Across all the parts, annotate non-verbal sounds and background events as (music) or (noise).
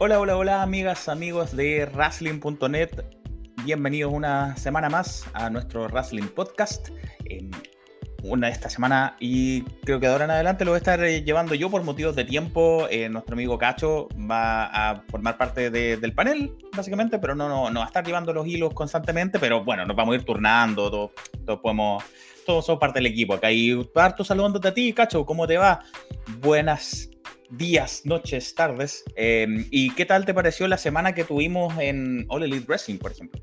Hola, hola, hola, amigas, amigos de Wrestling.net. Bienvenidos una semana más a nuestro Wrestling Podcast. Una de esta semana y creo que de ahora en adelante lo voy a estar eh, llevando yo por motivos de tiempo. Eh, nuestro amigo Cacho va a formar parte del panel, básicamente, pero no, no, no, va a estar llevando los hilos constantemente, pero bueno, nos vamos a ir turnando, todos, podemos, todos somos parte del equipo. Acá y harto saludándote a ti, Cacho, ¿cómo te va? Buenas días, noches, tardes. Em, ¿Y qué tal te pareció la semana que tuvimos en All Elite Wrestling, por ejemplo?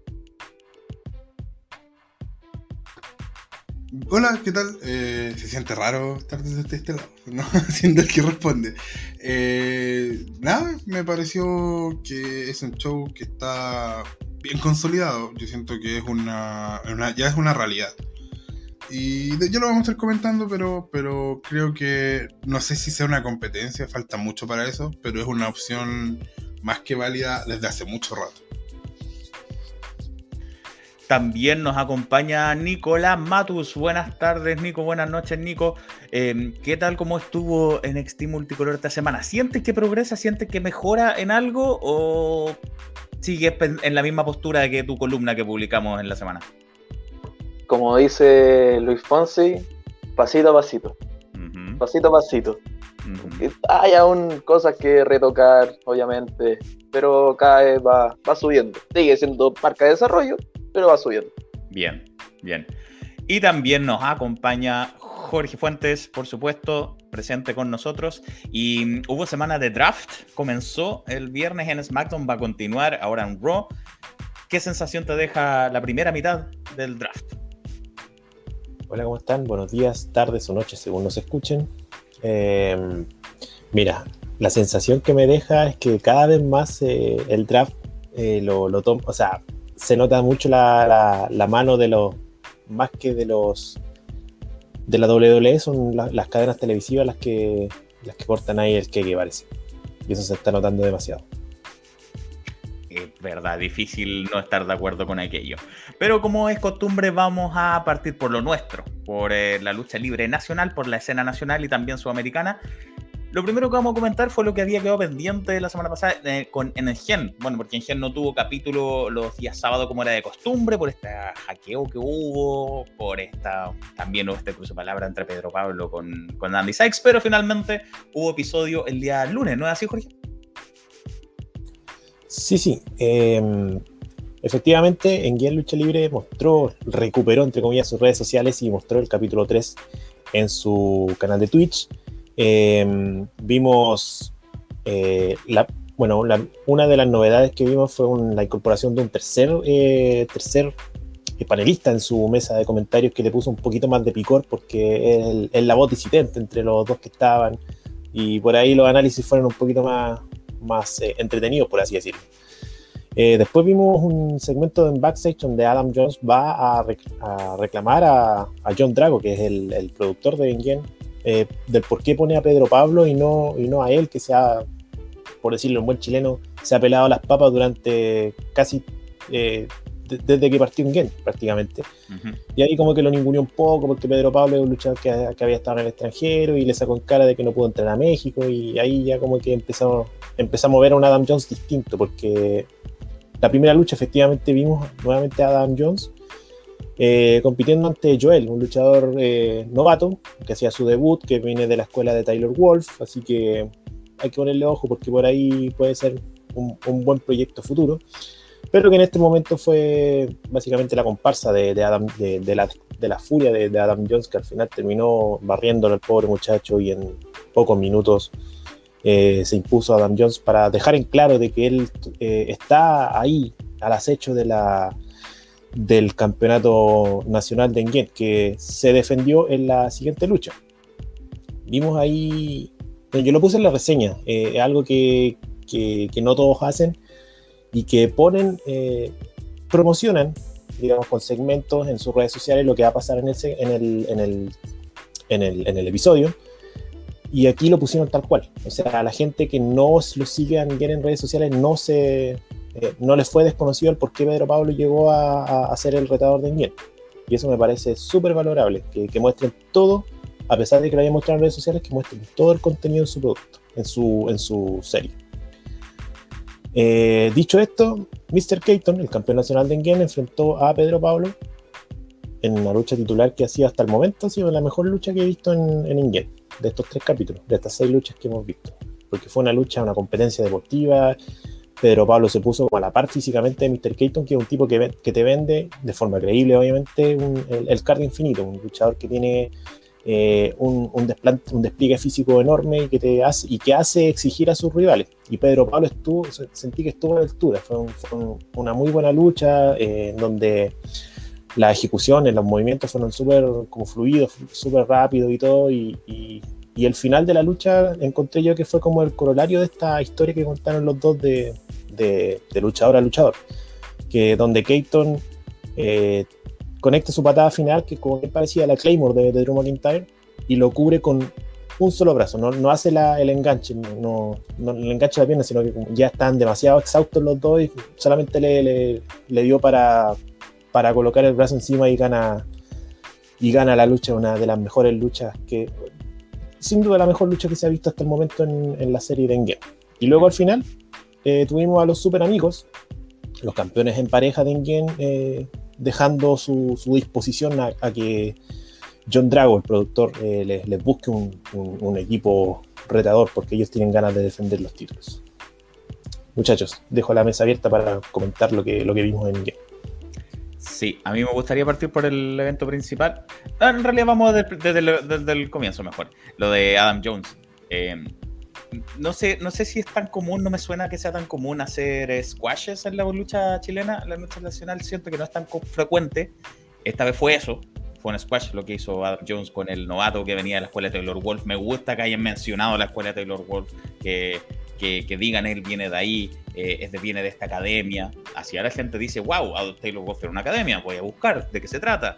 Hola, ¿qué tal? Eh, se siente raro estar desde este lado, ¿no? (laughs) Siendo el que responde. Eh, nada, me pareció que es un show que está bien consolidado. Yo siento que es una, ya es una realidad. Y ya lo vamos a estar comentando, pero, pero creo que no sé si sea una competencia, falta mucho para eso, pero es una opción más que válida desde hace mucho rato. También nos acompaña Nicolás Matus. Buenas tardes, Nico. Buenas noches, Nico. Em, ¿Qué tal cómo estuvo en Extreme Multicolor esta semana? ¿Sientes que progresa? ¿Sientes que mejora en algo? ¿O sigues en la misma postura que tu columna que publicamos en la semana? Como dice Luis Fonsi, pasito a pasito. Pasito a pasito. Hay aún cosas que retocar, obviamente, pero cada vez va, va subiendo. Sigue siendo marca de desarrollo, pero va subiendo. Bien, bien. Y también nos acompaña Jorge Fuentes, por supuesto, presente con nosotros. Y hubo semana de draft, comenzó el viernes en SmackDown, va a continuar ahora en Raw. ¿Qué sensación te deja la primera mitad del draft? Hola, ¿cómo están? Buenos días, tardes o noches, según nos escuchen. Em, mira, la sensación que me deja es que cada vez más eh, el draft eh, lo, toma, o sea, se nota mucho la, mano de los, más que de los, de la WWE, son las cadenas televisivas las que, las que cortan ahí el que parece. Y eso se está notando demasiado es verdad, difícil no estar de acuerdo con aquello. Pero como es costumbre, vamos a partir por lo nuestro, por eh, la lucha libre nacional, por la escena nacional y también sudamericana. Lo primero que vamos a comentar fue lo que había quedado pendiente la semana pasada eh, con Engen. Bueno, porque Engen no tuvo capítulo los días sábados como era de costumbre, por este hackeo que hubo, por esta también hubo este cruce de palabra entre Pedro Pablo con, con Andy Sykes, pero finalmente hubo episodio el día lunes, ¿no es así, Jorge? Sí, sí. Em, efectivamente, en Guía Lucha Libre mostró, recuperó, entre comillas, sus redes sociales y mostró el capítulo 3 en su canal de Twitch. Em, vimos, eh, la, bueno, una de las novedades que vimos fue la incorporación de un tercer, eh, tercer eh, panelista en su mesa de comentarios que le puso un poquito más de picor porque es, la voz disidente entre los dos que estaban y por ahí los análisis fueron un poquito más, más eh, entretenido, por así decirlo. Eh, después vimos un segmento en backstage donde Adam Jones va a, reclamar a, John Drago, que es el, productor de Bengen, eh, del por qué pone a Pedro Pablo y no, y no a él, que se ha, por decirlo en buen chileno, se ha pelado las papas durante casi desde que partió un Gen, prácticamente. Y ahí como que lo ningunió un poco, porque Pedro Pablo es un luchador que, había estado en el extranjero y le sacó en cara de que no pudo entrar a México, y ahí ya como que empezamos, empezamos a ver a un Adam Jones distinto, porque la primera lucha efectivamente vimos nuevamente a Adam Jones eh, compitiendo ante Joel, un luchador eh, novato, que hacía su debut, que viene de la escuela de Tyler Wolf, así que hay que ponerle ojo porque por ahí puede ser un, un buen proyecto futuro pero que en este momento fue básicamente la comparsa de, Adam, de, la, de, la, furia de, Adam Jones, que al final terminó barriéndolo al pobre muchacho y en pocos minutos eh, se impuso Adam Jones para dejar en claro de que él eh, está ahí al acecho de la, del campeonato nacional de Engen, que se defendió en la siguiente lucha. Vimos ahí, yo lo puse en la reseña, eh, algo que, que, que no todos hacen, y que ponen, eh, promocionan, digamos, con segmentos en sus redes sociales lo que va a pasar en el, en el, en el, en el, en el episodio. Y aquí lo pusieron tal cual. O sea, a la gente que no lo sigue en redes sociales no se eh, no les fue desconocido el por qué Pedro Pablo llegó a, a, ser el retador de Miel. Y eso me parece súper valorable, que, que, muestren todo, a pesar de que lo hayan mostrado en redes sociales, que muestren todo el contenido en su producto, en su, en su serie. Eh, dicho esto, Mr. Keaton, el campeón nacional de Engen, enfrentó a Pedro Pablo en una lucha titular que ha sido hasta el momento ha sido la mejor lucha que he visto en, en de estos tres capítulos, de estas seis luchas que hemos visto. Porque fue una lucha, una competencia deportiva. Pedro Pablo se puso a la par físicamente de Mr. Keaton, que es un tipo que, que te vende de forma creíble, obviamente, el, el card infinito, un luchador que tiene eh, un, despliegue físico enorme y que, te hace, y que hace exigir a sus rivales. Y Pedro Pablo estuvo, sentí que estuvo a la altura. Fue, una muy buena lucha eh, en donde las ejecuciones, los movimientos fueron súper fluidos, súper rápidos y todo. Y, y, el final de la lucha encontré yo que fue como el corolario de esta historia que contaron los dos de, de, luchador a luchador. Que donde Keaton eh, conecta su patada final, que como bien parecía la Claymore de, de Drew McIntyre, y lo cubre con un solo brazo, no, no hace la, el enganche, no, no, le engancha la pierna, sino que ya están demasiado exhaustos los dos y solamente le, le, dio para, para colocar el brazo encima y gana, y gana la lucha, una de las mejores luchas que, sin duda la mejor lucha que se ha visto hasta el momento en, la serie de Engen. Y luego al final eh, tuvimos a los super amigos, los campeones en pareja de Engen, eh, dejando su, disposición a, que John Drago, el productor, eh, les, busque un, equipo retador porque ellos tienen ganas de defender los títulos. Muchachos, dejo la mesa abierta para comentar lo que, lo que vimos en Game. Sí, a mí me gustaría partir por el evento principal. Ah, en realidad vamos desde, el, comienzo mejor. Lo de Adam Jones. Eh, no sé, no sé si es tan común, no me suena que sea tan común hacer squashes en la lucha chilena, la lucha nacional, siento que no es tan frecuente. Esta vez fue eso, fue un squash lo que hizo Adam Jones con el novato que venía de la escuela de Taylor Wolf. Me gusta que hayan mencionado la escuela de Taylor Wolf, que, que, digan él viene de ahí, eh, es de, viene de esta academia. Así ahora la gente dice, wow, Taylor Wolf era una academia, voy a buscar de qué se trata.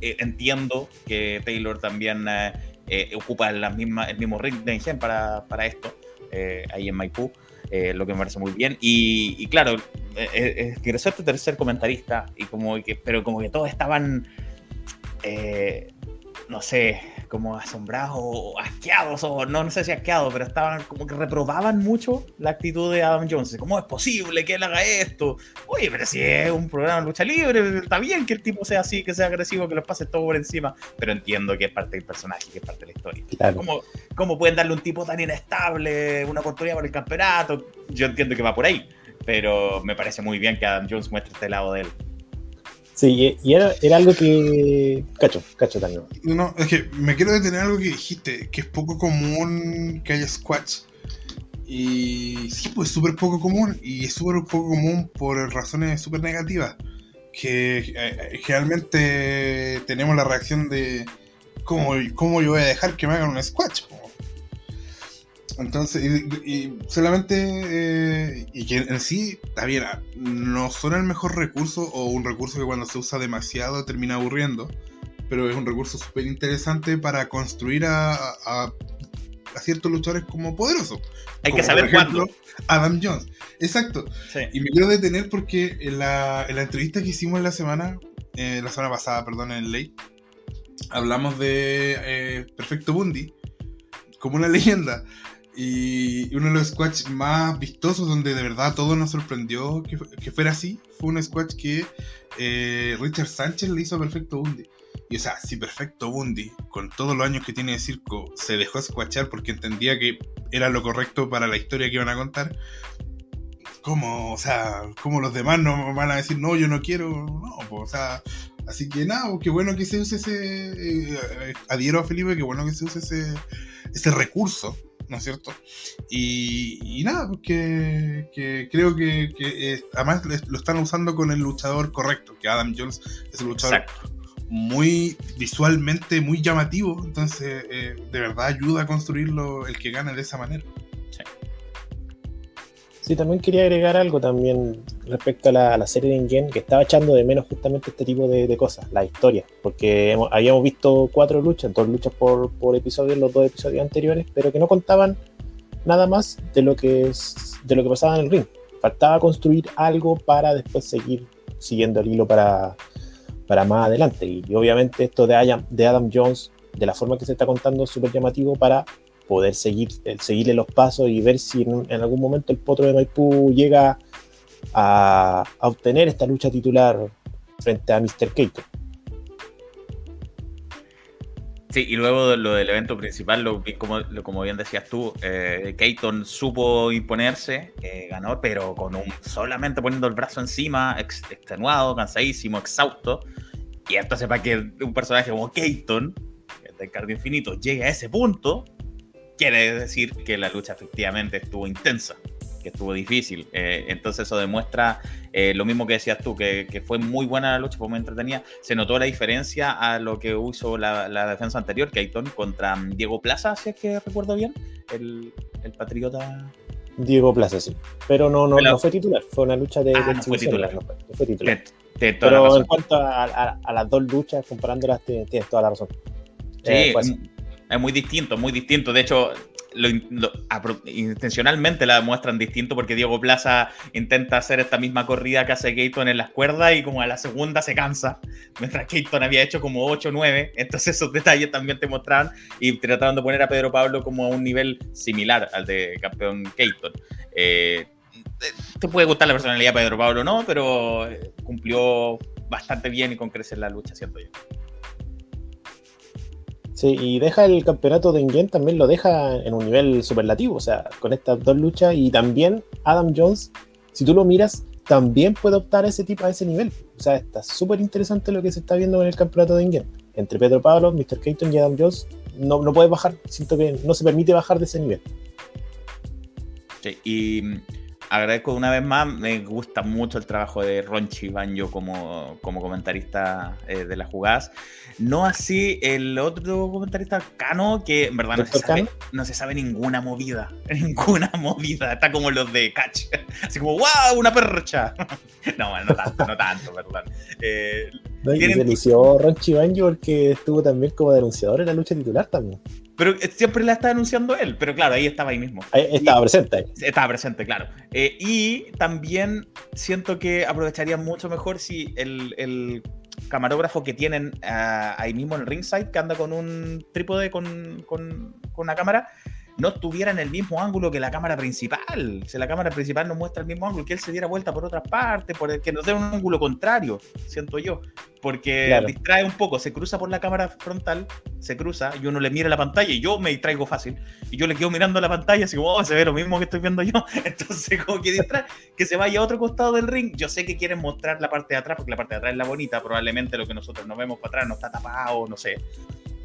Eh, entiendo que Taylor también eh, eh, ocupa la misma, el mismo ring de Ingen para, para esto, eh, ahí en Maipú, eh, lo que me parece muy bien. Y, y claro, ingresó este tercer comentarista, y como que, pero como que todos estaban, no sé, como asombrados o asqueados, o no, no sé si asqueados, pero estaban como que reprobaban mucho la actitud de Adam Jones. ¿Cómo es posible que él haga esto? Oye, pero si es un programa de lucha libre, está bien que el tipo sea así, que sea agresivo, que lo pase todo por encima, pero entiendo que es parte del personaje, que es parte de la historia. ¿Cómo, ¿Cómo pueden darle un tipo tan inestable una oportunidad para el campeonato? Yo entiendo que va por ahí, pero me parece muy bien que Adam Jones muestre este lado de él. Sí, y era, era, algo que. Cacho, cacho también. No, es que me quiero detener algo que dijiste, que es poco común que haya squats. Y sí, pues súper poco común. Y es súper poco común por razones súper negativas. Que eh, generalmente tenemos la reacción de. ¿cómo, ¿Cómo yo voy a dejar que me hagan un squash? Entonces, y, solamente, eh, y que en sí, está bien, ah, no son el mejor recurso o un recurso que cuando se usa demasiado termina aburriendo, pero es un recurso súper interesante para construir a, a, ciertos luchadores como poderosos. Hay que saber cuándo. Adam Jones. Exacto. Y me quiero detener porque en la, en la entrevista que hicimos la semana, eh, la semana pasada, perdón, en Ley, hablamos de eh, Perfecto Bundy como una (laughs) leyenda. Y uno de los squash más vistosos, donde de verdad todo nos sorprendió que, que fuera así, fue un squash que eh, Richard Sánchez le hizo a Perfecto Bundy. Y o sea, si Perfecto Bundy, con todos los años que tiene de circo, se dejó squashar porque entendía que era lo correcto para la historia que iban a contar, ¿cómo? O sea, ¿cómo los demás no van a decir, no, yo no quiero? No, o sea, así que nada, qué bueno que se use ese. Eh, adhiero a Felipe, qué bueno que se use ese, ese recurso ¿no es cierto? Y, nada, porque pues creo que, eh, además lo están usando con el luchador correcto, que Adam Jones es un luchador muy visualmente muy llamativo, entonces eh, de verdad ayuda a construirlo el que gane de esa manera. También quería agregar algo también respecto a la, serie de Ingen, que estaba echando de menos justamente este tipo de, cosas, la historia, porque habíamos visto cuatro luchas, dos luchas por, por episodio los dos episodios anteriores, pero que no contaban nada más de lo que, de lo que pasaba en el ring. Faltaba construir algo para después seguir siguiendo el hilo para, para más adelante. Y, obviamente esto de Adam, de Adam Jones, de la forma que se está contando, es súper llamativo para poder seguir, seguirle los pasos y ver si en, algún momento el potro de Maipú llega a, obtener esta lucha titular frente a Mr. Keito. Sí, y luego lo del evento principal, lo, como, como bien decías tú, eh, Keaton supo imponerse, eh, ganó, pero con un solamente poniendo el brazo encima, extenuado, cansadísimo, exhausto. Y entonces para que un personaje como Keaton, el del Cardio Infinito, llegue a ese punto, quiere decir que la lucha efectivamente estuvo intensa que estuvo difícil. Eh, entonces eso demuestra eh, lo mismo que decías tú, que, fue muy buena la lucha, fue muy entretenida. Se notó la diferencia a lo que hizo la, defensa anterior, Keaton, contra Diego Plaza, si es que recuerdo bien, el, patriota. Diego Plaza, sí. Pero no, no, no fue titular, fue una lucha de... Ah, fue titular. fue titular. Pero en cuanto a, las dos luchas, comparándolas, tienes toda la razón. Sí, eh, es muy distinto, muy distinto. De hecho, intencionalmente la muestran distinto porque Diego Plaza intenta hacer esta misma corrida que hace Keaton en las cuerdas y como a la segunda se cansa, mientras Keaton había hecho como 8 o 9, entonces esos detalles también te mostraban y trataron de poner a Pedro Pablo como a un nivel similar al de campeón Keaton. Eh, te puede gustar la personalidad de Pedro Pablo no, pero eh, cumplió bastante bien y con crecer la lucha, siento yo. Sí, y deja el campeonato de Ingen, también lo deja en un nivel superlativo, o sea, con estas dos luchas y también Adam Jones, si tú lo miras, también puede optar a ese tipo, a ese nivel. O sea, está súper interesante lo que se está viendo en el campeonato de Ingen. Entre Pedro Pablo, Mr. Keaton y Adam Jones, no, no puede bajar, siento que no se permite bajar de ese nivel. Sí, y agradezco una vez más, me gusta mucho el trabajo de Ronchi Banjo como, como comentarista eh, de las jugadas. No así el otro comentarista, Cano, que en verdad no se, sabe, ninguna movida. (laughs) Ninguna movida. Está como los de Catch. Así como, ¡wow! ¡Una percha! (laughs) no, no tanto, no tanto, perdón. Eh, se inició Ronchi Banjo porque estuvo también como denunciador en la lucha titular también. Pero eh, siempre la está denunciando él, pero claro, ahí estaba ahí mismo. estaba presente. Estaba presente, claro. Eh, y también siento que aprovecharía mucho mejor si el, camarógrafo que tienen ah, ahí mismo en el ringside, que anda con un trípode con, con, con una cámara, no estuviera en el mismo ángulo que la cámara principal. Si la cámara principal nos muestra el mismo ángulo, que él se diera vuelta por otra parte, por el, que nos dé un ángulo contrario, siento yo. Porque distrae un poco, se cruza por la cámara frontal, se cruza, y uno le mira la pantalla y yo me distraigo fácil. Y yo le quedo mirando la pantalla, así como, oh, se ve lo mismo que estoy viendo yo. (laughs) Entonces, como que distrae, que se vaya a otro costado del ring. Yo sé que quieren mostrar la parte de atrás, porque la parte de atrás es la bonita. Probablemente lo que nosotros nos vemos para atrás no está tapado, no sé.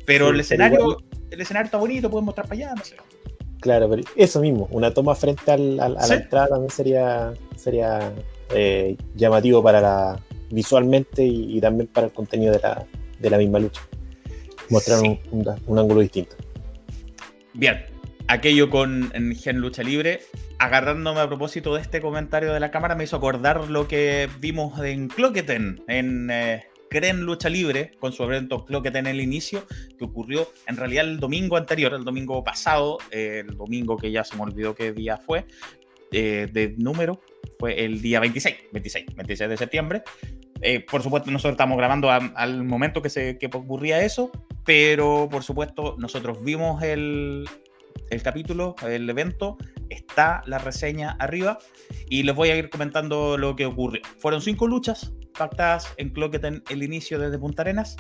Pero el escenario, el escenario está bonito, pueden mostrar para allá, no sé. Claro, pero eso mismo, una toma frente al, a la entrada también sería, sería eh, llamativo para la visualmente y, también para el contenido de la, de la misma lucha. Mostrar un, ángulo distinto. Bien, aquello con en Gen Lucha Libre, agarrándome a propósito de este comentario de la cámara, me hizo acordar lo que vimos en Cloqueten, en eh, Creen Lucha Libre con su evento Cloquet en el inicio, que ocurrió en realidad el domingo anterior, el domingo pasado, el domingo que ya se me olvidó qué día fue, eh, de número, fue el día 26, 26, 26 de septiembre. Eh, por supuesto, nosotros estamos grabando al momento que, se, que ocurría eso, pero por supuesto, nosotros vimos el, el capítulo, el evento, está la reseña arriba y les voy a ir comentando lo que ocurrió. Fueron cinco luchas pactadas en Cloqueten el inicio desde Punta Arenas.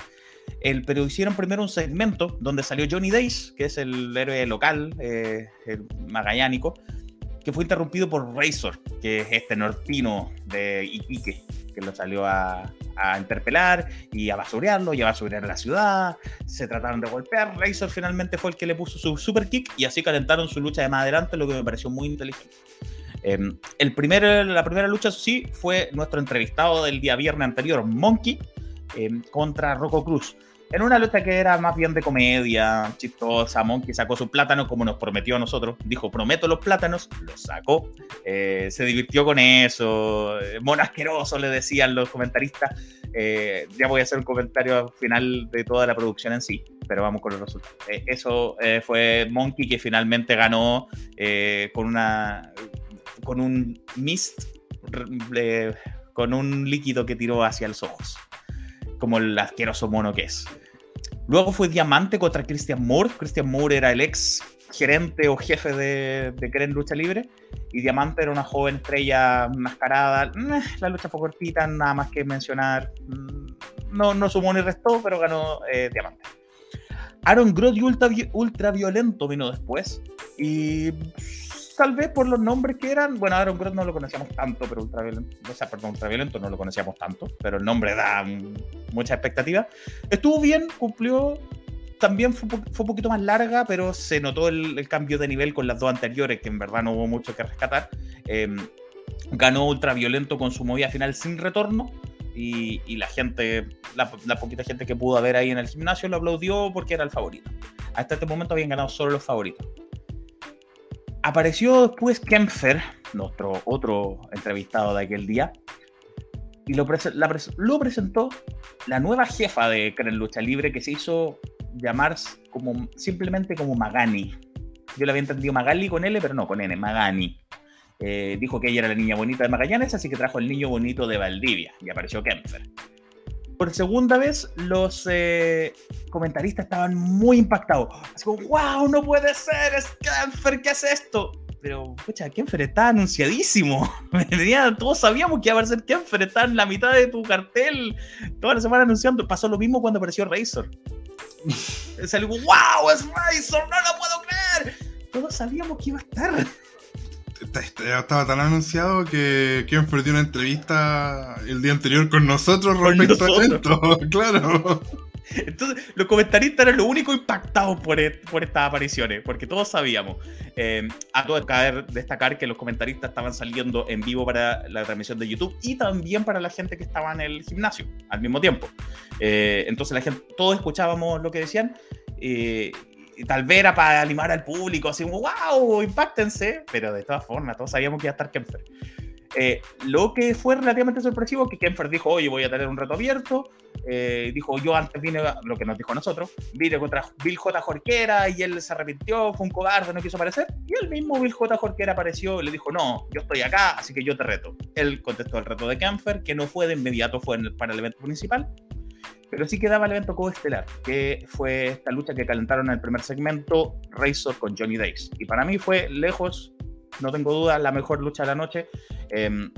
El, pero hicieron primero un segmento donde salió Johnny Days, que es el héroe local, eh, el magallánico, que fue interrumpido por Razor, que es este nortino de Iquique, que lo salió a, a interpelar y a basurearlo y a basurear la ciudad. Se trataron de golpear. Razor finalmente fue el que le puso su super kick y así calentaron su lucha de más adelante, lo que me pareció muy inteligente. Em, el primer, la primera lucha, sí, fue nuestro entrevistado del día viernes anterior, Monkey, em, contra Rocco Cruz. En una lucha que era más bien de comedia, chistosa, Monkey sacó su plátano como nos prometió a nosotros. Dijo, prometo los plátanos, los sacó. Eh, se divirtió con eso. Eh, mono asqueroso, le decían los comentaristas. Eh, ya voy a hacer un comentario al final de toda la producción en sí, pero vamos con los resultados. eso fue Monkey que finalmente ganó con una con un mist, con un líquido que tiró hacia los ojos como el asqueroso mono que es. Luego fue Diamante contra Christian Moore. Christian Moore era el ex gerente o jefe de, de Keren Lucha Libre. Y Diamante era una joven estrella mascarada. La lucha fue cortita, nada más que mencionar. Mm, no, no sumó ni restó, pero ganó eh, Diamante. Aaron Groth ultra, ultra violento vino después. Y tal vez por los nombres que eran. Bueno, Aaron Groth no lo conocíamos tanto, pero ultraviolento. O sea, perdón, ultraviolento no lo conocíamos tanto, pero el nombre da mucha expectativa. Estuvo bien, cumplió también fue, un poquito más larga, pero se notó el, cambio de nivel con las dos anteriores, que en verdad no hubo mucho que rescatar. Em, ganó Ultraviolento con su movida final sin retorno. Y, la gente, la, poquita gente que pudo ver ahí en el gimnasio lo aplaudió porque era el favorito. Hasta este momento habían ganado solo los favoritos. Apareció después Kempfer, nuestro otro entrevistado de aquel día, y lo, lo presentó la nueva jefa de Karen Lucha Libre que se hizo llamar como, simplemente como Magani. Yo le había entendido Magali con L, pero no, con N, Magani. Eh, dijo que ella era la niña bonita de Magallanes, así que trajo el niño bonito de Valdivia y apareció Kempfer. Por segunda vez, los eh, comentaristas estaban muy impactados. Así como, wow, no puede ser, es Kempfer, ¿qué es esto? Pero, pucha, Kempfer está anunciadísimo. (laughs) todos sabíamos que iba a ser Kempfer, está en la mitad de tu cartel. Toda la semana anunciando. Pasó lo mismo cuando apareció Razor. (laughs) Salió, wow, es Razor, no lo puedo creer. Todos sabíamos que iba a estar. Estaba tan anunciado que Ken dio una entrevista el día anterior con nosotros respecto a esto, (laughs) claro. Entonces, los comentaristas eran los únicos impactados por, e, por estas apariciones, porque todos sabíamos. Eh, a todo caer destacar que los comentaristas estaban saliendo en vivo para la transmisión de YouTube y también para la gente que estaba en el gimnasio al mismo tiempo. Eh, entonces, la gente, todos escuchábamos lo que decían. Eh, y tal vez era para animar al público, así como, wow, impactense, pero de todas formas, todos sabíamos que iba a estar Kempfer. Eh, lo que fue relativamente sorpresivo es que Kempfer dijo, oye, voy a tener un reto abierto. Eh, dijo, yo antes vine, lo que nos dijo a nosotros, vine contra Bill J. Jorquera y él se arrepintió, fue un cobarde, no quiso aparecer. Y el mismo Bill J. Jorquera apareció y le dijo, no, yo estoy acá, así que yo te reto. Él contestó el reto de Kempfer, que no fue de inmediato, fue para el evento principal. Pero sí quedaba el evento coestelar, que fue esta lucha que calentaron en el primer segmento, Razor con Johnny Days. Y para mí fue lejos no tengo duda, la mejor lucha de la noche. Em,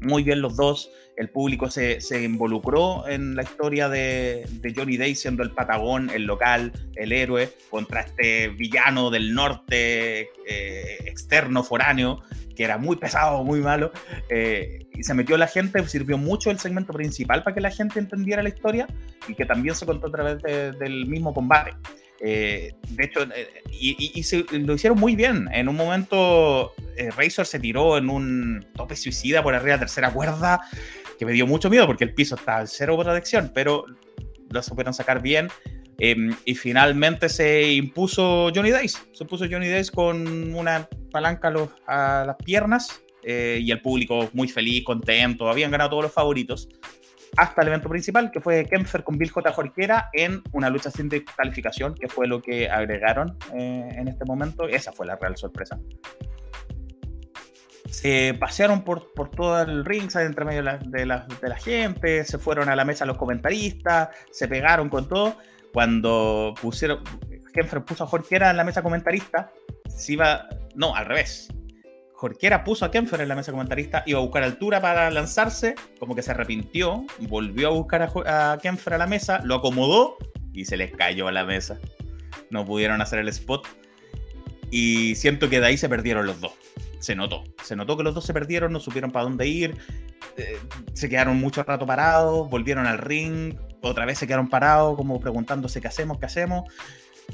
muy bien los dos, el público se, se involucró en la historia de, Johnny Day siendo el patagón, el local, el héroe, contra este villano del norte eh, externo, foráneo, que era muy pesado, muy malo. Eh, y se metió la gente, sirvió mucho el segmento principal para que la gente entendiera la historia y que también se contó a través del mismo combate. Eh, de hecho, eh, y, lo hicieron muy bien. En un momento, eh, Razor se tiró en un tope suicida por arriba de la tercera cuerda, que me dio mucho miedo porque el piso está cero protección, pero lo supieron sacar bien. Em, y finalmente se impuso Johnny Days. Se impuso Johnny Days con una palanca a, a las piernas y el público muy feliz, contento. Habían ganado todos los favoritos hasta el evento principal, que fue Kempfer con Bill J. Jorquera en una lucha sin descalificación, que fue lo que agregaron eh, en este momento. Esa fue la real sorpresa. Se pasearon por, por todo el ring, entre medio de la, de, la, gente, se fueron a la mesa los comentaristas, se pegaron con todo. Cuando pusieron, Kempfer puso a Jorquera en la mesa comentarista, se iba, no, al revés, Jorquera puso a Kempfer en la mesa comentarista, iba a buscar altura para lanzarse, como que se arrepintió, volvió a buscar a, a a la mesa, lo acomodó y se les cayó a la mesa. No pudieron hacer el spot. Y siento que de ahí se perdieron los dos. Se notó. Se notó que los dos se perdieron, no supieron para dónde ir. Eh, se quedaron mucho rato parados, volvieron al ring, otra vez se quedaron parados, como preguntándose qué hacemos, qué hacemos.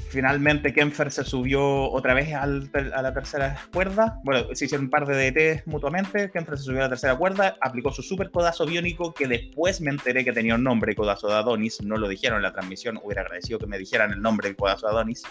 Finalmente Kempfer se subió otra vez a la tercera cuerda. Bueno, se hicieron un par de DTs mutuamente. Kempfer se subió a la tercera cuerda, aplicó su super codazo biónico, que después me enteré que tenía un nombre, codazo de Adonis. No lo dijeron en la transmisión, hubiera agradecido que me dijeran el nombre, codazo de Adonis.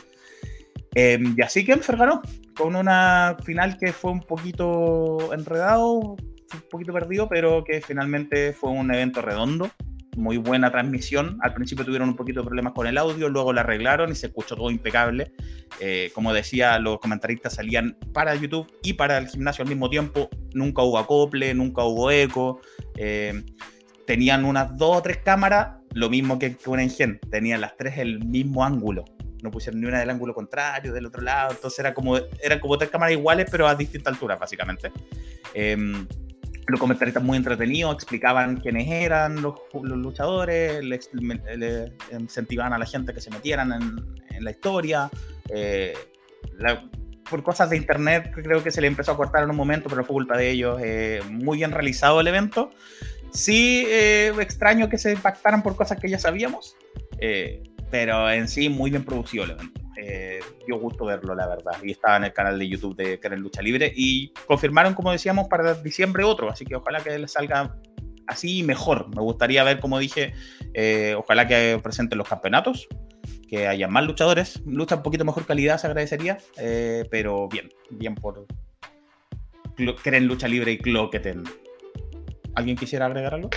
Em, y así Kempfer ganó, con una final que fue un poquito enredado, un poquito perdido, pero que finalmente fue un evento redondo muy buena transmisión. Al principio tuvieron un poquito de problemas con el audio, luego la arreglaron y se escuchó todo impecable. Eh, como decía, los comentaristas salían para YouTube y para el gimnasio al mismo tiempo. Nunca hubo acople, nunca hubo eco. Eh, tenían unas dos o tres cámaras, lo mismo que, una Engen. Tenían las tres el mismo ángulo. no pusieron ni una del ángulo contrario, del otro lado, entonces era como, eran como tres cámaras iguales, pero a distintas alturas, básicamente. Em, los comentaristas muy entretenidos explicaban quiénes eran los, luchadores, le, incentivaban a la gente que se metieran en, la historia. Eh, por cosas de internet creo que se le empezó a cortar en un momento, pero fue culpa de ellos. Eh, muy bien realizado el evento. Sí, eh, extraño que se impactaran por cosas que ya sabíamos, pero en sí muy bien producido el evento eh, dio gusto verlo, la verdad. Y estaba en el canal de YouTube de Karen Lucha Libre. Y confirmaron, como decíamos, para diciembre otro. Así que ojalá que les salga así mejor. Me gustaría ver, como dije, eh, ojalá que presenten los campeonatos, que haya más luchadores. Lucha un poquito mejor calidad, se agradecería. Eh, pero bien, bien por Karen Lucha Libre y Cloqueten. ¿Alguien quisiera agregar algo?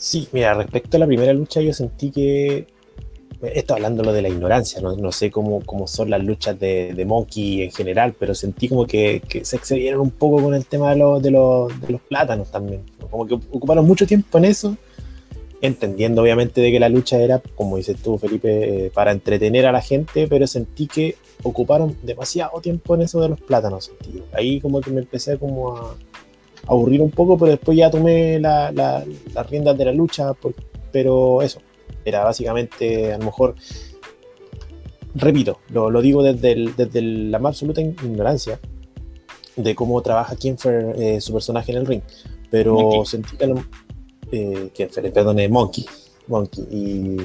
Sí, mira, respecto a la primera lucha, yo sentí que esto hablando de la ignorancia, no, sé cómo, cómo, son las luchas de, de, Monkey en general, pero sentí como que, se excedieron un poco con el tema de, los, de, los, de los plátanos también. Como que ocuparon mucho tiempo en eso, entendiendo obviamente de que la lucha era, como dices tú, Felipe, eh, para entretener a la gente, pero sentí que ocuparon demasiado tiempo en eso de los plátanos. Ahí como que me empecé como a, aburrir un poco, pero después ya tomé las la, riendas de la lucha, pero eso era básicamente, a lo mejor, repito, lo, lo digo desde, desde la más absoluta ignorancia de cómo trabaja Kienfer, eh, su personaje en el ring, pero sentí que, eh, Kienfer, perdón, Monkey, Monkey, y,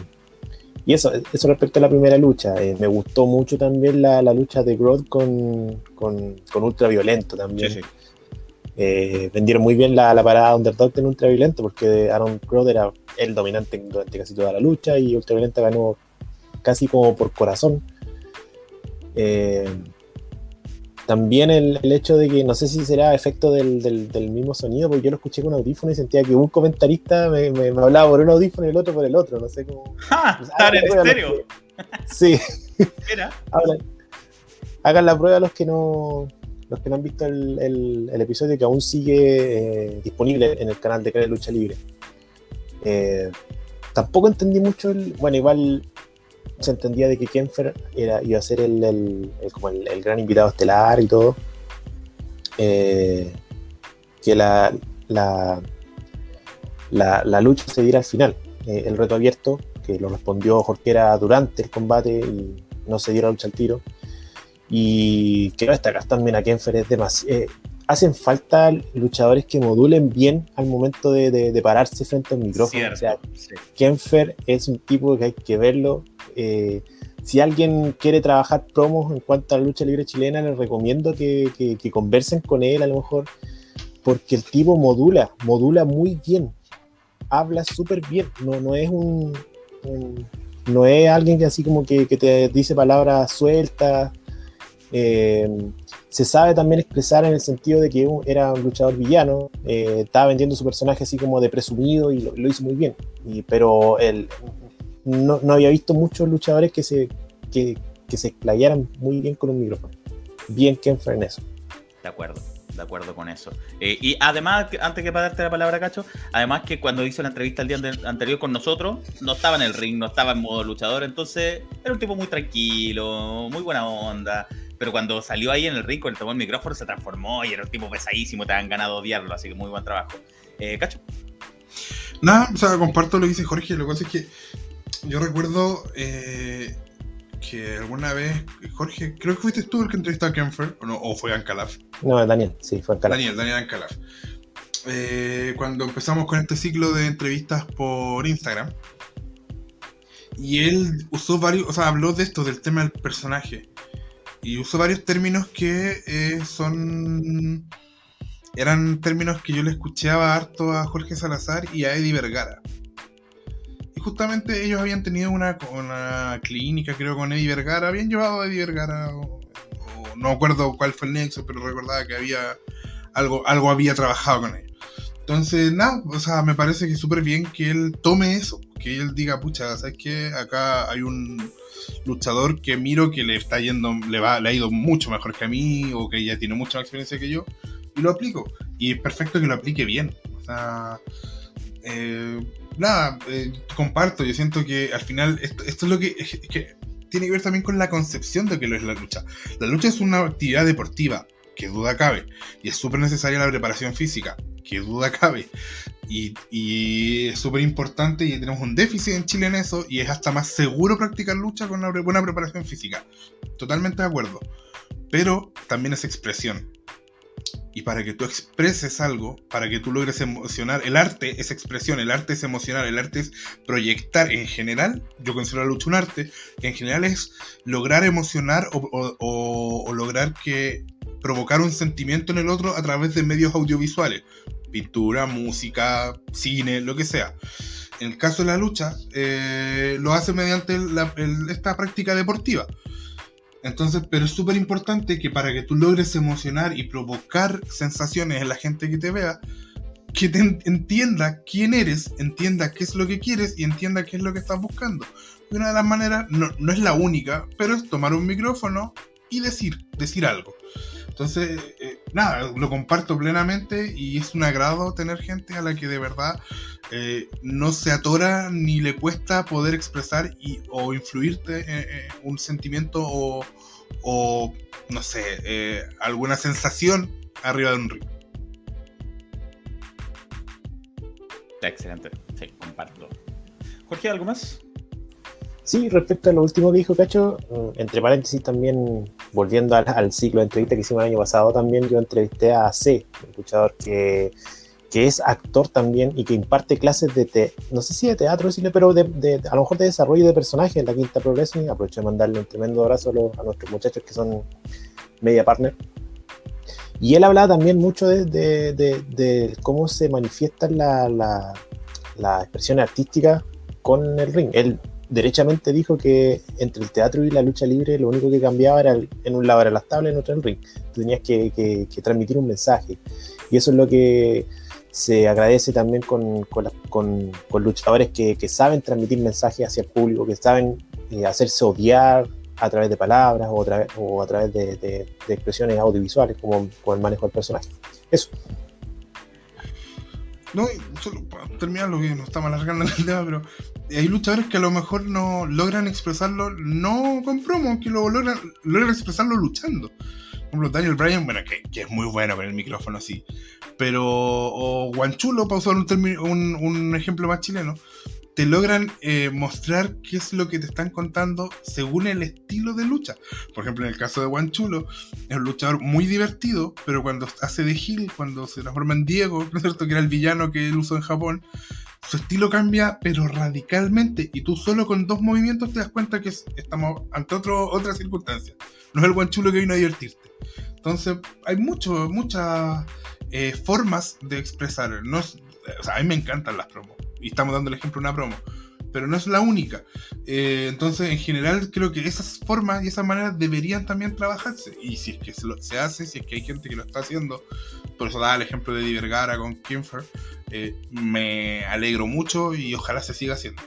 y, eso, eso respecto a la primera lucha, eh, me gustó mucho también la, la lucha de Grodd con, con, con Ultraviolento también. Sí, sí. Eh, vendieron muy bien la, la parada Underdog en Ultraviolento porque Aaron Crowder era el dominante durante casi toda la lucha y Ultraviolento ganó casi como por corazón. Eh, también el, el, hecho de que no sé si será efecto del, del, mismo sonido, porque yo lo escuché con audífono y sentía que un comentarista me, me, hablaba por un audífono y el otro por el otro, no sé cómo. (laughs) ¡Ja! Estar en estéreo. Sí. (laughs) Mira. (laughs) hagan la prueba los que no, los que no han visto el, episodio que aún sigue eh, disponible en el canal de Crea Lucha Libre. Eh, tampoco entendí mucho el. Bueno, igual se entendía de que Kenfer era, iba a ser el, como el, gran invitado estelar y todo. Eh, que la, la, la, lucha se diera al final. el reto abierto, que lo respondió Jorquera durante el combate y no se diera la lucha al tiro. Y quiero destacar también a Kenfer, es demasiado. Eh, hacen falta luchadores que modulen bien al momento de, pararse frente al micrófono. o sea, Kenfer es un tipo que hay que verlo. Eh, si alguien quiere trabajar promos en cuanto a la lucha libre chilena, les recomiendo que, conversen con él a lo mejor, porque el tipo modula, modula muy bien, habla súper bien, no, no es un, no es alguien que así como que, que te dice palabras sueltas eh, se sabe también expresar en el sentido de que era un luchador villano, eh, estaba vendiendo su personaje así como de presumido y lo, hizo muy bien. pero él no, había visto muchos luchadores que se, que, se explayaran muy bien con un micrófono. Bien Ken en eso. De acuerdo de acuerdo con eso. Eh, y además, antes que para darte la palabra, Cacho, además que cuando hizo la entrevista el día anterior con nosotros, no estaba en el ring, no estaba en modo luchador, entonces era un tipo muy tranquilo, muy buena onda. Pero cuando salió ahí en el ring, cuando tomó el micrófono, se transformó y era un tipo pesadísimo, te han ganado odiarlo, así que muy buen trabajo. Eh, ¿Cacho? Nada, o sea, comparto lo que dice Jorge. Lo que pasa es que yo recuerdo eh, que alguna vez, Jorge, creo que fuiste tú el que entrevistó a Kemfer, o, no, o fue Ancalaf. No, Daniel, sí, fue Ancalaf. Daniel, Daniel Ancalaf. Eh, cuando empezamos con este ciclo de entrevistas por Instagram, y él usó varios, o sea, habló de esto, del tema del personaje y usó varios términos que eh, son. Eran términos que yo le escuchaba harto a Jorge Salazar y a Eddie Vergara. Y justamente ellos habían tenido una, una clínica, creo, con Eddie Vergara. Habían llevado a Eddie Vergara, o, no acuerdo cuál fue el nexo, pero recordaba que había algo, algo había trabajado con ellos. Entonces, nada, o sea, me parece que súper bien que él tome eso, que él diga, pucha, ¿sabes qué? Acá hay un, luchador que miro que le está yendo, le, va, le ha ido mucho mejor que a mí o que ya tiene mucha más experiencia que yo y lo aplico. Y es perfecto que lo aplique bien. O sea, eh, nada, eh, comparto, yo siento que al final esto, es lo que, que, tiene que ver también con la concepción de que lo es la lucha. La lucha es una actividad deportiva, que duda cabe, y es súper necesaria la preparación física, que duda cabe, y, es súper importante y tenemos un déficit en Chile en eso, y es hasta más seguro practicar lucha con una buena preparación física. Totalmente de acuerdo. Pero también es expresión y para que tú expreses algo, para que tú logres emocionar, el arte es expresión, el arte es emocionar, el arte es proyectar en general, yo considero la lucha un arte, en general es lograr emocionar o, lograr que provocar un sentimiento en el otro a través de medios audiovisuales, pintura, música, cine, lo que sea. En el caso de la lucha, eh, lo hace mediante esta práctica deportiva. Entonces, pero es súper importante que para que tú logres emocionar y provocar sensaciones en la gente que te vea, que te entienda quién eres, entienda qué es lo que quieres y entienda qué es lo que estás buscando. Y una de las maneras, no, no es la única, pero es tomar un micrófono y decir, decir algo. Entonces, eh, nada, lo comparto plenamente y es un agrado tener gente a la que de verdad eh, no se atora ni le cuesta poder expresar y, o influirte en, un sentimiento o, no sé, eh, alguna sensación arriba de un río. Excelente, sí, comparto. Jorge, ¿algo más? Sí, respecto a lo último que dijo Cacho, mm, entre paréntesis también, volviendo al, ciclo de entrevistas que hicimos el año pasado, también yo entrevisté a C, un escuchador que que es actor también y que imparte clases de, no sé si de teatro, pero de, a lo mejor de desarrollo de personajes en la Quinta Progreso. Y aprovecho de mandarle un tremendo abrazo a, nuestros muchachos que son media partner. Y él hablaba también mucho de, cómo se manifiestan las la, la expresiones artísticas con el ring. Él derechamente dijo que entre el teatro y la lucha libre lo único que cambiaba era en un lado era las tablas, en otro el ring. tenías que, transmitir un mensaje. Y eso es lo que se agradece también con, luchadores que, saben transmitir mensajes hacia el público, que saben eh, hacerse odiar a través de palabras o, o a través de, expresiones audiovisuales, como con el manejo del personaje. Eso. No, solo para terminar lo que nos estamos alargando el tema, pero hay luchadores que a lo mejor no logran expresarlo, no con promo, que lo logran, logran expresarlo luchando. Por ejemplo, Daniel Bryan, bueno, que, es muy bueno con el micrófono así pero o Guanchulo, para usar un, un, ejemplo más chileno, te logran eh, mostrar qué es lo que te están contando según el estilo de lucha. Por ejemplo, en el caso de Guanchulo, es un luchador muy divertido, pero cuando hace de Gil, cuando se transforma en Diego, (laughs) ¿no es cierto? Que era el villano que él usó en Japón, su estilo cambia, pero radicalmente. Y tú solo con dos movimientos te das cuenta que estamos ante otro, otra circunstancia. No es el Guanchulo que vino a divertirte. Entonces, hay mucho, muchas eh, formas de expresar. No a mí me encantan las promos. Y estamos dando el ejemplo de una promo. Pero no es la única. Eh, entonces, en general, creo que esas formas y esas maneras deberían también trabajarse. Y si es que se, hace, si es que hay gente que lo está haciendo, por eso da el ejemplo de Di con Kimfer, eh, me alegro mucho y ojalá se siga haciendo.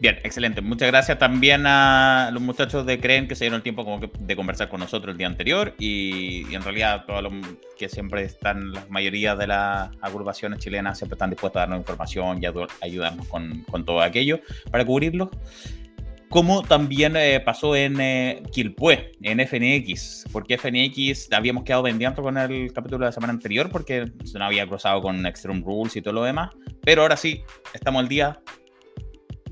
Bien, excelente. Muchas gracias también a los muchachos de Creen que se dieron el tiempo como de conversar con nosotros el día anterior y, en realidad todos los que siempre están, la mayoría de las agrupaciones chilenas siempre están dispuestas a darnos información y a ayudarnos con, todo aquello para cubrirlo. Como también eh, pasó en eh, Quilpue, en FNX, porque FNX habíamos quedado pendientes con el capítulo de la semana anterior porque nos había cruzado con Extreme Rules y todo lo demás, pero ahora sí, estamos al día,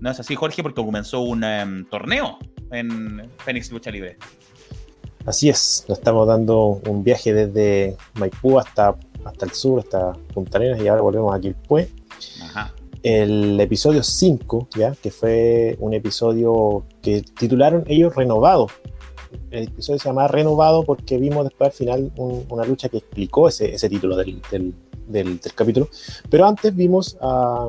¿No es así, Jorge? Porque comenzó un em, torneo en Fénix Lucha Libre. Así es, nos estamos dando un viaje desde Maipú hasta, hasta el sur, hasta Punta Arenas, y ahora volvemos a Quilpué. Ajá. El episodio 5, ¿ya? que fue un episodio que titularon ellos Renovado. El episodio se llama Renovado porque vimos después al final una lucha que explicó ese, ese título del, del, del, capítulo. Pero antes vimos a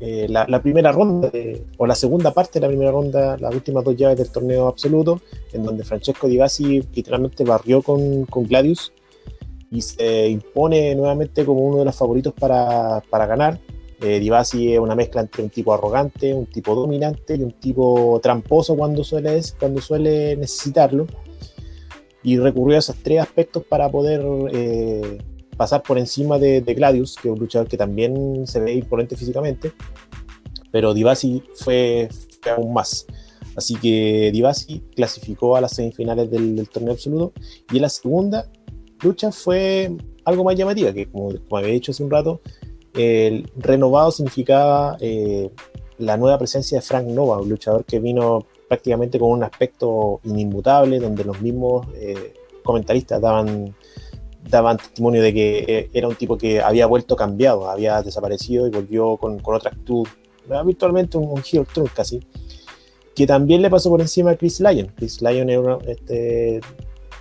eh, la, primera ronda, o la segunda parte de la primera ronda, las últimas dos llaves del torneo absoluto, en donde Francesco Di Bassi literalmente barrió con, con Gladius y se impone nuevamente como uno de los favoritos para, para ganar. Eh, Di Bassi es una mezcla entre un tipo arrogante, un tipo dominante y un tipo tramposo cuando suele, cuando suele necesitarlo. Y recurrió a esos tres aspectos para poder eh, pasar por encima de, Gladius, que es un luchador que también se ve imponente físicamente, pero Divasi fue, aún más. Así que Divasi clasificó a las semifinales del, torneo absoluto y en la segunda lucha fue algo más llamativa, que como, había dicho hace un rato, el renovado significaba eh, la nueva presencia de Frank Nova, un luchador que vino prácticamente con un aspecto inimmutable, donde los mismos eh, comentaristas daban, daban testimonio de que eh, era un tipo que había vuelto cambiado, había desaparecido y volvió con, con otra actitud, virtualmente un, un heel turn casi, que también le pasó por encima a Chris Lyon. Chris Lyon era, uno, este,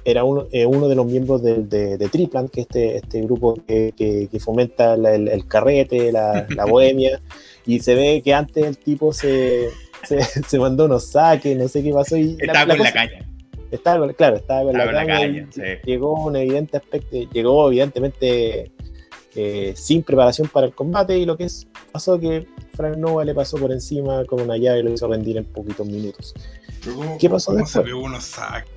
era uno, eh, uno, de los miembros de, de, Triplant, que es este, este grupo que, que, fomenta el, el, carrete, la, la (laughs) bohemia, y se ve que antes el tipo se, se, (laughs) se, mandó unos saques, no sé qué pasó. Y estaba con la caña. Estaba, claro, estaba con la, caña. Llegó un evidente aspecto, llegó evidentemente eh, sin preparación para el combate y lo que es, pasó que Frank Nova le pasó por encima con una llave y lo hizo rendir en poquitos minutos. ¿Qué pasó ¿cómo después? se pegó unos saques?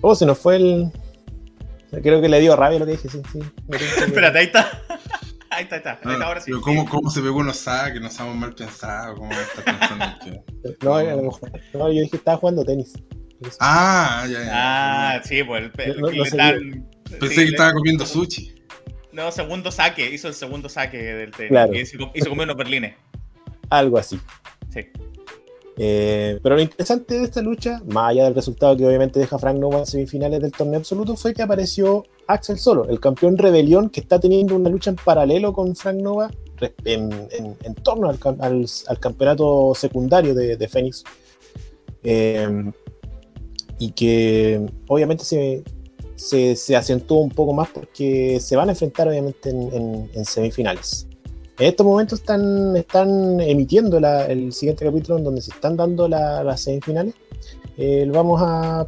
Oh, se nos fue el... Creo que le dio rabia lo que dije, sí, sí. (laughs) Espérate, ahí está. (laughs) (laughs) Ahí está, ahí está. Ahora sí. Pero ¿cómo, ¿cómo, se ve uno sabe que no estamos mal pensados? ¿Cómo está pensando que... No, a lo mejor. No, yo dije que estaba jugando tenis. Ah, ya, ya. Ah, sí, pues. No, no Pensé que estaba comiendo sushi. No, segundo saque. Hizo el segundo saque del tenis. Claro. Y se comió unos berlines. Algo así. Sí. Eh, pero lo interesante de esta lucha, más allá del resultado que obviamente deja Frank Nova en semifinales del torneo absoluto, fue que apareció Axel Solo, el campeón rebelión que está teniendo una lucha en paralelo con Frank Nova en, torno al, campeonato secundario de, de Fénix. Eh, y que obviamente se, se, acentuó un poco más porque se van a enfrentar obviamente en semifinales. En estos momentos están, están emitiendo el siguiente capítulo en donde se están dando las semifinales. Eh, vamos, a,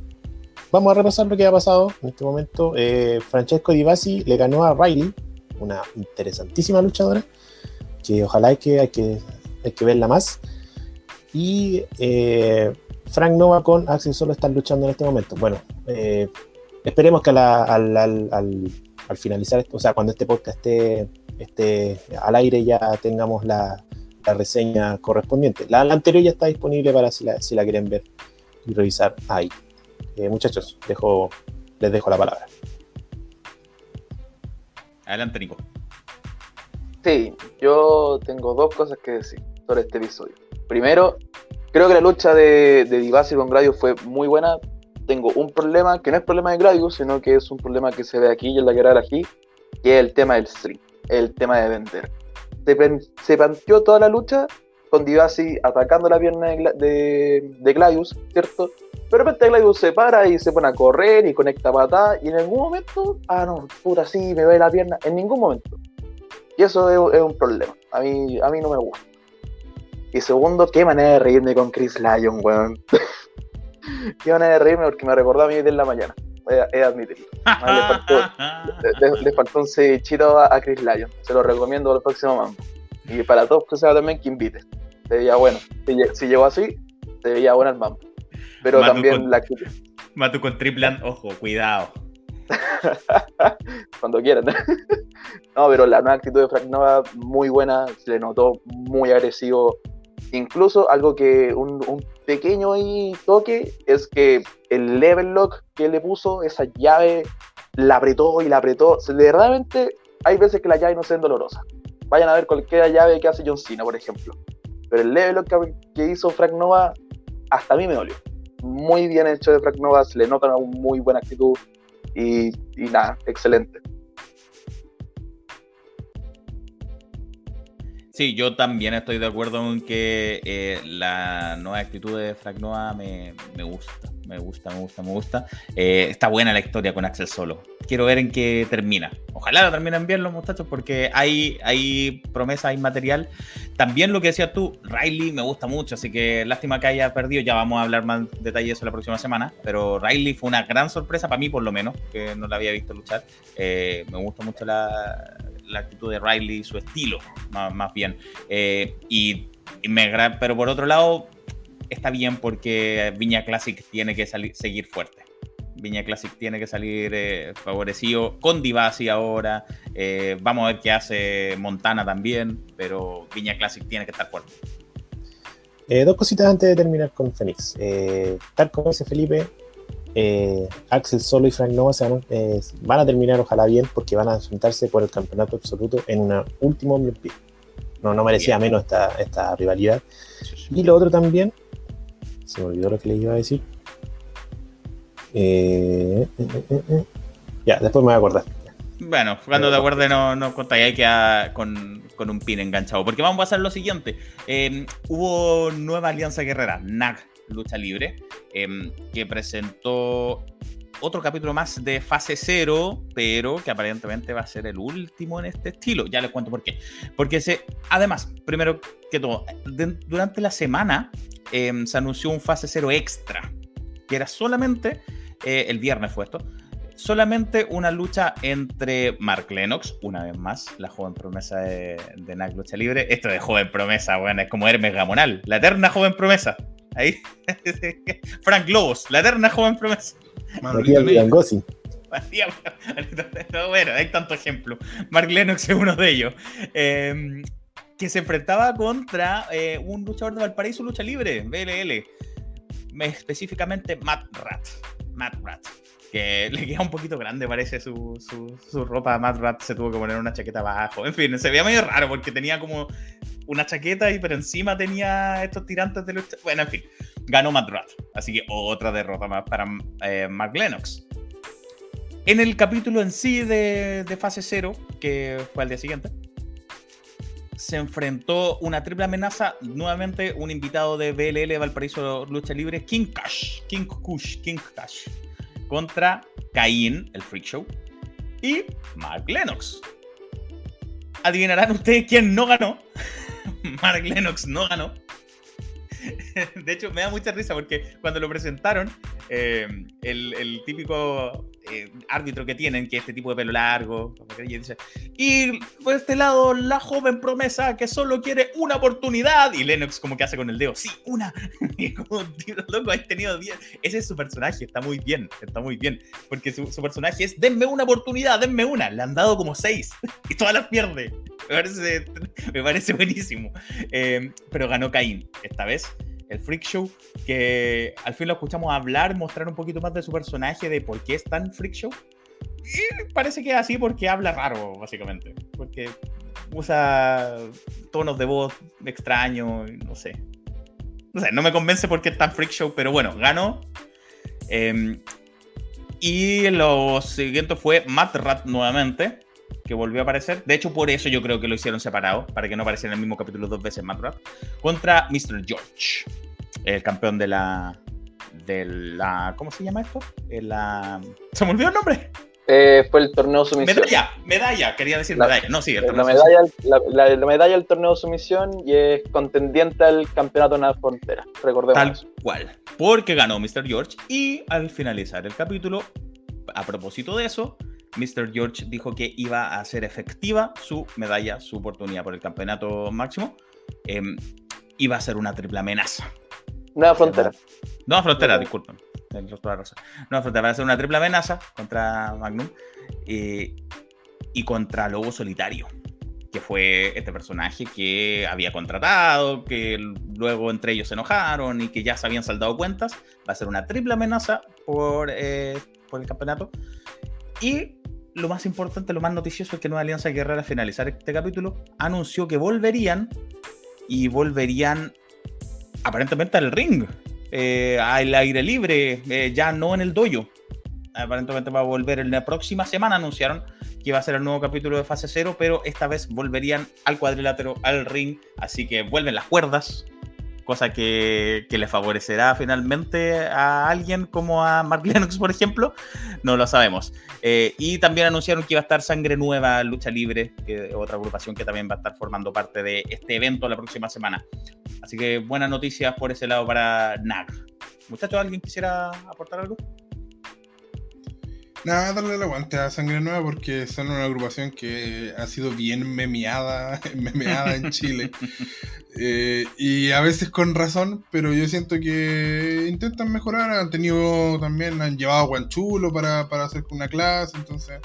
vamos a repasar lo que ha pasado en este momento. Eh, Francesco Di Basi le ganó a Riley, una interesantísima luchadora, que ojalá hay que, hay que, hay que verla más. Y eh, Frank Nova con Axel Solo están luchando en este momento. Bueno, esperemos que al, al, al, finalizar, o sea, cuando este podcast esté este, al aire ya tengamos la, reseña correspondiente. La, anterior ya está disponible para si la, si la quieren ver y revisar ahí. Eh, muchachos, dejo, les dejo la palabra. Adelante, Nico. Sí, yo tengo dos cosas que decir sobre este episodio. Primero, creo que la lucha de, de Divasi con Gradius fue muy buena. Tengo un problema, que no es problema de Gradius, sino que es un problema que se ve aquí y en la que aquí, que es el tema del stream el tema de vender. Se, planteó toda la lucha con Divasi atacando la pierna de, de, Gladius, ¿cierto? Pero de repente Gladius se para y se pone a correr y conecta patada y en algún momento, ah no, puta, sí, me ve la pierna, en ningún momento. Y eso es, un problema, a mí, a mí no me gusta. Y segundo, qué manera de reírme con Chris Lyon, weón. (laughs) qué manera de reírme porque me recordó a mí de la mañana he admitido. le, faltó, un cevichito a, Chris Lyon. Se lo recomiendo el próximo mambo. Y para todos que también que invite. Se veía bueno. Si, llegó así, se veía bueno el mambo. Pero también la actitud. Matu con triplan, ojo, cuidado. (laughs) Cuando quieran. (laughs) no, pero la nueva actitud de Frank Nova, muy buena. Se le notó muy agresivo Incluso algo que un, pequeño toque es que el level lock que le puso, esa llave, la apretó y la apretó. Realmente hay veces que la llave no se ven dolorosa. Vayan a ver cualquier llave que hace John Cena, por ejemplo. Pero el level lock que, hizo Frank Nova, hasta a mí me dolió. Muy bien hecho de Frank Nova, se le nota una muy buena actitud y, y nada, excelente. Sí, yo también estoy de acuerdo en que eh, la nueva actitud de Frank Noah me, gusta, me gusta, me gusta, me gusta. Eh, está buena la historia con Axel Solo. Quiero ver en qué termina. Ojalá la terminen bien los muchachos porque hay, hay promesa, hay material. También lo que decías tú, Riley me gusta mucho, así que lástima que haya perdido. Ya vamos a hablar más detalles de eso la próxima semana. Pero Riley fue una gran sorpresa para mí, por lo menos, que no la había visto luchar. Eh, me gusta mucho la la actitud de Riley, su estilo, más, bien. Eh, y, me pero por otro lado, está bien porque Viña Classic tiene que seguir fuerte. Viña Classic tiene que salir eh, favorecido con Divasi ahora. Eh, vamos a ver qué hace Montana también, pero Viña Classic tiene que estar fuerte. dos cositas antes de terminar con Fénix. tal como dice Felipe, Axel Solo y Frank Nova van, a terminar ojalá bien porque van a enfrentarse por el campeonato absoluto en un último MVP. No, no merecía menos esta, esta rivalidad. Y lo otro también, se me olvidó lo que les iba a decir. Eh, eh, eh, ya, después me voy a acordar. Bueno, cuando te acuerdes no, no contáis, que con, con, un pin enganchado. Porque vamos a hacer lo siguiente. Em, hubo nueva alianza guerrera, NAG Lucha Libre, em, que presentó otro capítulo más de fase cero, pero que aparentemente va a ser el último en este estilo. Ya les cuento por qué. Porque además, primero que todo, durante la semana em, se anunció un fase cero extra, que era solamente, eh, el viernes fue esto, solamente una lucha entre Mark Lennox, una vez más, la joven promesa de, de NAC Lucha Libre. Esto de joven promesa, bueno, es como Hermes Gamonal, la eterna joven promesa. Ahí, (laughs) Frank Lobos, la eterna joven promesa. (laughs) bueno, hay tanto ejemplo. Mark Lennox es uno de ellos. Em, que se enfrentaba contra eh, un luchador de Valparaíso Lucha Libre, BLL. Específicamente Matt Rat. Matt Rat. Que (laughs) le queda un poquito grande, parece su, su, ropa. Matt Rat se tuvo que poner una chaqueta abajo. En fin, se veía medio raro porque tenía como una chaqueta y pero encima tenía estos tirantes de lucha. Bueno, en fin ganó Matt Rat. Así que otra derrota más para eh, Mark Lennox. En el capítulo en sí de, fase 0, que fue al día siguiente, se enfrentó una triple amenaza. Nuevamente, un invitado de BLL Valparaíso Lucha Libre, King Cash, King Kush, King Cash, contra Cain, el Freak Show, y Mark Lennox. Adivinarán ustedes quién no ganó. (laughs) Mark Lennox no ganó. (laughs) de hecho, me da mucha risa porque cuando lo presentaron, eh, el, típico eh, árbitro que tienen, que es este tipo de pelo largo, y, por este lado, la joven promesa que solo quiere una oportunidad. Y Lennox como que hace con el dedo, sí, una. (laughs) y como, tío, loco, has tenido 10. Ese es su personaje, está muy bien, está muy bien. Porque su, personaje es, denme una oportunidad, denme una. Le han dado como seis y todas las pierde. Me parece, me parece buenísimo. Eh, pero ganó Caín esta vez el Freak Show, que al fin lo escuchamos hablar, mostrar un poquito más de su personaje, de por qué es tan Freak Show. Y parece que es así porque habla raro, básicamente. Porque usa tonos de voz extraños, no sé. No sé, no me convence porque es tan Freak Show, pero bueno, ganó. Em, y lo siguiente fue Matt Rat nuevamente, que volvió a aparecer. De hecho, por eso yo creo que lo hicieron separado, para que no apareciera en el mismo capítulo dos veces Matt Rat. Contra Mr. George el campeón de la. de la. ¿Cómo se llama esto? La, ¿Se me olvidó el nombre? Eh, fue el torneo sumisión. Medalla, medalla, quería decir medalla. No, sí, el torneo la, medalla, la, la, medalla del torneo sumisión y es contendiente al campeonato en la frontera. Recordemos. Tal cual. Porque ganó Mr. George y al finalizar el capítulo, a propósito de eso, Mr. George dijo que iba a hacer efectiva su medalla, su oportunidad por el campeonato máximo. Eh, iba a ser una triple amenaza. Nueva Frontera. Nueva Frontera, disculpen. Nueva Frontera va a ser una triple amenaza contra Magnum eh, y contra Lobo Solitario, que fue este personaje que había contratado, que luego entre ellos se enojaron y que ya se habían saldado cuentas. Va a ser una triple amenaza por, eh, por el campeonato. Y lo más importante, lo más noticioso es que Nueva Alianza Guerrera, al finalizar este capítulo, anunció que volverían y volverían aparentemente al ring, eh, al aire libre, eh, ya no en el dojo. Aparentemente va a volver en la próxima semana, anunciaron que iba a ser el nuevo capítulo de fase 0, pero esta vez volverían al cuadrilátero, al ring, así que vuelven las cuerdas, cosa que, que, le favorecerá finalmente a alguien como a Mark (laughs) Lennox, por ejemplo, no lo sabemos. Eh, y también anunciaron que iba a estar Sangre Nueva, Lucha Libre, que otra agrupación que también va a estar formando parte de este evento la próxima semana. Así que buenas noticias por ese lado para NAG. Muchachos, ¿alguien quisiera aportar algo? Nada, darle el aguante a Sangre Nueva porque son una agrupación que ha sido bien memeada, (laughs) memeada en Chile. (laughs) Eh, y a veces con razón, pero yo siento que intentan mejorar. Han tenido también, han llevado a Guanchulo para, para hacer una clase. Entonces,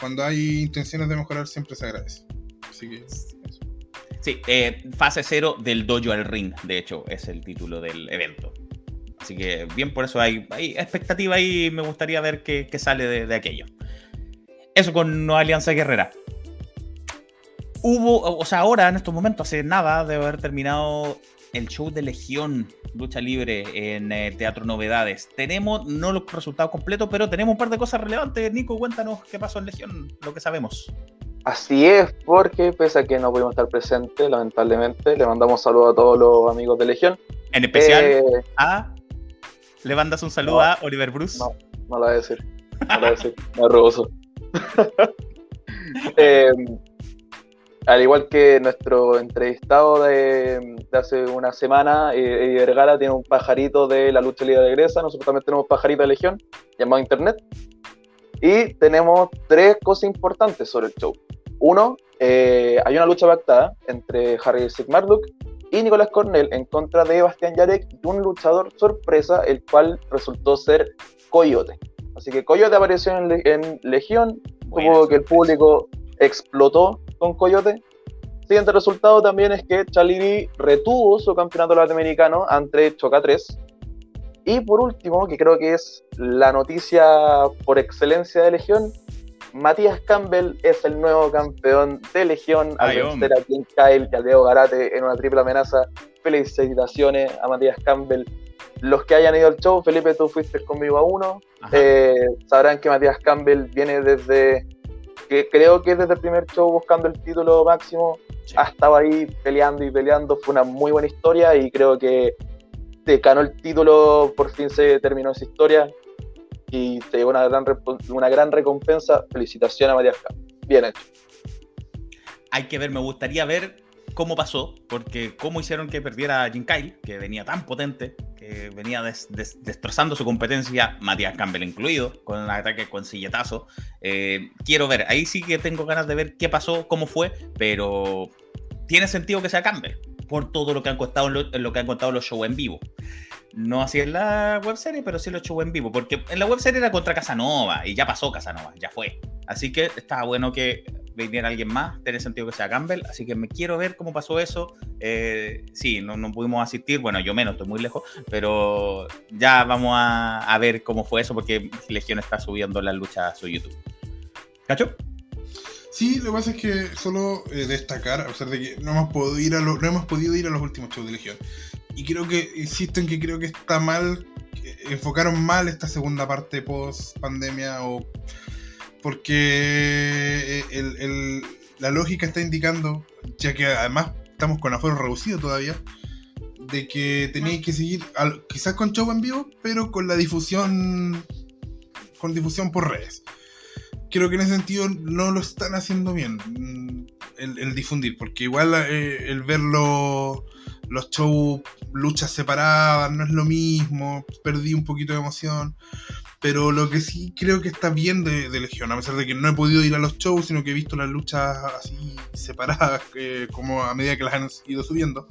cuando hay intenciones de mejorar, siempre se agradece. Así que, Sí, eh, fase cero del dojo al ring, de hecho, es el título del evento. Así que bien, por eso hay, hay expectativa y me gustaría ver qué, sale de, de, aquello. Eso con Alianza Guerrera hubo, o sea, ahora en estos momentos, hace nada de haber terminado el show de Legión Lucha Libre en el Teatro Novedades. Tenemos, no los resultados completos, pero tenemos un par de cosas relevantes. Nico, cuéntanos qué pasó en Legión, lo que sabemos. Así es, porque pese a que no pudimos estar presentes, lamentablemente, le mandamos saludos a todos los amigos de Legión. En especial eh, a. ¿Le mandas un saludo a Oliver Bruce? No, no lo voy a decir. No lo voy a decir. (laughs) Me roboso. (laughs) eh, al igual que nuestro entrevistado de, hace una semana, eh, Eddie Vergara tiene un pajarito de la lucha libre de Gresa, nosotros también tenemos pajarito de Legión, llamado Internet. Y tenemos tres cosas importantes sobre el show. Uno, eh, hay una lucha pactada entre Harry Sigmarduk y Nicolás Cornell en contra de Bastián Yarek y un luchador sorpresa, el cual resultó ser Coyote. Así que Coyote apareció en, Legión, tuvo que el público explotó con Coyote. Siguiente resultado también es que Charlie retuvo su campeonato latinoamericano ante Choca 3. Y por último, que creo que es la noticia por excelencia de Legión, Matías Campbell es el nuevo campeón de Legión al vencer a King Kyle y a Leo Garate en una triple amenaza. Felicitaciones a Matías Campbell. Los que hayan ido al show, Felipe, tú fuiste conmigo a uno. Eh, sabrán que Matías Campbell viene desde que creo que desde el primer show buscando el título máximo, ha estado ahí peleando y peleando, fue una muy buena historia y creo que te ganó el título, por fin se terminó esa historia y te llevó una gran, una gran recompensa. Felicitaciones a Matías Bien hecho. Hay que ver, me gustaría ver cómo pasó, porque cómo hicieron que perdiera a Jim Kyle, que venía tan potente, que venía destrozando su competencia, Matías Campbell incluido, con el ataque con silletazo. Eh, quiero ver, ahí sí que tengo ganas de ver qué pasó, cómo fue, pero tiene sentido que sea Campbell, por todo lo que han contado, en lo que han contado los shows en vivo. No así en la webserie, pero sí los shows en vivo, porque en la webserie era contra Casanova y ya pasó Casanova, ya fue. Así que estaba bueno que viniera alguien más, tiene sentido que sea Campbell, así que me quiero ver cómo pasó eso. Eh, sí, no, no, pudimos asistir, bueno, yo menos, estoy muy lejos, pero ya vamos a, ver cómo fue eso, porque Legión está subiendo la lucha a su YouTube. ¿Cacho? Sí, lo que pasa es que solo eh, destacar, a pesar de que no hemos, podido ir a no hemos podido ir a los últimos shows de Legión. Y creo que, insisto en que creo que está mal, enfocaron mal esta segunda parte post pandemia o porque eh, la lógica está indicando, ya que además estamos con aforo reducido todavía, de que tenéis que seguir quizás con show en vivo, pero con la difusión con difusión por redes. Creo que en ese sentido no lo están haciendo bien mm, el, difundir, porque igual eh, el ver los shows, luchas separadas, no es lo mismo, perdí un poquito de emoción. Pero lo que sí creo que está bien de, Legión, a pesar de que no he podido ir a los shows, sino que he visto las luchas así separadas, (laughs) como a medida que las han ido subiendo,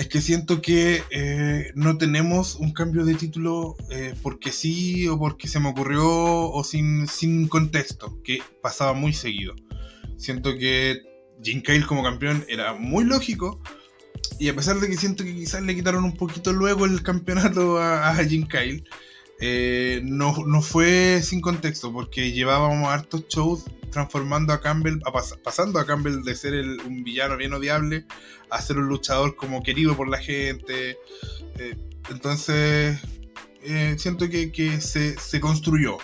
es que siento que eh, no tenemos un cambio de título eh, porque sí o porque se me ocurrió o sin, sin contexto, que pasaba muy seguido. Siento que Jim Kyle como campeón era muy lógico. Y a pesar de que siento que quizás le quitaron un poquito luego el campeonato a, a Jim Kyle, eh, no, fue sin contexto, porque llevábamos hartos shows transformando a Campbell, pasando a Campbell de ser un villano bien odiable a ser un luchador como querido por la gente. Eh, entonces, eh, siento que, se, construyó.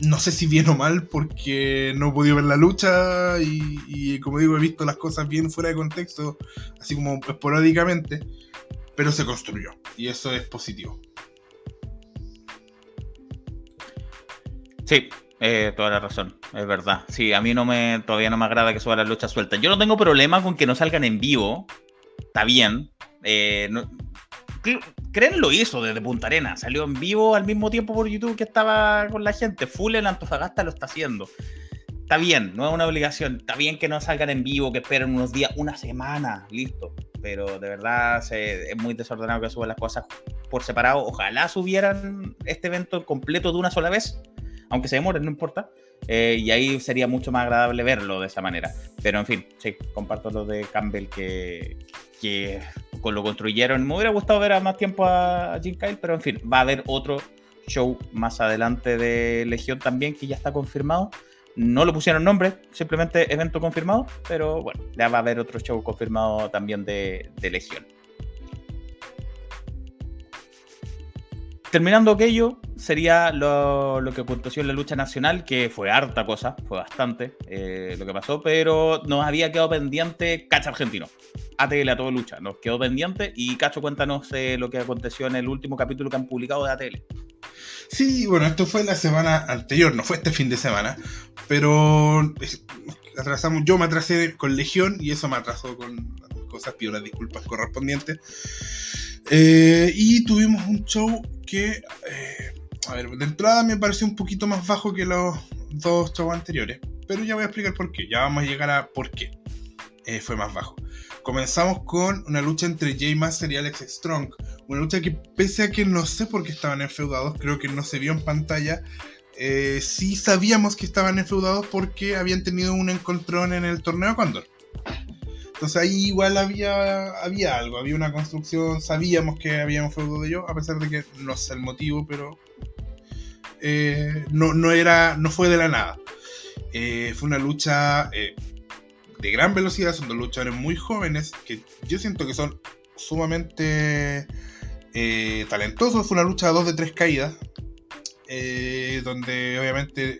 No sé si bien o mal, porque no he podido ver la lucha y, como digo, he visto las cosas bien fuera de contexto, así como esporádicamente, pero se construyó y eso es positivo. Sí, eh, toda la razón, es verdad. Sí, a mí no me, todavía no me agrada que suban las luchas sueltas. Yo no tengo problema con que no salgan en vivo, está bien. Eh, Creen lo hizo desde Punta Arena, salió en vivo al mismo tiempo por YouTube que estaba con la gente. Full en Antofagasta lo está haciendo. está bien, no es una obligación. Está bien que no salgan en vivo, que esperen unos días, una semana, listo. Pero de verdad es muy desordenado que suban las cosas por separado. Ojalá subieran este evento completo de una sola vez, aunque se demoren, no importa. Eh, y ahí sería mucho más agradable verlo de esa manera. Pero en fin, sí, comparto lo de Campbell que lo construyeron. Me hubiera gustado ver a más tiempo a Jim Kyle, pero en fin, va a haber otro show más adelante de Legión también que ya está confirmado. No lo pusieron nombre, simplemente evento confirmado, pero bueno, ya va a haber otro show confirmado también de, Legión. Terminando aquello, sería lo, que aconteció en la lucha nacional, que fue harta cosa, fue bastante eh, lo que pasó, pero nos había quedado pendiente Cacha Argentino. ATL a todo lucha, nos quedó pendiente y Cacho, cuéntanos eh, lo que aconteció en el último capítulo que han publicado de ATL. Sí, bueno, esto fue la semana anterior, no fue este fin de semana, pero atrasamos, yo me atrasé con Legión y eso me atrasó con cosas, pido las disculpas correspondientes. Eh, y tuvimos un show que, eh, a ver, de entrada me pareció un poquito más bajo que los dos shows anteriores, pero ya voy a explicar por qué, ya vamos a llegar a por qué eh, fue más bajo. Comenzamos con una lucha entre Jay Master y Alex Strong. Una lucha que pese a que no sé por qué estaban enfeudados, creo que no se vio en pantalla. Eh, sí sabíamos que estaban enfeudados porque habían tenido un encontrón en el torneo Condor. Entonces ahí igual había, había algo, había una construcción, sabíamos que había un feudo de ellos, a pesar de que no sé el motivo, pero eh, no, no, era, no fue de la nada. Eh, fue una lucha de gran velocidad, son dos luchadores muy jóvenes que yo siento que son sumamente eh, talentosos. Fue una lucha de dos de tres caídas, eh, donde obviamente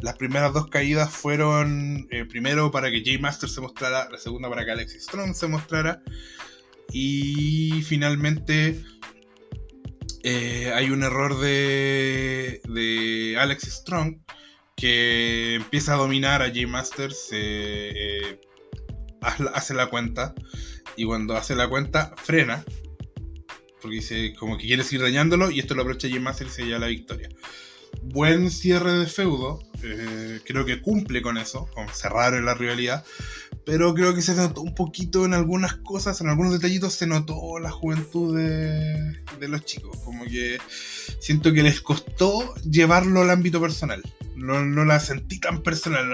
las primeras dos caídas fueron eh, primero para que Jay Master se mostrara, la segunda para que Alex Strong se mostrara, y finalmente hay un error de, de Alex Strong que empieza a dominar a Jay Masters, eh, hace la cuenta y cuando hace la cuenta frena porque dice como que quiere seguir dañándolo y esto lo aprovecha Jay Masters y se lleva la victoria. Buen cierre de feudo, eh, creo que cumple con eso, con cerrar la rivalidad, pero creo que se notó un poquito en algunas cosas, en algunos detallitos se notó la juventud de, los chicos, como que siento que les costó llevarlo al ámbito personal. No, no la sentí tan personal,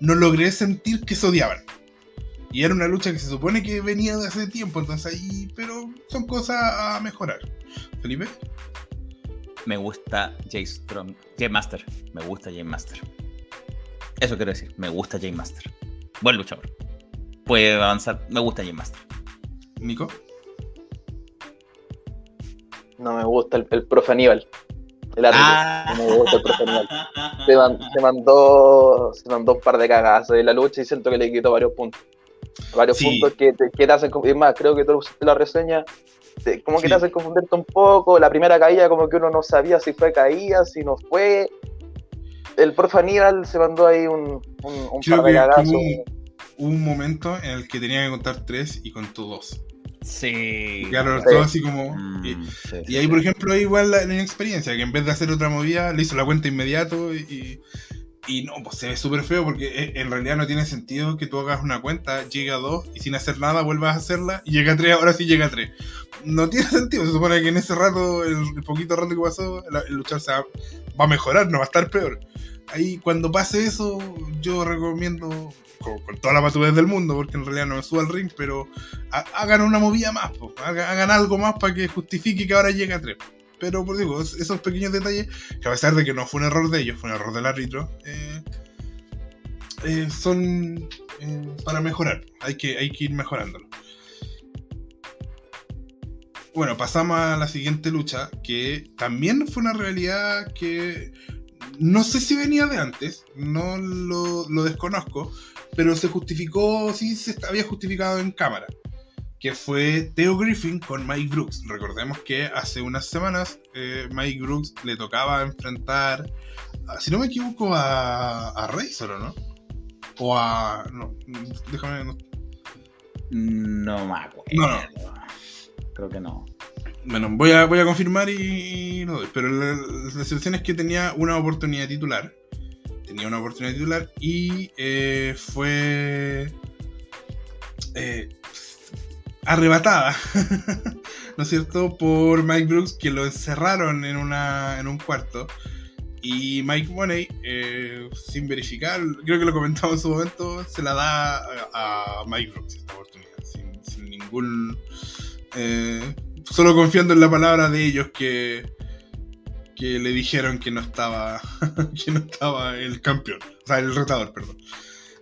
no, logré sentir que se odiaban. Y era una lucha que se supone que venía de hace tiempo, entonces ahí, pero son cosas a mejorar. Felipe. Me gusta Jay Strong, Jay Master, me gusta Jay Master. Eso quiero decir, me gusta Jay Master. Buen luchador. Puede avanzar, me gusta Jay Master. Nico. No me gusta el, el profe Aníbal. El árbitro. Ah. No me gusta el profe Aníbal. Se, mandó, se mandó un par de cagadas de la lucha y siento que le quitó varios puntos. Varios puntos que te, que te hacen. Es más, creo que tú la reseña. como que te hacen confundirte un poco. La primera caída, como que uno no sabía si fue caída, si no fue. El profe Aníbal se mandó ahí un, un, par de cagazos. Hubo un momento en el que tenía que contar tres y contó dos. Sí. Claro, todo así como. Mm, y, ahí, por ejemplo, igual la, la, experiencia, que en vez de hacer otra movida, le hizo la cuenta inmediato y. Y no, pues se ve súper feo porque eh, en realidad no tiene sentido que tú hagas una cuenta, llegue a dos y sin hacer nada vuelvas a hacerla y llega a tres, ahora sí llega a tres. No tiene (laughs) sentido, se supone que en ese rato, el, poquito rato que pasó, el, luchar se va, a mejorar, no va a estar peor. Ahí cuando pase eso, yo recomiendo con, toda la matudez del mundo, porque en realidad no me subo al ring, pero hagan una movida más, hagan, algo más para que justifique que ahora llegue a tres. Pero por digo, esos pequeños detalles, que a pesar de que no fue un error de ellos, fue un error del árbitro, eh, eh, son eh, para mejorar. Hay que, hay que ir mejorándolo. Bueno, pasamos a la siguiente lucha, que también fue una realidad que no sé si venía de antes, no lo, lo desconozco, pero se justificó, sí se había justificado en cámara, que fue Theo Griffin con Mike Brooks. Recordemos que hace unas semanas eh, Mike Brooks le tocaba enfrentar, si no me equivoco, a, a Razor, ¿o no? O a... No, déjame... No, no me acuerdo. No, no. Creo que no. Bueno, voy a, voy a confirmar y, no doy. Pero la, la, situación es que tenía una oportunidad titular tenía una oportunidad titular y eh, fue eh, arrebatada, (laughs) ¿no es cierto?, por Mike Brooks, que lo encerraron en, una, en un cuarto. Y Mike Money, eh, sin verificar, creo que lo comentamos en su momento, se la da a, Mike Brooks esta oportunidad, sin, ningún... solo confiando en la palabra de ellos que, que le dijeron que no estaba (laughs) que no estaba el campeón, o sea, el retador, perdón.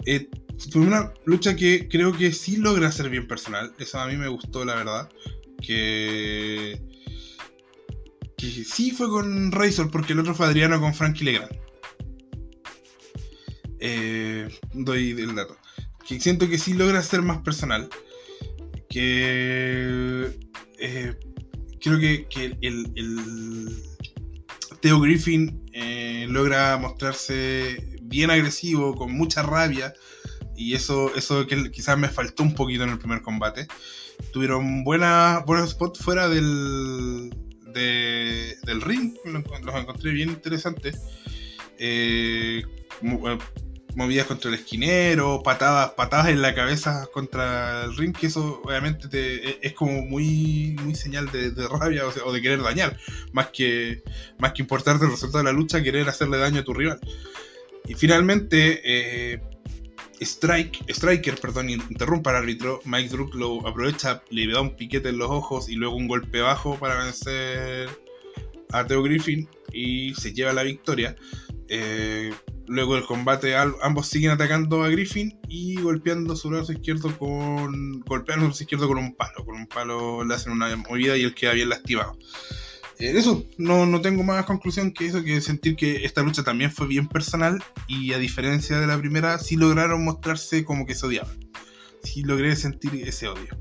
Eh, fue una lucha que creo que sí logra ser bien personal, eso a mí me gustó, la verdad, que que sí fue con Razor porque el otro fue Adriano con Frankie Legrand. Eh, doy el dato. Que siento que sí logra ser más personal. Que eh, creo que, el Theo Griffin eh, logra mostrarse bien agresivo, con mucha rabia, y eso, eso que quizás me faltó un poquito en el primer combate. Tuvieron buena, buenos spots fuera del, del ring, los encontré bien interesantes. Eh, movidas contra el esquinero, patadas, patadas en la cabeza contra el ring, que eso obviamente e, es como muy, muy señal de, rabia o, de querer dañar, más que, más que importarte el resultado de la lucha, querer hacerle daño a tu rival. Y finalmente, eh, Strike, Striker, perdón, interrumpa al árbitro, Mike Druck lo aprovecha, le da un piquete en los ojos y luego un golpe bajo para vencer a Theo Griffin y se lleva la victoria. Eh, Luego del combate ambos siguen atacando a Griffin y golpeando su brazo izquierdo con. golpeando su brazo izquierdo con un palo. Con un palo le hacen una movida y él queda bien lastimado. Eh, eso, no, no tengo más conclusión que eso, que sentir que esta lucha también fue bien personal y a diferencia de la primera, sí lograron mostrarse como que se odiaban. Sí logré sentir ese odio.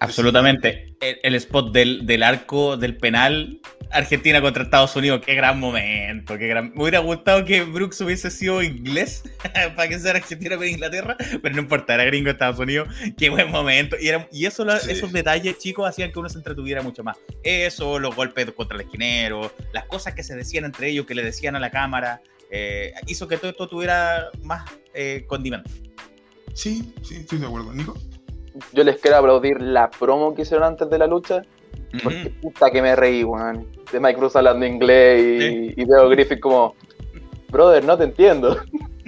Absolutamente. El, spot del, del, arco del penal Argentina contra Estados Unidos, qué gran momento, qué gran... Me hubiera gustado que Brooks hubiese sido inglés (laughs) para que sea Argentina con Inglaterra, pero no importa, era gringo Estados Unidos, qué buen momento. Y, y eso, esos detalles, chicos, hacían que uno se entretuviera mucho más. Eso, los golpes contra el esquinero, las cosas que se decían entre ellos, que le decían a la cámara, eh, hizo que todo esto tuviera más eh, condimento. Sí, sí, estoy de acuerdo. Nico. Yo les quiero aplaudir la promo que hicieron antes de la lucha porque puta que me reí, weón. De Mike Cruz hablando inglés y, veo Griffith como, brother, no te entiendo.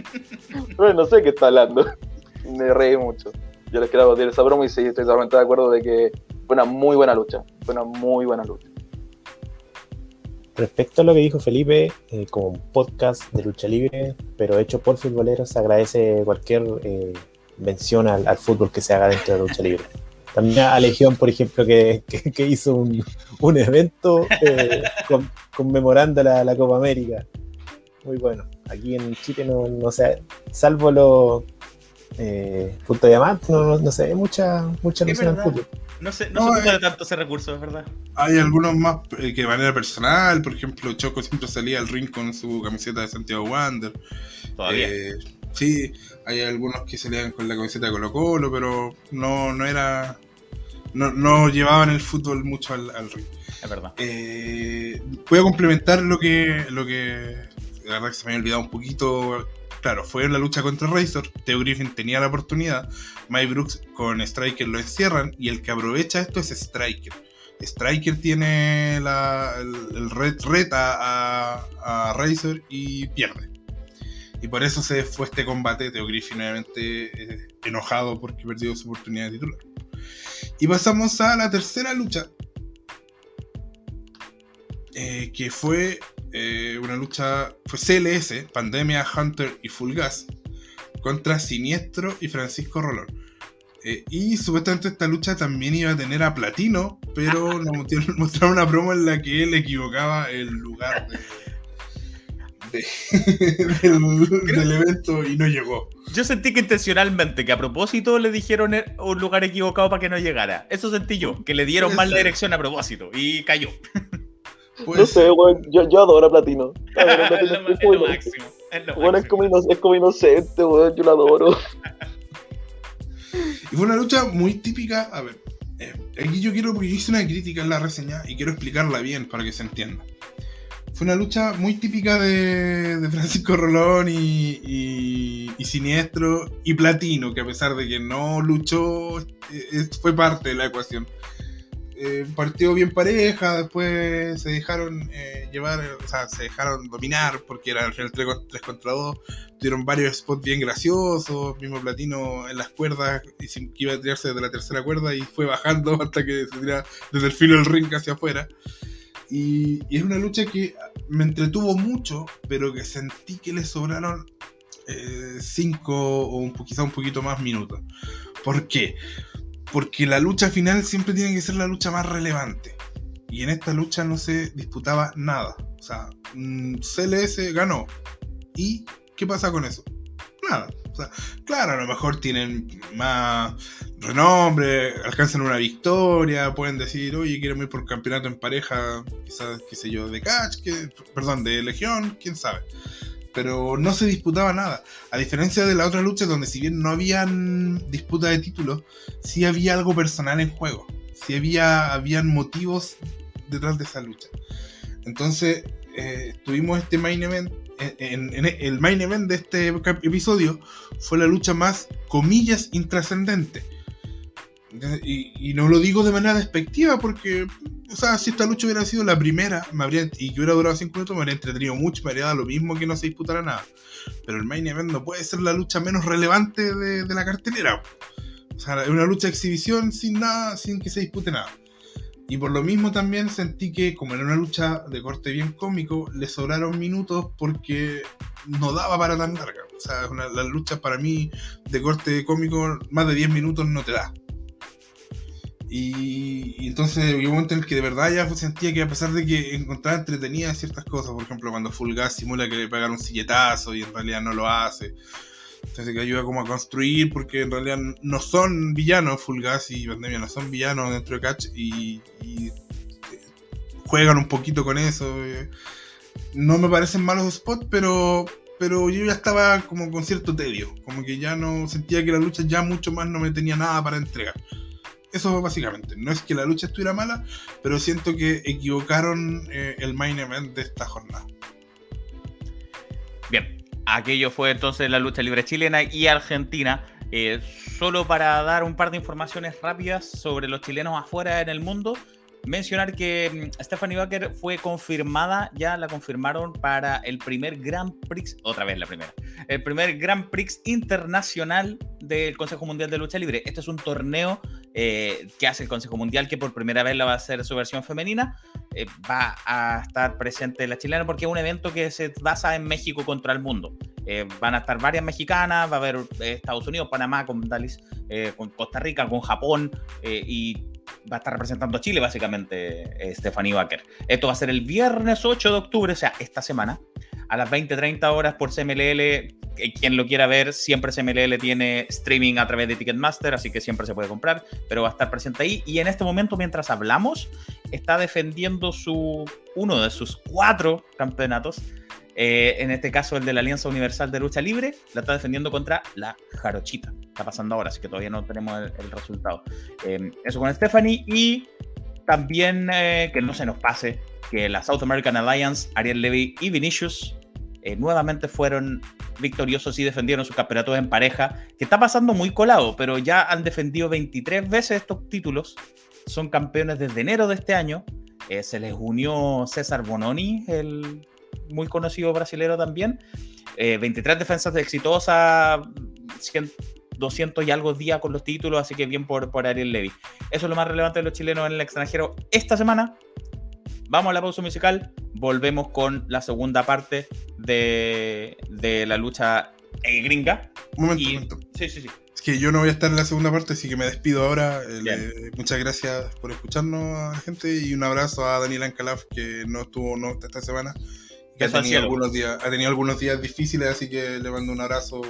(laughs) brother, no sé qué está hablando. me reí mucho. Yo les quiero decir esa broma y sí, estoy totalmente de acuerdo de que fue una muy buena lucha. Fue una muy buena lucha. Respecto a lo que dijo Felipe, eh, como un podcast de lucha libre, pero hecho por futboleros, se agradece cualquier eh, mención al, al, fútbol que se haga dentro de la lucha libre. También a Legión, por ejemplo, que, hizo un, evento eh, conmemorando la, Copa América. Muy bueno. Aquí en Chile no, no sé, salvo los eh, punto diamante, no, no, se ve mucha, mucha en fútbol. No sé, no, se eh, tanto ese recurso, es verdad. Hay algunos más eh, que de manera personal, por ejemplo, Choco siempre salía al ring con su camiseta de Santiago Wander. Todavía. sí, hay algunos que salían con la camiseta de Colo Colo, pero no, no era no, llevaban el fútbol mucho al, ring. Es verdad. Eh, voy a complementar lo que, lo que. La verdad que se me había olvidado un poquito. Claro, fue en la lucha contra Razor. Theo Griffin tenía la oportunidad. Mike Brooks con Striker lo encierran. Y el que aprovecha esto es Striker. Striker tiene la, el, red reta a, a Razor y pierde. Y por eso se fue este combate. Theo Griffin, obviamente, eh, enojado porque perdió su oportunidad de titular. Y pasamos a la tercera lucha. Eh, que fue eh, una lucha. Fue CLS, Pandemia, Hunter y Full Gas. Contra Siniestro y Francisco Rolón. Y supuestamente esta lucha también iba a tener a Platino, pero nos (laughs) mostraron una promo en la que él equivocaba el lugar de (laughs) del, evento y no llegó. Yo sentí que intencionalmente, que a propósito le dijeron un lugar equivocado para que no llegara. Eso sentí yo, que le dieron mal la dirección a propósito y cayó. no sé, yo, yo, adoro a Platino. (laughs) es, lo, máximo. Es, como, inocente, weón, yo lo adoro. (laughs) y fue una lucha muy típica, a ver, eh, aquí yo quiero, porque yo hice una crítica en la reseña y quiero explicarla bien para que se entienda fue una lucha muy típica de, Francisco Rolón y, Siniestro y Platino, que a pesar de que no luchó, eh, fue parte de la ecuación. Eh, partió bien pareja, después se dejaron eh, llevar, o sea, se dejaron dominar porque era al final 3, contra 2. Tuvieron varios spots bien graciosos, mismo Platino en las cuerdas, y iba a tirarse desde la tercera cuerda y fue bajando (laughs) hasta que se tira desde el filo del ring hacia afuera. Y, es una lucha que me entretuvo mucho, pero que sentí que le sobraron 5 eh, o un, quizá un poquito más minutos. ¿Por qué? Porque la lucha final siempre tiene que ser la lucha más relevante. Y en esta lucha no se disputaba nada. O sea, mm, CLS ganó. ¿Y qué pasa con eso? Nada. Claro, a lo mejor tienen más renombre, alcanzan una victoria, pueden decir, oye, quiero ir por campeonato en pareja, quizás, qué sé yo, de catch, perdón, de legión, quién sabe pero no se disputaba nada. A diferencia de la otra lucha, donde si bien no habían disputa de títulos, sí había algo personal en juego. Sí había habían motivos detrás de esa lucha. Entonces, eh, tuvimos este main event. El main event de este episodio fue la lucha más, comillas, intrascendente y, no lo digo de manera despectiva porque, o sea, si esta lucha hubiera sido la primera me habría, y que hubiera durado 5 minutos, me habría entretenido mucho, me habría dado lo mismo que no se disputara nada. Pero el main event no puede ser la lucha menos relevante de, la cartelera. O sea, es una lucha de exhibición sin nada, sin que se dispute nada. Y por lo mismo también sentí que, como era una lucha de corte bien cómico, le sobraron minutos porque no daba para tan larga. O sea, una, la lucha para mí de corte cómico, más de 10 minutos no te da. Y, entonces hubo un momento en el que de verdad ya sentía que a pesar de que encontraba entretenida ciertas cosas, por ejemplo cuando Fulgas simula que le pegan un silletazo y en realidad no lo hace, entonces que ayuda como a construir porque en realidad no son villanos Fulgas y Pandemia, no son villanos dentro de Catch y, eh, juegan un poquito con eso. Eh. No me parecen malos spots, pero pero yo ya estaba como con cierto tedio, como que ya no sentía que la lucha ya mucho más no me tenía nada para entregar. Eso básicamente. No es que la lucha estuviera mala, pero siento que equivocaron eh, el main event de esta jornada. Aquello fue entonces la lucha libre chilena y argentina. Eh, solo para dar un par de informaciones rápidas sobre los chilenos afuera en el mundo mencionar que mm, Stephanie Baker fue confirmada, ya la confirmaron para el primer Grand Prix, otra vez la primera, el primer Grand Prix internacional del Consejo Mundial de Lucha Libre. Este es un torneo eh, que hace el Consejo Mundial, que por primera vez la va a hacer su versión femenina. Eh, va a estar presente la chilena porque es un evento que se basa en México contra el mundo. Eh, van a estar varias mexicanas, va a haber Estados Unidos, Panamá, con Dalis, con Costa Rica, con Japón y va a estar representando a Chile, básicamente, Stephanie Baker. Esto va a ser el viernes 8 de octubre, o sea, esta semana, a las 20-30 horas por CMLL. Eh, quien lo quiera ver, siempre CMLL tiene streaming a través de Ticketmaster, así que siempre se puede comprar, pero va a estar presente ahí. Y en este momento, mientras hablamos, está defendiendo su, uno de sus cuatro campeonatos eh, en este caso, el de la Alianza Universal de Lucha Libre la está defendiendo contra la Jarochita. Está pasando ahora, así que todavía no tenemos el, resultado. Eh, eso con Stephanie y también eh, que no se nos pase que la South American Alliance, Ariel Levy y Vinicius nuevamente fueron victoriosos y defendieron su campeonato en pareja, que está pasando muy colado, pero ya han defendido 23 veces estos títulos. Son campeones desde enero de este año. se les unió César Bononi, el muy conocido brasilero también. 23 eh, defensas exitosas, 200 y algo días con los títulos, así que bien por, por Ariel Levy. Eso es lo más relevante de los chilenos en el extranjero esta semana. Vamos a la pausa musical, volvemos con la segunda parte de, de la lucha eh, gringa. Un momento, Sí, sí, sí. Es que yo no voy a estar en la segunda parte, así que me despido ahora. Eh, muchas gracias por escucharnos a la gente y un abrazo a Daniel Ancalaf, que no estuvo no, esta semana ha tenido, algunos días, ha tenido algunos días difíciles, así que le mando un abrazo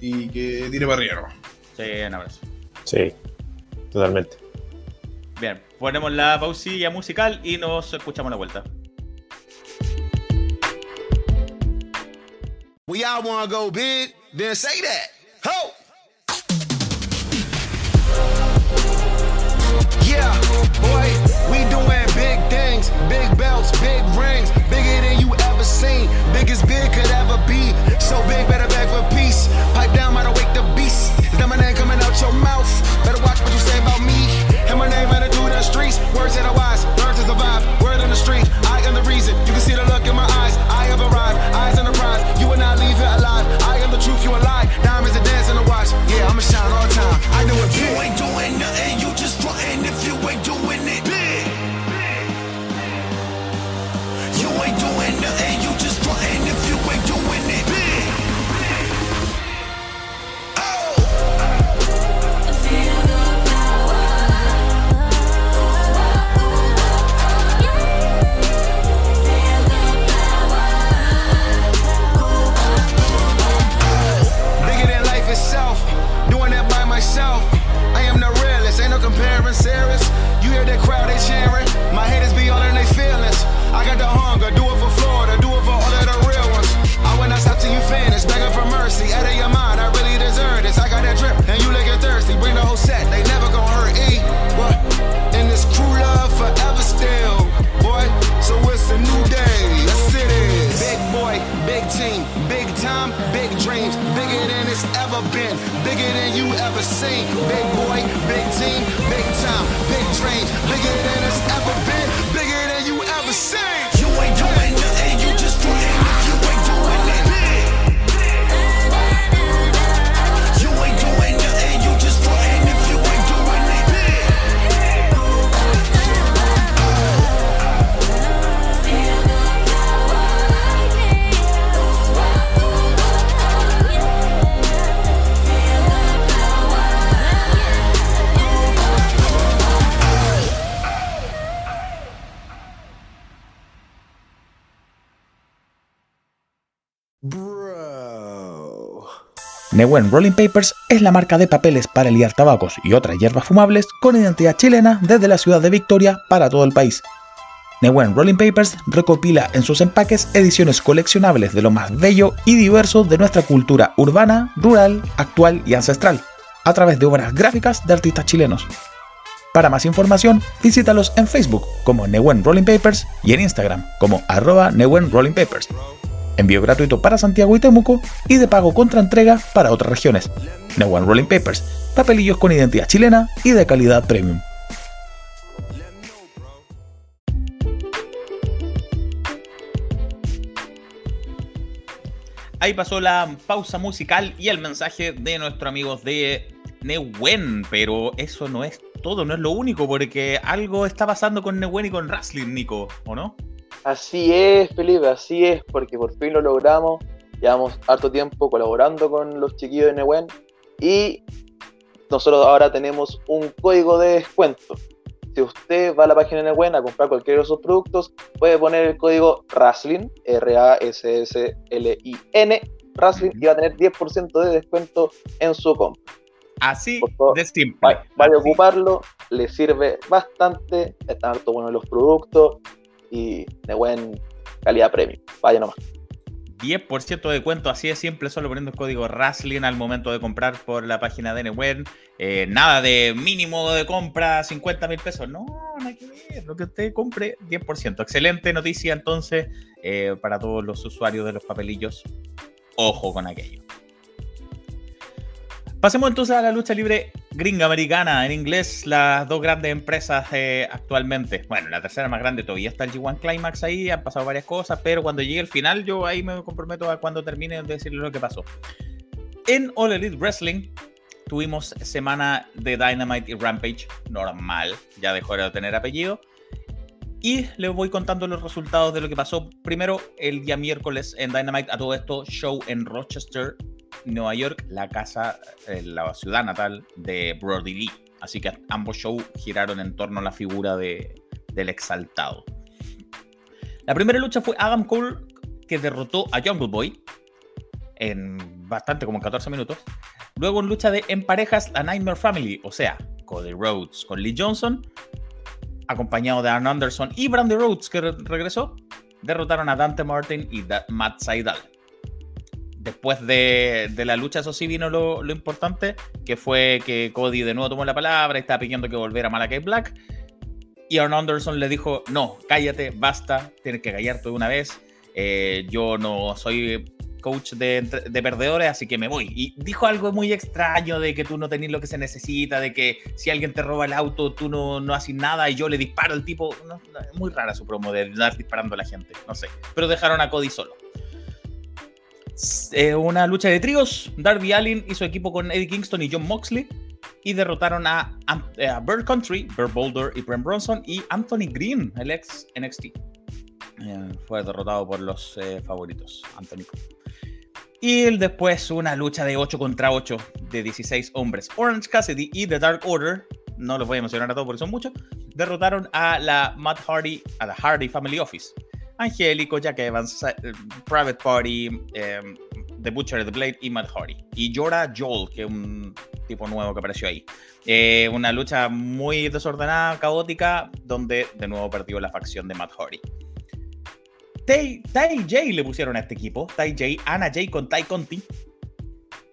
y que tire para arriba. Sí, un abrazo. Sí, totalmente. Bien, ponemos la pausilla musical y nos escuchamos la vuelta. We all wanna go big, then say that. Ho! things, big belts, big rings, bigger than you ever seen, biggest big could ever be. So big, better beg for peace. Pipe down, might awake the beast. Is that my name coming out your mouth? Better watch what you say about me. And my name better do the streets. Words that are wise, learn to survive. Word on the street, I am the reason. You can see the look in my eyes. I have arrived. I at the hunger, do it for Florida, do it for all of the real ones. I will not stop till you finish, begging for mercy. Out of your mind, I really deserve this. I got that drip, and you looking thirsty. Bring the whole set, they never gonna hurt E. What? And this crew love forever still, boy. So it's a new day. Yes it is. Big boy, big team, big time, big dreams, bigger than it's ever been, bigger than you ever seen. Big boy, big team, big time. Newen Rolling Papers es la marca de papeles para liar tabacos y otras hierbas fumables con identidad chilena desde la ciudad de Victoria para todo el país. Newen Rolling Papers recopila en sus empaques ediciones coleccionables de lo más bello y diverso de nuestra cultura urbana, rural, actual y ancestral, a través de obras gráficas de artistas chilenos. Para más información, visítalos en Facebook como Newen Rolling Papers y en Instagram como arroba Newen Rolling Papers envío gratuito para Santiago y Temuco y de pago contra entrega para otras regiones. No Rolling Papers, papelillos con identidad chilena y de calidad premium. Ahí pasó la pausa musical y el mensaje de nuestros amigos de Newen, pero eso no es todo, no es lo único, porque algo está pasando con Newen y con Wrestling, Nico, ¿o no? Así es, Felipe, así es, porque por fin lo logramos. Llevamos harto tiempo colaborando con los chiquillos de Newen y nosotros ahora tenemos un código de descuento. Si usted va a la página de Newen a comprar cualquiera de sus productos, puede poner el código RASLIN, R-A-S-S-L-I-N, RASLIN, y va a tener 10% de descuento en su compra. Así de simple. Vaya a ocuparlo, le sirve bastante, están harto buenos los productos, y de buen calidad premium. Vaya nomás. 10% de cuento, así de simple, solo poniendo el código RASLIN al momento de comprar por la página de Newen. Eh, nada de mínimo de compra 50 mil pesos. No, no hay que ver. Lo que usted compre, 10%. Excelente noticia entonces eh, para todos los usuarios de los papelillos. Ojo con aquello. Pasemos entonces a la lucha libre gringa americana. En inglés, las dos grandes empresas eh, actualmente. Bueno, la tercera más grande todavía está el G1 Climax ahí. Han pasado varias cosas, pero cuando llegue el final, yo ahí me comprometo a cuando termine de decirles lo que pasó. En All Elite Wrestling tuvimos semana de Dynamite y Rampage normal. Ya dejó de tener apellido. Y les voy contando los resultados de lo que pasó. Primero, el día miércoles en Dynamite, a todo esto, show en Rochester, Nueva York, la casa, eh, la ciudad natal de Brody Lee. Así que ambos shows giraron en torno a la figura de, del exaltado. La primera lucha fue Adam Cole, que derrotó a Jungle Boy en bastante, como en 14 minutos. Luego en lucha de en parejas, la Nightmare Family, o sea, Cody Rhodes con Lee Johnson, acompañado de Arn Anderson y Brandy Rhodes, que regresó, derrotaron a Dante Martin y Matt Seidel después de, la lucha, eso sí vino lo, importante, que fue que Cody de nuevo tomó la palabra y estaba pidiendo que volviera Malakai Black. Y Arn Anderson le dijo, no, cállate, basta, tienes que callarte de una vez. Eh, yo no soy coach de, perdedores, así que me voy. Y dijo algo muy extraño de que tú no tenés lo que se necesita, de que si alguien te roba el auto, tú no, no haces nada y yo le disparo al tipo. muy rara su promo de andar disparando a la gente, no sé. Pero dejaron a Cody solo. Eh, una lucha de tríos. Darby Allin y su equipo con Eddie Kingston y John Moxley. Y derrotaron a, a, Bird Country, Bird Boulder y Brent Bronson y Anthony Green, el ex NXT. fue derrotado por los favoritos, Anthony. Y después una lucha de 8 contra 8 de 16 hombres. Orange Cassidy y The Dark Order, no los voy a mencionar a todos porque son muchos, derrotaron a la Matt Hardy, a la Hardy Family Office. Angélico, Jack Evans, eh, Private Party, em, The Butcher, The Blade y Matt Hardy. Y Jorah Joel, que es un tipo nuevo que apareció ahí. Eh, una lucha muy desordenada, caótica, donde de nuevo perdió la facción de Matt Hardy. Tai, J le pusieron a este equipo, Tai J, Anna J con Tai Conti.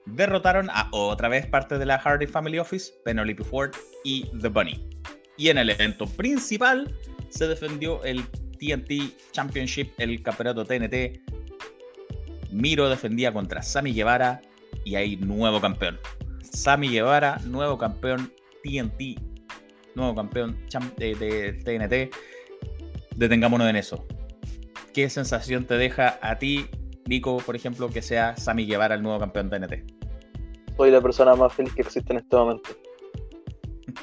Derrotaron a otra vez parte de la Hardy Family Office, Penelope Ford y The Bunny. Y en el evento principal se defendió el TNT Championship, el campeonato TNT. Miro defendía contra Sammy Guevara y hay nuevo campeón. Sammy Guevara, nuevo campeón TNT, nuevo campeón de, TNT. Detengámonos en eso. ¿Qué sensación te deja a ti, Nico, por ejemplo, que sea Sammy Guevara el nuevo campeón TNT? Soy la persona más feliz que existe en este momento.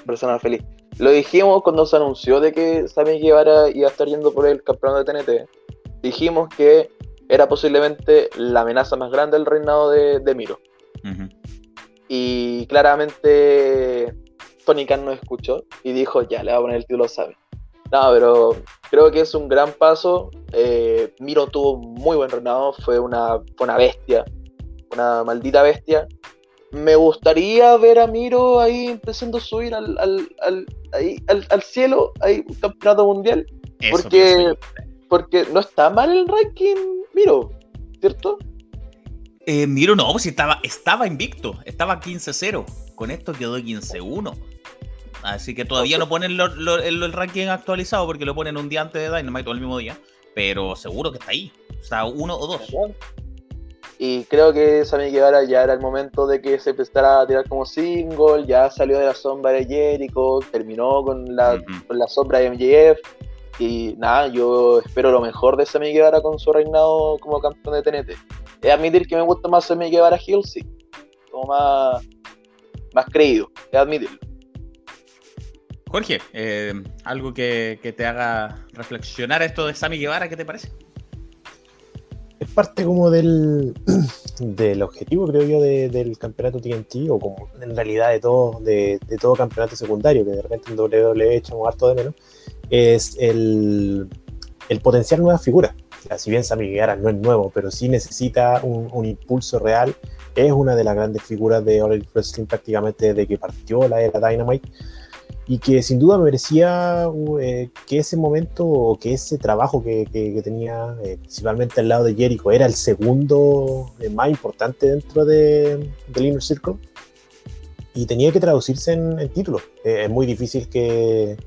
Persona feliz. Lo dijimos cuando se anunció de que Sammy Guevara iba a estar yendo por el campeón de TNT. Dijimos que era posiblemente la amenaza más grande del reinado de, Miro. Y claramente Tony Khan nos escuchó y dijo, ya, le va a poner el título a Sammy. No, pero creo que es un gran paso. Eh, Miro tuvo muy buen reinado, fue una, fue una bestia, una maldita bestia me gustaría ver a Miro ahí empezando a subir al, al, cielo, ahí un campeonato mundial. porque, porque no está mal el ranking Miro, ¿cierto? Eh, Miro no, pues estaba, estaba invicto, estaba 15-0. Con esto quedó 15-1. Así que todavía no ponen el, ranking actualizado porque lo ponen un día antes de Dynamite o el mismo día. Pero seguro que está ahí. O sea, uno o dos. Y creo que Sammy Guevara ya era el momento de que se empezara a tirar como single, ya salió de la sombra de Jericho, terminó con la, con la sombra de MJF. Y nada, yo espero lo mejor de Sammy Guevara con su reinado como campeón de TNT. Es admitir que me gusta más Sammy Guevara Hill, sí. Como más, más creído, es admitirlo. Jorge, eh, algo que, que te haga reflexionar esto de Sammy Guevara, ¿qué te parece? Es parte como del, (clears throat) del objetivo, creo yo, del campeonato TNT, o como en realidad de todo, de, todo campeonato secundario, que de repente en WWE echamos harto de menos, es el, el potenciar nuevas figuras. si bien Sammy Guevara no es nuevo, pero sí necesita un, un, impulso real, es una de las grandes figuras de All Wrestling prácticamente desde que partió la era Dynamite y que sin duda merecía eh, que ese momento o que ese trabajo que, tenía eh, principalmente al lado de Jericho era el segundo eh, más importante dentro de, del Inner Circle y tenía que traducirse en, en título. es muy difícil que,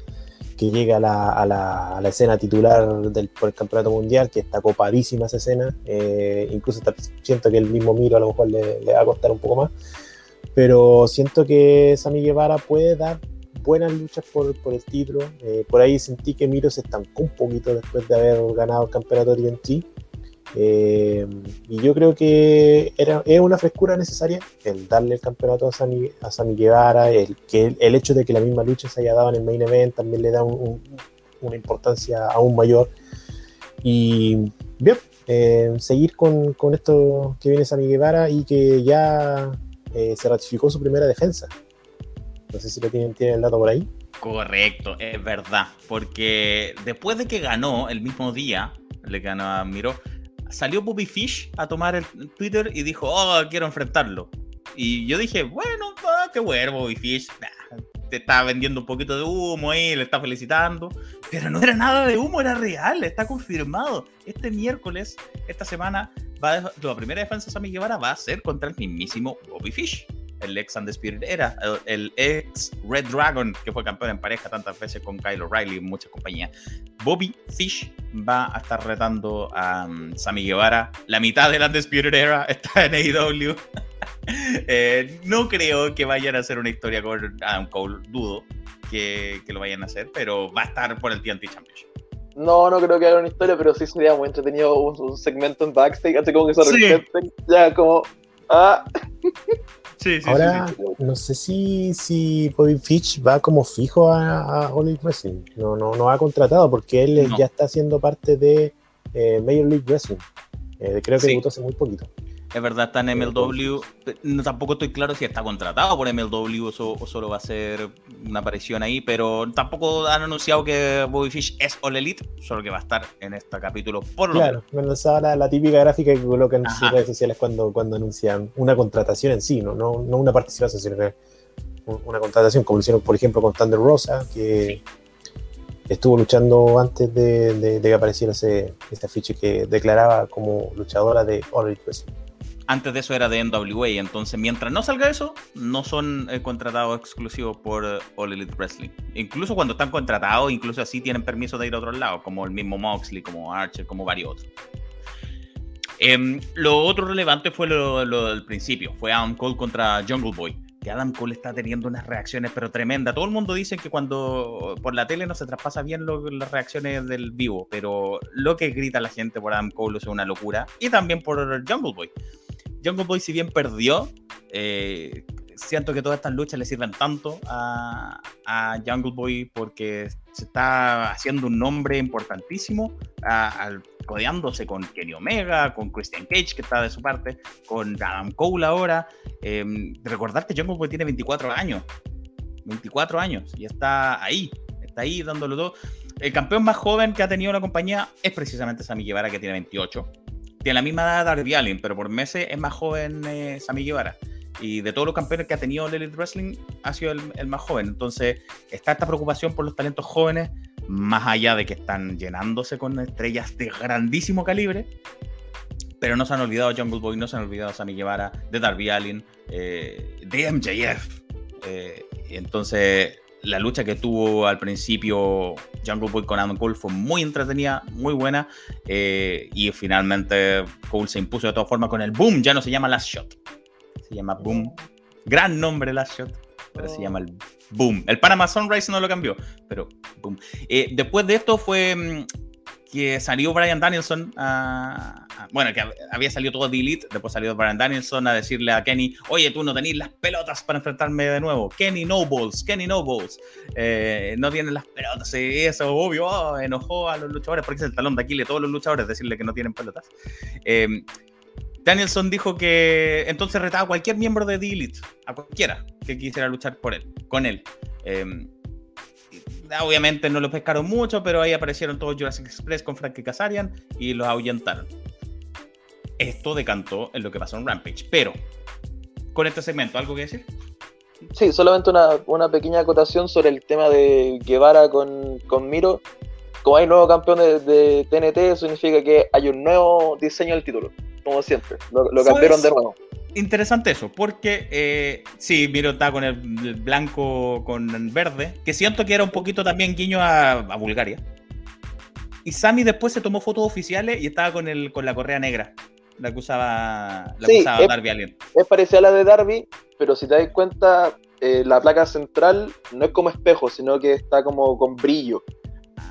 que llegue a la, a, la, a la, escena titular del por el campeonato mundial, que está copadísima esa escena. incluso siento que el mismo Miro a lo mejor le, le va a costar un poco más pero siento que Sammy Guevara puede dar buenas luchas por, por el título. Eh, por ahí sentí que Miro se estancó un poquito después de haber ganado el campeonato TNT. Eh, y yo creo que era, es una frescura necesaria el darle el campeonato a Sami, a Sami Guevara, el, que el, hecho de que la misma lucha se haya dado en el main event también le da una importancia aún mayor. Y bien, eh, seguir con, con, esto que viene Sami Guevara y que ya se ratificó su primera defensa. No sé si lo tienen, tienen el dato por ahí. Correcto, es verdad. Porque después de que ganó el mismo día, le ganó a Miro, salió Bobby Fish a tomar el Twitter y dijo, oh, quiero enfrentarlo. Y yo dije, bueno, qué bueno, Bobby Fish. te está vendiendo un poquito de humo ahí, le está felicitando. Pero no era nada de humo, era real, está confirmado. Este miércoles, esta semana, va la primera defensa de Sammy Guevara va a ser contra el mismísimo Bobby Fish el ex Undisputed Era, el, ex Red Dragon, que fue campeón en pareja tantas veces con Kyle O'Reilly y muchas compañías. Bobby Fish va a estar retando a um, Sammy Guevara. La mitad del Undisputed Era está en AEW. (laughs) Eh, no creo que vayan a hacer una historia con Adam Cole, dudo que, lo vayan a hacer, pero va a estar por el TNT Championship. No, no creo que haga una historia, pero sí sería muy entretenido un, segmento en backstage, así como que se ya como... Ah. (laughs) Ahora, no sé si, si Bobby Fitch va como fijo a, a Wrestling. No, no, no ha contratado porque él ya está siendo parte de eh, Major League Wrestling. Eh, creo que debutó hace muy poquito. Es verdad, está en MLW. No, tampoco estoy claro si está contratado por MLW o, solo va a ser una aparición ahí, pero tampoco han anunciado que Bobby Fish es All Elite, solo que va a estar en este capítulo por lo Claro, me lanzaba la, la, típica gráfica que colocan en sus redes sociales cuando, cuando anuncian una contratación en sí, no, no, una participación, sino que una contratación, como lo hicieron, por ejemplo, con Thunder Rosa, que estuvo luchando antes de, que apareciera ese, este afiche que declaraba como luchadora de All Elite Wrestling antes de eso era de NWA, entonces mientras no salga eso, no son eh, contratados exclusivos por eh, All Elite Wrestling. Incluso cuando están contratados, incluso así tienen permiso de ir a otros lados, como el mismo Moxley, como Archer, como varios otros. Em, lo otro relevante fue lo, del principio, fue Adam Cole contra Jungle Boy. Que Adam Cole está teniendo unas reacciones pero tremendas. Todo el mundo dice que cuando por la tele no se traspasa bien las reacciones del vivo, pero lo que grita la gente por Adam Cole es una locura. Y también por Jungle Boy. Jungle Boy, si bien perdió, eh, siento que todas estas luchas le sirven tanto a, Jungle Boy porque se está haciendo un nombre importantísimo, al, codeándose con Kenny Omega, con Christian Cage, que está de su parte, con Adam Cole ahora. Eh, recordar que Jungle Boy tiene 24 años, 24 años, y está ahí, está ahí dándolo todo. El campeón más joven que ha tenido la compañía es precisamente Sammy Guevara, que tiene 28 tiene la misma edad de Darby Allin, pero por meses es más joven eh, Sammy Guevara. Y de todos los campeones que ha tenido el Elite Wrestling, ha sido el, más joven. Entonces, está esta preocupación por los talentos jóvenes, más allá de que están llenándose con estrellas de grandísimo calibre. Pero no se han olvidado Jungle Boy, no se han olvidado Sammy Guevara, de Darby Allin, eh, de MJF. Eh, entonces, la lucha que tuvo al principio Jungle Boy con Adam Cole fue muy entretenida, muy buena. Eh, y finalmente Cole se impuso de todas formas con el Boom. Ya no se llama Last Shot. Se llama Boom. Gran nombre Last Shot. Pero se llama el Boom. El Panama Sunrise no lo cambió. Pero Boom. Eh, después de esto fue mm, que salió Brian Danielson a, bueno, que había salido todo de Elite, después salió Brian Danielson a decirle a Kenny, oye, tú no tenés las pelotas para enfrentarme de nuevo. Kenny no balls, Kenny no balls. Eh, no tienes las pelotas. Y eso, obvio, oh, enojó a los luchadores porque es el talón de Aquiles todos los luchadores decirle que no tienen pelotas. Eh, Danielson dijo que entonces retaba a cualquier miembro de The Elite, a cualquiera que quisiera luchar por él, con él. Eh, obviamente no lo pescaron mucho, pero ahí aparecieron todos Jurassic Express con Frankie Kazarian y los ahuyentaron. Esto decantó en lo que pasó en Rampage. Pero, con este segmento, ¿algo que decir? Sí, solamente una, pequeña acotación sobre el tema de Guevara con, con Miro. Como hay nuevo campeón de, TNT, eso significa que hay un nuevo diseño del título, como siempre. Lo, cambiaron de nuevo interesante eso, porque eh, sí, Miro está con el, blanco con verde, que siento que era un poquito también guiño a, Bulgaria. Y Sammy después se tomó fotos oficiales y estaba con, el, con la correa negra, la que usaba, la Darby Allen. Es parecida a la de Darby, pero si te das cuenta, eh, la placa central no es como espejo, sino que está como con brillo.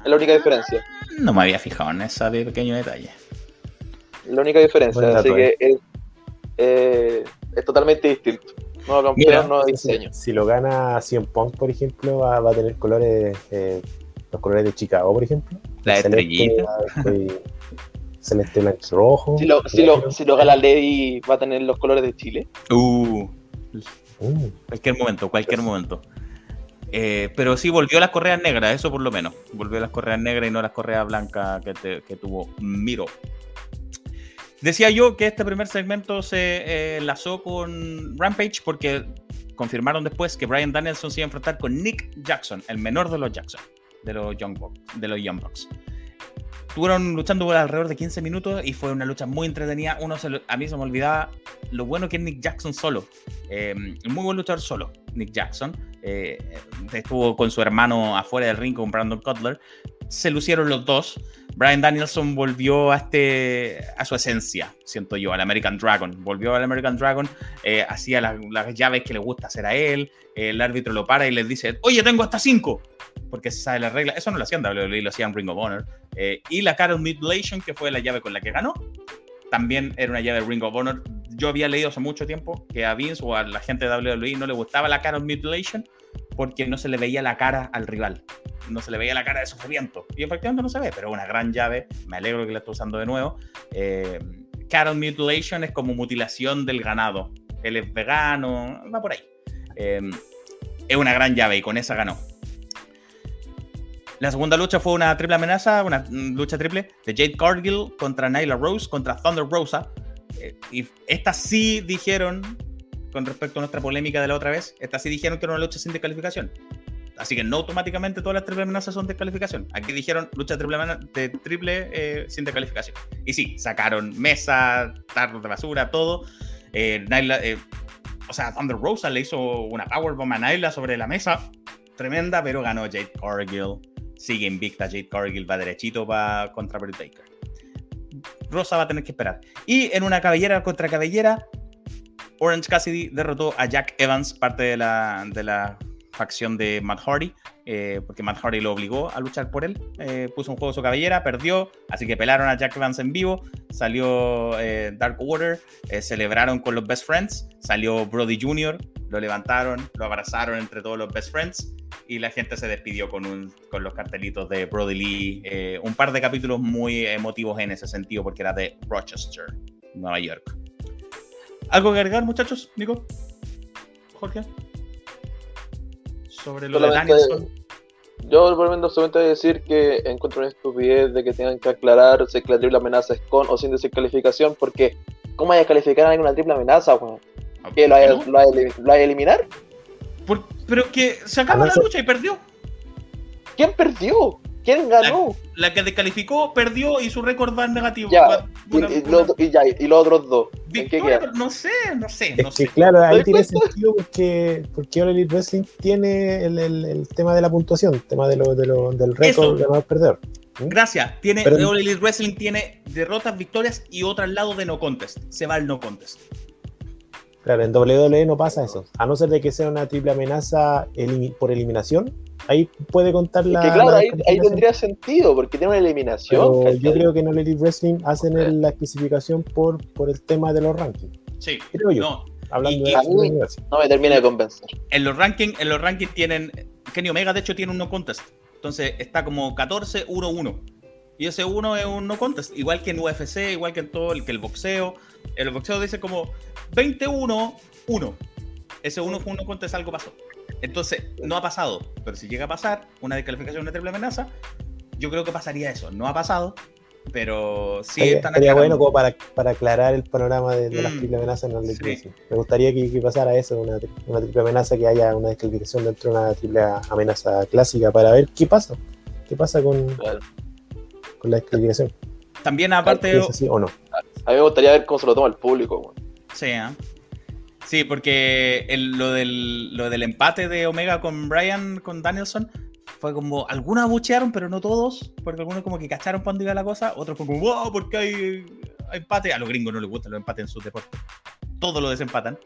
Es la única diferencia. No me había fijado en ese pequeño detalle. La única diferencia, así que eh. Eh, es totalmente distinto. No campeón, no diseño. Si, lo gana Cien Punk, por ejemplo, va, a tener colores, eh, los colores de Chicago, por ejemplo. La estrellita. Celeste, blanco rojo. Si lo, si, lo, si lo gana Lady, va a tener los colores de Chile. Uh. uh. Cualquier momento, cualquier momento. Eh, pero sí volvió a las correas negras, eso por lo menos. Volvió a las correas negras y no las correas blancas que, que tuvo Miro. Decía yo que este primer segmento se eh, enlazó con Rampage porque confirmaron después que Brian Danielson se iba a enfrentar con Nick Jackson, el menor de los Jackson, de los Young Bucks. De los Young Bucks. Estuvieron luchando por alrededor de 15 minutos y fue una lucha muy entretenida. Uno a mí se me olvidaba lo bueno que es Nick Jackson solo. Eh, muy buen luchador solo, Nick Jackson. Eh, estuvo con su hermano afuera del ring con Brandon Cutler. Se lucieron los dos. Brian Danielson volvió a, este, a su esencia, siento yo, al American Dragon. Volvió al American Dragon, eh, hacía las, llaves que le gusta hacer a él. el árbitro lo para y le dice: Oye, tengo hasta cinco. Porque se sabe la regla. Eso no lo hacían WWE, lo hacían Ring of Honor. Eh, y la Carol Mutilation, que fue la llave con la que ganó, también era una llave de Ring of Honor. Yo había leído hace mucho tiempo que a Vince o a la gente de WWE no le gustaba la Carol Mutilation porque no se le veía la cara al rival. no se le veía la cara de sufrimiento. Y efectivamente no se ve, pero una gran llave. Me alegro que la esté usando de nuevo. Eh, cattle mutilation es como mutilación del ganado. Él es vegano, va por ahí. Eh, es una gran llave y con esa ganó. La segunda lucha fue una triple amenaza, una lucha triple de Jade Cargill contra Nyla Rose, contra Thunder Rosa. Eh, y esta sí dijeron, con respecto a nuestra polémica de la otra vez, esta sí dijeron que era una lucha sin descalificación. Así que no automáticamente todas las triple amenazas son descalificación. Aquí dijeron lucha triple, de triple eh, sin descalificación. Y sí, sacaron mesa, tarros de basura, todo. Eh, Nyla, o sea, Thunder Rosa le hizo una powerbomb a Nyla sobre la mesa. Tremenda, pero ganó Jade Cargill sigue invicta Jade Cargill, va derechito va contra Britt Baker. Rosa va a tener que esperar. Y en una cabellera contra cabellera, Orange Cassidy derrotó a Jack Evans, parte de la, de la facción de Matt Hardy, eh, porque Matt Hardy lo obligó a luchar por él. Eh, puso un juego su cabellera, perdió, así que pelaron a Jack Evans en vivo. Salió eh, Dark Water, celebraron con los Best Friends. Salió Brody Jr., lo levantaron, lo abrazaron entre todos los Best Friends y la gente se despidió con, un, con los cartelitos de Brody Lee. Un par de capítulos muy emotivos en ese sentido porque era de Rochester, Nueva York. ¿Algo que agregar, muchachos? Nico, Jorge, sobre lo de Danielson. Yo por lo menos solamente decir que encuentro una estupidez de que tengan que aclarar si la triple amenaza es con o sin descalificación, porque ¿cómo hay que calificar a alguna triple amenaza, weón? Ah, ¿Que lo hay lo a eliminar? pero que se acaba la lucha y perdió. ¿Quién perdió? ¿Quién ganó? La, que descalificó perdió y su récord va en negativo. y, los otros dos. no sé, no sé. No sé. claro, ahí tiene sentido porque, porque ahora Elite Wrestling tiene el, el, tema de la puntuación, el tema de lo, de lo, del récord de no perder. ¿Mm? Gracias. Tiene, Elite Wrestling tiene derrotas, victorias y otro al lado de no contest. Se va el no contest. Claro, en WWE no pasa eso. A no ser de que sea una triple amenaza por eliminación, ahí puede contar la. que claro, ahí, tendría sentido, porque tiene una eliminación. yo creo que en Elite Wrestling hacen la especificación por, por el tema de los rankings. Sí, creo yo. No. Hablando de no me termina de convencer. En los rankings, en los rankings tienen. Kenny Omega, de hecho, tiene un no contest. Entonces está como 14-1-1. Y ese 1 es un no contest. Igual que en UFC, igual que en todo el que el boxeo. El boxeo dice como 21, 1. Ese 1 fue un no contest, algo pasó. Entonces, no ha pasado. Pero si llega a pasar una descalificación, una triple amenaza, yo creo que pasaría eso. No ha pasado, pero sí estaría, están Sería bueno como para, para, aclarar el panorama de, las mm, triple amenazas en sí. Me gustaría que, pasara eso, una, una, triple amenaza, que haya una descalificación dentro de una triple amenaza clásica para ver qué pasa. ¿Qué pasa con, con la descalificación? También aparte... o no? A mí me gustaría ver cómo se lo toma el público. Sí, ¿eh? Sí, porque lo, del, lo del empate de Omega con Brian, con Danielson, fue como, algunos abuchearon, pero no todos, porque algunos como que cacharon cuando iba la cosa, otros fue como, wow, porque hay, empate. A los gringos no les gusta los empates en sus deportes. Todos lo desempatan.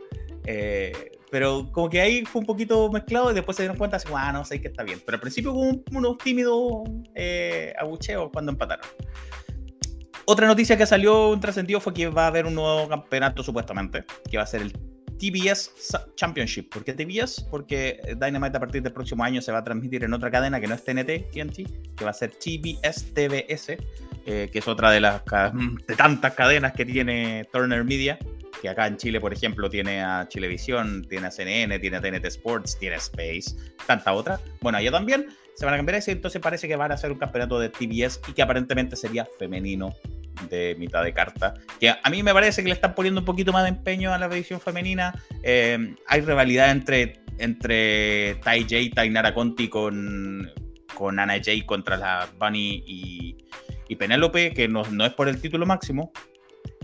Eh, pero como que ahí fue un poquito mezclado y después se dieron cuenta, así, ah, no sé que está bien. Pero al principio hubo unos tímidos eh, abucheos cuando empataron. Otra noticia que salió un trascendido fue que va a haber un nuevo campeonato supuestamente, que va a ser el TBS Championship. ¿Por qué TBS? Porque Dynamite a partir del próximo año se va a transmitir en otra cadena que no es TNT, TNT, que va a ser TBS TBS, eh, que es otra de las de tantas cadenas que tiene Turner Media, que acá en Chile, por ejemplo, tiene a Chilevisión, tiene a CNN, tiene a TNT Sports, tiene a Space, tanta otra. Bueno, allá también se van a cambiar ese, entonces parece que van a hacer un campeonato de TBS y que aparentemente sería femenino de mitad de carta, que a mí me parece que le están poniendo un poquito más de empeño a la edición femenina. Eh, hay rivalidad entre, entre Tai J y Tainara Conti con, con Ana J contra la Bunny y, y Penélope, que no, no, es por el título máximo.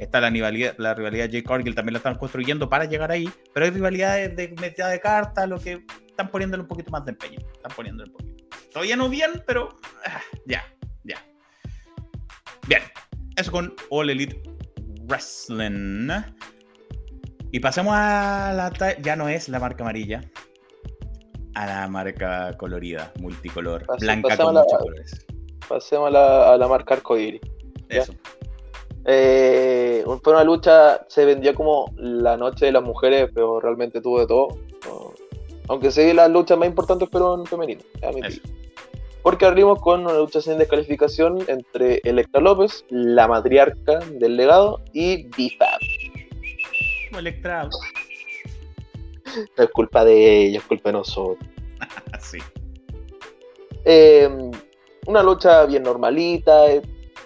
Está la rivalidad, la rivalidad J. Cargill, también la están construyendo para llegar ahí, pero hay rivalidades de mitad de carta, lo que están poniéndole un poquito más de empeño. Están poniéndole un poquito. Todavía no bien, pero ah, ya, ya. Bien, eso con All Elite Wrestling. Y pasemos a la. Ya no es la marca amarilla. A la marca colorida, multicolor, blanca con muchos colores. Pasemos a la, a la marca arcoíris. Eso. Eh, fue una lucha, se vendió como la noche de las mujeres, pero realmente tuvo de todo. Aunque sí, las luchas más importantes fueron femeninas. porque abrimos con una lucha sin descalificación entre Electra López, la matriarca del legado, y Bifab. Electra. No es culpa de ella, es culpa de nosotros. (laughs) sí. Em, una lucha bien normalita, eh,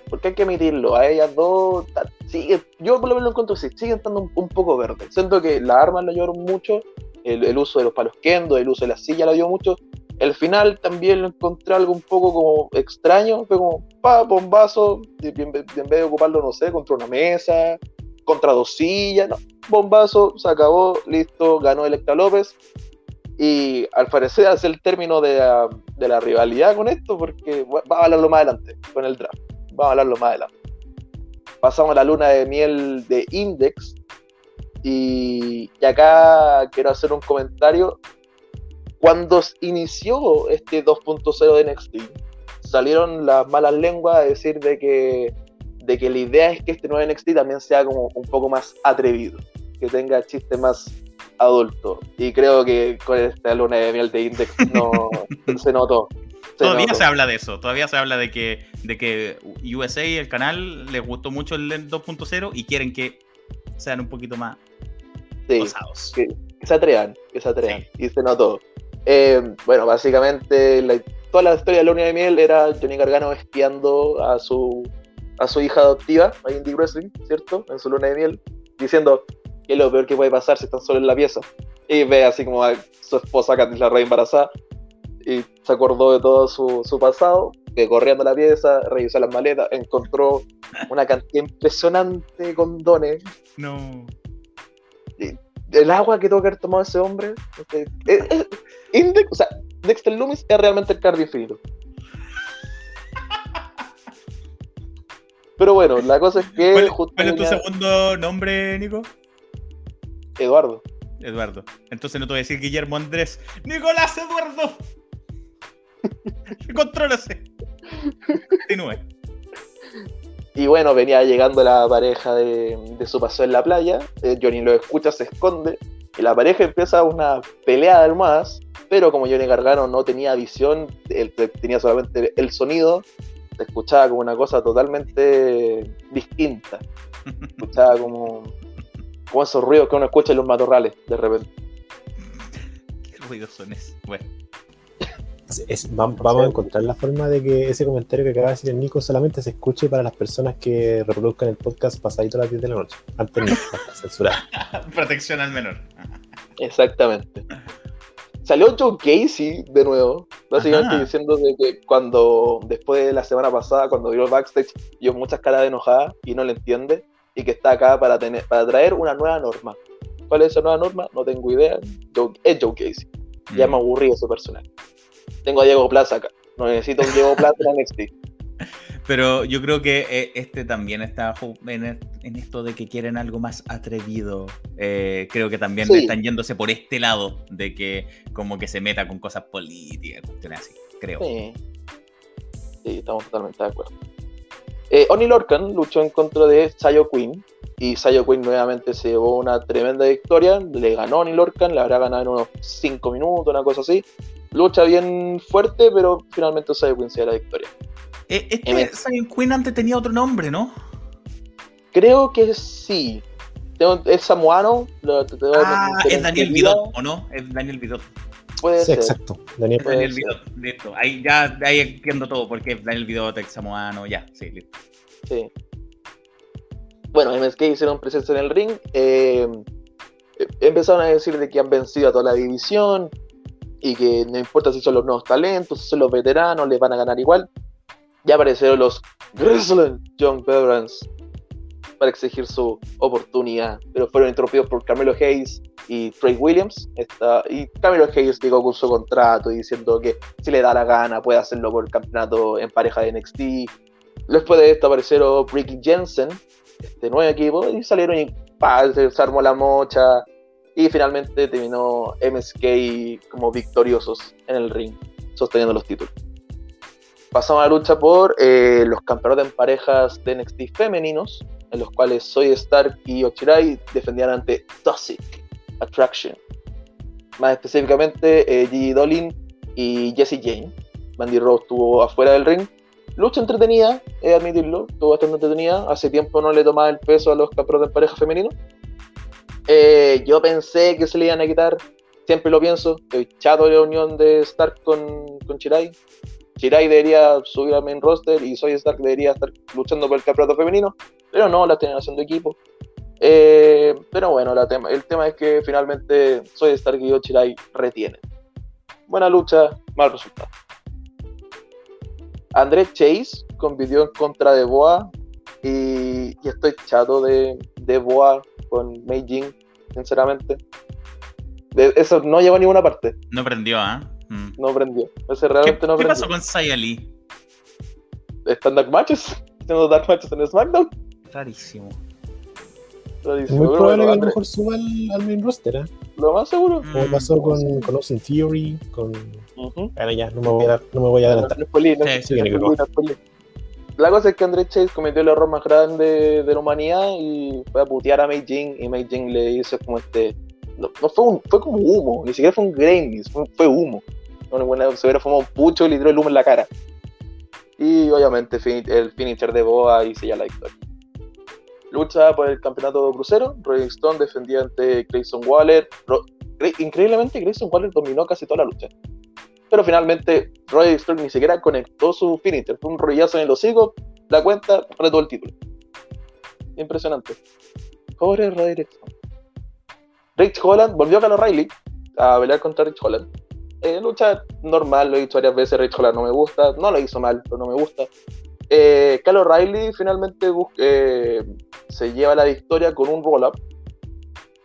porque hay que emitirlo. A ellas dos, sigue, yo por lo menos lo encuentro así, siguen estando un, poco verde. Siento que las armas lo ayudaron mucho, el, uso de los palos kendo, el uso de la silla lo ayudó mucho. El final también lo encontré algo un poco como extraño, fue como, pa, bombazo, en vez de ocuparlo, no sé, contra una mesa, contra dos sillas, no, bombazo, se acabó, listo, ganó Electra López. Y al parecer hace el término de la, rivalidad con esto, porque va a hablarlo más adelante, con el draft. Vamos a hablarlo más adelante. Pasamos a la luna de miel de Index. Y, y acá quiero hacer un comentario. Cuando inició este 2.0 de NXT, salieron las malas lenguas a decir de que de que la idea es que este nuevo NXT también sea como un poco más atrevido, que tenga chistes más adultos. Y creo que con esta luna de miel de Index no (laughs) se notó. Todavía se habla de eso, todavía se habla de que, de que USA, el canal, les gustó mucho el 2.0 y quieren que sean un poquito más sí, Que, se atrevan, que se atrevan. Y se notó. Eh, bueno, básicamente toda la historia de la luna de miel era Johnny Gargano espiando a su a su hija adoptiva, a Indie Wrestling, ¿cierto? En su luna de miel, diciendo que es lo peor que puede pasar si están solo en la pieza. Y ve así como a su esposa Candice rey embarazada y se acordó de todo su, su pasado, que corriendo la pieza, revisó las maletas, encontró una cantidad impresionante de condones. No. el agua que tuvo que haber tomado ese hombre. Eh, eh, Index, o sea, Dexter Loomis es realmente el cardio infinito. Pero bueno, la cosa es que. ¿Cuál, es tu segundo nombre, Nico? Eduardo. Eduardo. Entonces no te voy a decir Guillermo Andrés. ¡Nicolás Eduardo! (laughs) Contrólase. Continúe. Y bueno, venía llegando la pareja de, su paseo en la playa. Eh, Johnny lo escucha, se esconde. Y la pareja empieza una pelea de almohadas. Pero como Johnny Gargano no tenía visión, él tenía solamente el sonido, se escuchaba como una cosa totalmente distinta. escuchaba como, como esos ruidos que uno escucha en los matorrales de repente. (laughs) ¿Qué ruidos son esos? Bueno. Vamos, a encontrar la forma de que ese comentario que acaba de decir el Nico solamente se escuche para las personas que reproduzcan el podcast pasadito a las 10 de la noche. Antes no, censurado. (laughs) Protección al menor. Exactamente. Salió Joe Casey de nuevo, básicamente diciendo de que cuando, después de la semana pasada, cuando vio el backstage, dio muchas caras de enojada y no le entiende, y que está acá para, tener, para traer una nueva norma. ¿Cuál es esa nueva norma? No tengo idea. es Joe Casey. Ya mm. me aburrí ese personaje. Tengo a Diego Plaza acá. No necesito un Diego Plaza en NXT. (laughs) Pero yo creo que eh, este también está en, esto de que quieren algo más atrevido. Eh, creo que también están yéndose por este lado de que como que se meta con cosas políticas, cuestiones así, creo. Sí, sí estamos totalmente de acuerdo. Eh, Oni Lorcan luchó en contra de Sayo Queen y Sayo Queen nuevamente se llevó una tremenda victoria. Le ganó Oni Lorcan, le habrá ganado en unos 5 minutos, una cosa así. Lucha bien fuerte, pero finalmente Sayo Queen se dio la victoria. Eh, este Silent Queen antes tenía otro nombre, ¿no? Creo que sí. Es samuano. ah, es Daniel Vidot, ¿o no? Es Daniel Vidot. Puede sí, ser. exacto. Daniel, Daniel Vidot, listo. Ahí ya ahí entiendo todo, porque es Daniel Vidot, ex samuano, ya, sí, listo. Sí. Bueno, MSK hicieron presencia en el ring. Eh, empezaron a decir de que han vencido a toda la división y que no importa si son los nuevos talentos, si son los veteranos, les van a ganar igual ya aparecieron los Grizzly Young Veterans para exigir su oportunidad, pero fueron interrumpidos por Carmelo Hayes y Trey Williams. y Carmelo Hayes llegó con su contrato diciendo que si le da la gana puede hacerlo por el campeonato en pareja de NXT. Después de esto aparecieron Ricky Jensen, este nuevo equipo, y salieron y se armó la mocha. Y finalmente terminó MSK como victoriosos en el ring, sosteniendo los títulos pasamos a la lucha por eh, los campeonatos en parejas de NXT femeninos, en los cuales Soy Stark y Ochirai defendían ante Toxic Attraction. Más específicamente, eh, Gigi Dolin y Jessie Jane. Mandy Rose estuvo afuera del ring. Lucha entretenida, he de admitirlo, estuvo bastante entretenida. Hace tiempo no le tomaba el peso a los campeones de pareja femenino. Eh, yo pensé que se le iban a quitar, siempre lo pienso. Estoy chato de la unión de Stark con, con Chirai. Chirai debería subir al main roster y Soy Stark debería estar luchando por el campeonato femenino, pero no, la tienen haciendo equipo. Eh, pero bueno, la tema, el tema es que finalmente Soy Stark y Chirai retienen. Buena lucha, mal resultado. André Chase compitió en contra de Boa y, estoy chato de, de Boa con Mei Jin, sinceramente. eso no lleva a ninguna parte. No prendió, ¿ah? Mm. No prendió. Ese realmente ¿Qué, no ¿Qué pasó con Saya Lee? ¿Están Dark Matches? (laughs) ¿Haciendo Dark Matches en SmackDown? Rarísimo. Rarísimo. muy probable que a lo mejor suba al, main roster, ¿eh? Lo más seguro. Como pasó con, con Austin Theory, con Ahora ya, no me voy a, no me voy a adelantar. la cosa es que André Chase cometió el error más grande de la humanidad y fue a putear a Mei Jing y Mei Jing le hizo como este... No, fue, un, fue como humo, ni siquiera fue un Grammys, fue, fue humo. se hubiera fumado un pucho y le tiró el humo en la cara. Y obviamente el finisher de Boa y sella la victoria. Lucha por el campeonato crucero. Rolling Stone defendía ante Grayson Waller. Increíblemente, Grayson Waller dominó casi toda la lucha pero finalmente Roderick Strong ni siquiera conectó su finisher, fue un rollazo en el hocico, la cuenta, retó el título. Impresionante. Pobre Roderick Strong. Rich Holland volvió a Carlos Riley a pelear contra Rich Holland. Eh, lucha normal, lo he dicho varias veces, Rich Holland no me gusta, no lo hizo mal, pero no me gusta. Eh, Carlos Riley finalmente eh, se lleva la victoria con un roll-up.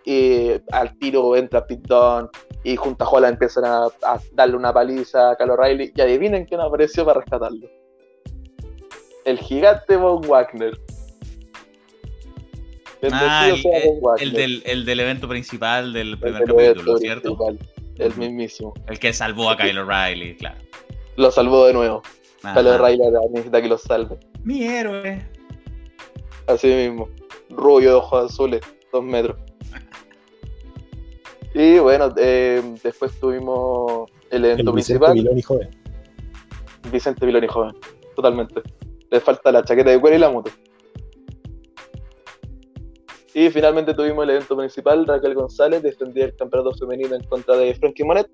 Y al tiro entra Pit Dunne, y junto a Holland empiezan a, darle una paliza a Carlos Riley y adivinen quién apareció para rescatarlo. El gigante Von Wagner. ah, el, del, el, del, evento principal del primer capítulo, ¿cierto? el mismísimo. El que salvó a Kyle O'Reilly, claro. Lo salvó de nuevo. Kyle O'Reilly necesita que lo salve. Mi héroe. Así mismo. Rubio de ojos azules, dos metros. Y bueno, eh, después tuvimos el evento principal. Vicente Viloni joven. Vicente Viloni joven, totalmente. Le falta la chaqueta de cuero y la moto. Y finalmente tuvimos el evento principal, Raquel González defendía el campeonato femenino en contra de Frankie Monet.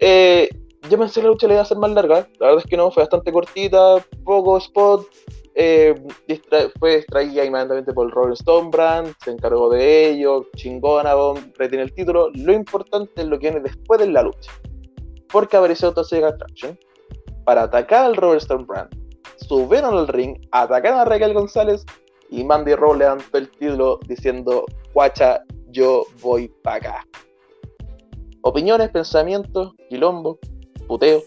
Eh, yo pensé que la lucha le iba a ser más larga, la verdad es que no, fue bastante cortita, poco spot, eh, fue extraída inmediatamente por Rolling Stone Brand, se encargó de ello, chingona, retiene el título. Lo importante es lo que viene después de la lucha. Porque apareció Toxic Attraction para atacar al Robert Stone Brand. Subieron al ring, atacaron a Raquel González y Mandy Rose levantó el título diciendo, guacha, yo voy para acá. Opiniones, pensamientos, quilombo, puteo.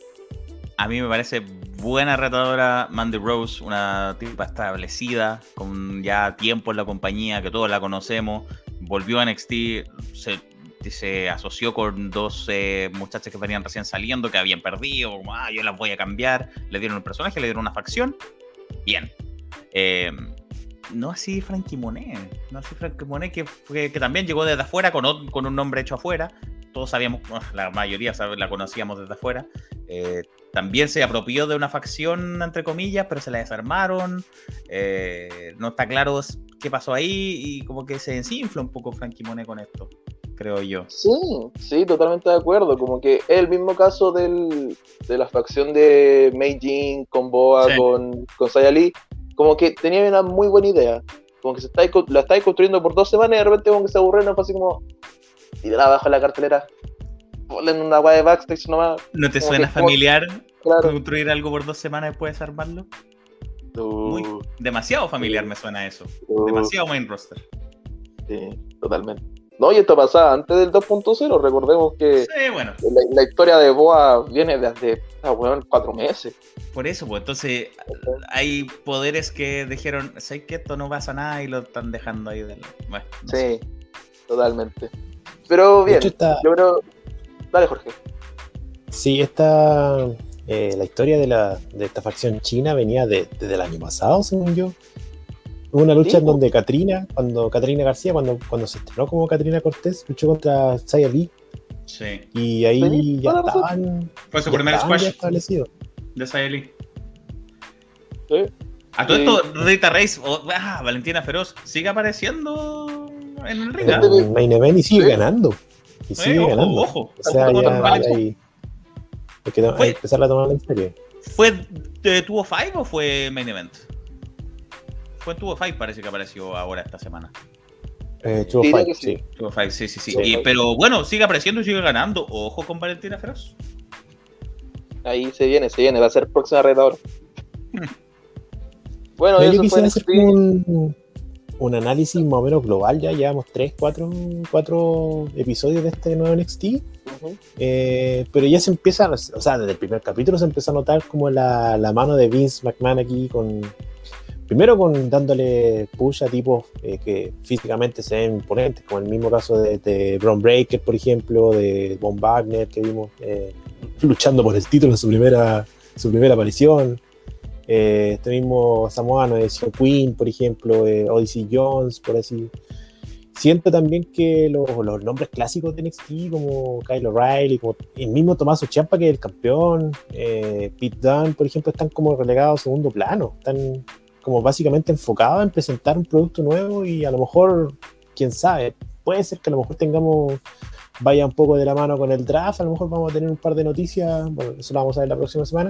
A mí me parece buena retadora Mandy Rose, una tipa establecida, con ya tiempo en la compañía, que todos la conocemos. Volvió a NXT, se, asoció con dos eh, muchachas que venían recién saliendo, que habían perdido, como, ah, yo las voy a cambiar. Le dieron un personaje, le dieron una facción. Bien. Eh, no así Frankie Monet, no así Frankie Monet, que, que, también llegó desde afuera con un nombre hecho afuera. Todos sabíamos, la mayoría la conocíamos desde afuera. Eh, también se apropió de una facción, entre comillas, pero se la desarmaron. Eh, no está claro qué pasó ahí y como que se desinfla un poco Frankie Monet con esto, creo yo. Sí, sí, totalmente de acuerdo. Como que es el mismo caso del, de la facción de Meijin con Boa, con, con Sayali. Como que tenía una muy buena idea. Como que se está, la estáis construyendo por dos semanas y de repente como que se aburrieron, fue así como... Y de abajo en la cartelera, en una guay de backstage nomás. ¿No te suena familiar construir algo por dos semanas después de desarmarlo? demasiado familiar me suena eso. Demasiado main roster. Sí, totalmente. No, y esto pasaba antes del 2.0. Recordemos que la, historia de Boa viene desde ah, cuatro meses. Por eso, pues entonces hay poderes que dijeron, sé que esto no pasa nada y lo están dejando ahí. sí, totalmente. Pero bien, yo creo Dale, Jorge. Sí, esta, eh, la historia de, la, de esta facción china venía desde el año pasado, según yo. Hubo una lucha en donde Katrina, cuando Katrina García, cuando, cuando se estrenó como Katrina Cortés, luchó contra Saya Lee. Sí. Y ahí ya estaban. Fue su primer squash. Establecido. de Sayeli. Sí. A todo esto, Rita Reis, ah, Valentina Feroz, sigue apareciendo en el ring. En Main Event y sigue ganando. Y sigue ganando. Ojo, o sea, ya hay, hay, que empezar a tomar en serio. ¿Fue de Tuvo Five o fue Main Event? Fue Tuvo Five, parece que apareció ahora esta semana. Eh, Tuvo Five, sí. Tuvo Five, sí, sí, sí. Y, pero bueno, sigue apareciendo y sigue ganando. Ojo con Valentina Feroz. Ahí se viene, se viene. Va a ser próxima retadora. (laughs) bueno, yo quisiera hacer un, un, análisis más o menos global. Ya llevamos 3, 4, 4 episodios de este nuevo NXT. Eh, pero ya se empieza, o sea, desde el primer capítulo se empieza a notar como la, la mano de Vince McMahon aquí con, primero con dándole push a tipos eh, que físicamente se ven imponentes, como el mismo caso de, de Braun Breaker, por ejemplo, de Von Wagner, que vimos eh, luchando por el título en su primera, su primera aparición. Eh, este mismo samoano de Sio Queen, por ejemplo, Odyssey Jones, por así. Siento también que los, los, nombres clásicos de NXT, como Kyle O'Reilly, como el mismo Tomás Champa, que es el campeón, Pete Dunne, por ejemplo, están como relegados a segundo plano. Están como básicamente enfocado en presentar un producto nuevo y a lo mejor, quién sabe, puede ser que a lo mejor tengamos, vaya un poco de la mano con el draft, a lo mejor vamos a tener un par de noticias, bueno, eso lo vamos a ver la próxima semana,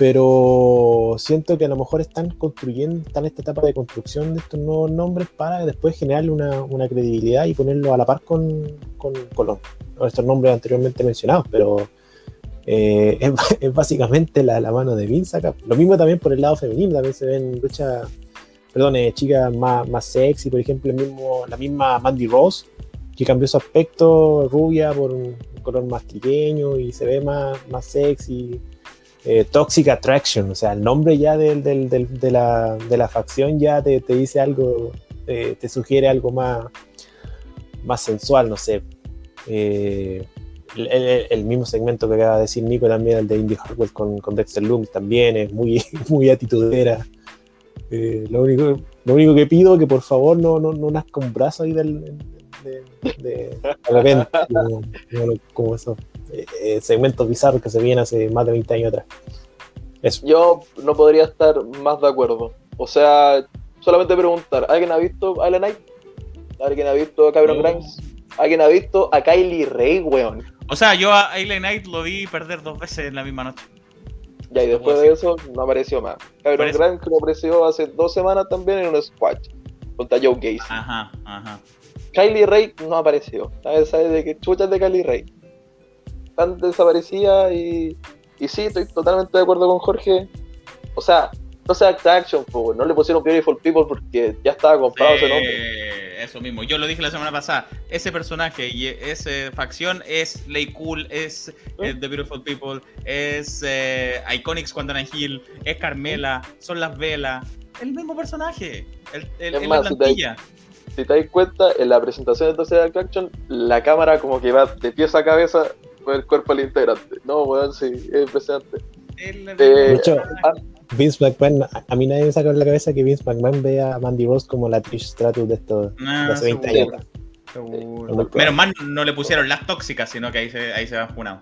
pero siento que a lo mejor están construyendo, están en esta etapa de construcción de estos nuevos nombres para después generarle una, una credibilidad y ponerlo a la par con, con, con estos nombres anteriormente mencionados, pero eh, (laughs) es, básicamente la, mano de Vince acá. Lo mismo también por el lado femenino, también se ven luchas, perdón, eh, chicas más, más sexy, por ejemplo, la misma Mandy Rose, que cambió su aspecto rubia por un color más pequeño y se ve más, más sexy. Eh, Toxic Attraction, o sea, el nombre ya del, de, la, facción ya te, dice algo, te sugiere algo más, más sensual, no sé. Eh, el, mismo segmento que acaba de decir Nico también, el de Indie Hardware con, Dexter Loomis, también es muy, (laughs) muy atitudera. Eh, lo, único, que pido es que por favor no, no, no nazca un brazo ahí del, de, de, como, eh, segmentos bizarros que se vienen hace más de 20 años atrás. Eso. Yo no podría estar más de acuerdo. O sea, solamente preguntar, ¿alguien ha visto Island Night? ¿Alguien ha visto Cameron Grimes? ¿Alguien ha visto a Kylie Ray, weón? O sea, yo a Ailey Knight lo vi perder dos veces en la misma noche. Ya, y después de eso no apareció más. Cameron Grimes que apareció hace dos semanas también en un squash contra Joe Gacy. Ajá, ajá. Kylie Ray no apareció. ¿Sabes, ¿Sabes de qué chuchas de Kylie Ray? Tan desaparecida y, y sí, estoy totalmente de acuerdo con Jorge. O sea, no sea action, pues, no le pusieron Beautiful People porque ya estaba comprado ese nombre. Eso mismo, yo lo dije la semana pasada. Esa personaje y esa facción es Lay Cool, es ¿Eh? The Beautiful People, es eh, Iconics cuando Hill, es Carmela, son las velas. El mismo personaje, el, el, la plantilla. Si te, das cuenta, en la presentación de de Action, la cámara como que va de pies a cabeza con el cuerpo del integrante. No, weón, sí, es impresionante. Eh, Vince McMahon, a mí nadie me saca de la cabeza que Vince McMahon vea a Mandy Rose como la Trish Stratus de estos de hace 20 años. Menos mal no le pusieron las tóxicas, sino que ahí se, ahí se van funado.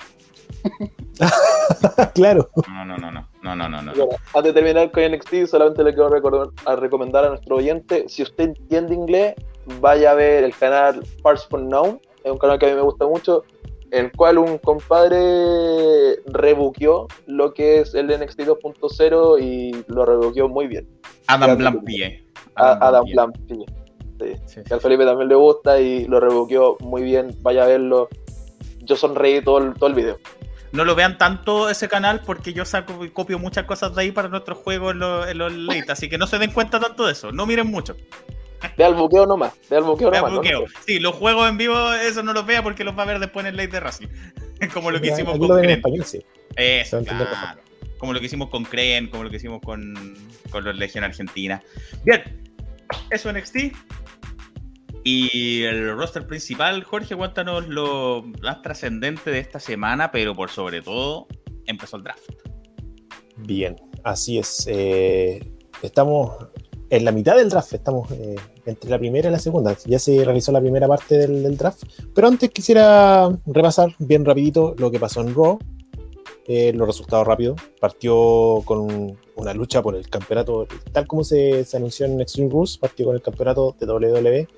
(laughs) claro. No, no, no, no, no, no, no, no. antes de terminar con NXT, solamente le quiero recordar, a recomendar a nuestro oyente, si usted entiende inglés, vaya a ver el canal Parts for Now, es un canal que a mí me gusta mucho, el cual un compadre rebuqueó lo que es el NXT 2.0 y lo rebuqueó muy bien. Adam Blampie. Adam, Blampie. Sí. al Felipe también le gusta y lo rebuqueó muy bien. Vaya a verlo. Yo sonreí todo el, todo el video. No lo vean tanto ese canal porque yo saco y copio muchas cosas de ahí para nuestros juegos en los, en los late, así que no se den cuenta tanto de eso. No miren mucho. Ve al buqueo nomás, ve al buqueo nomás. Buqueo. Sí, los juegos en vivo, eso no los vea porque los va a ver después en el late de Racing. (laughs) como lo que hicimos con Cren. Eso, claro. Como lo que hicimos con Cren, como lo que hicimos con, con los Legión Argentina. Bien, eso NXT. Y el roster principal, Jorge, cuéntanos lo más trascendente de esta semana, pero por sobre todo, empezó el draft. Bien, así es. Eh, estamos en la mitad del draft, estamos eh, entre la primera y la segunda. Ya se realizó la primera parte del, draft, pero antes quisiera repasar bien rapidito lo que pasó en Raw. eh, los resultados rápidos. Partió con una lucha por el campeonato, tal como se, anunció en Extreme Rules, partió con el campeonato de WWE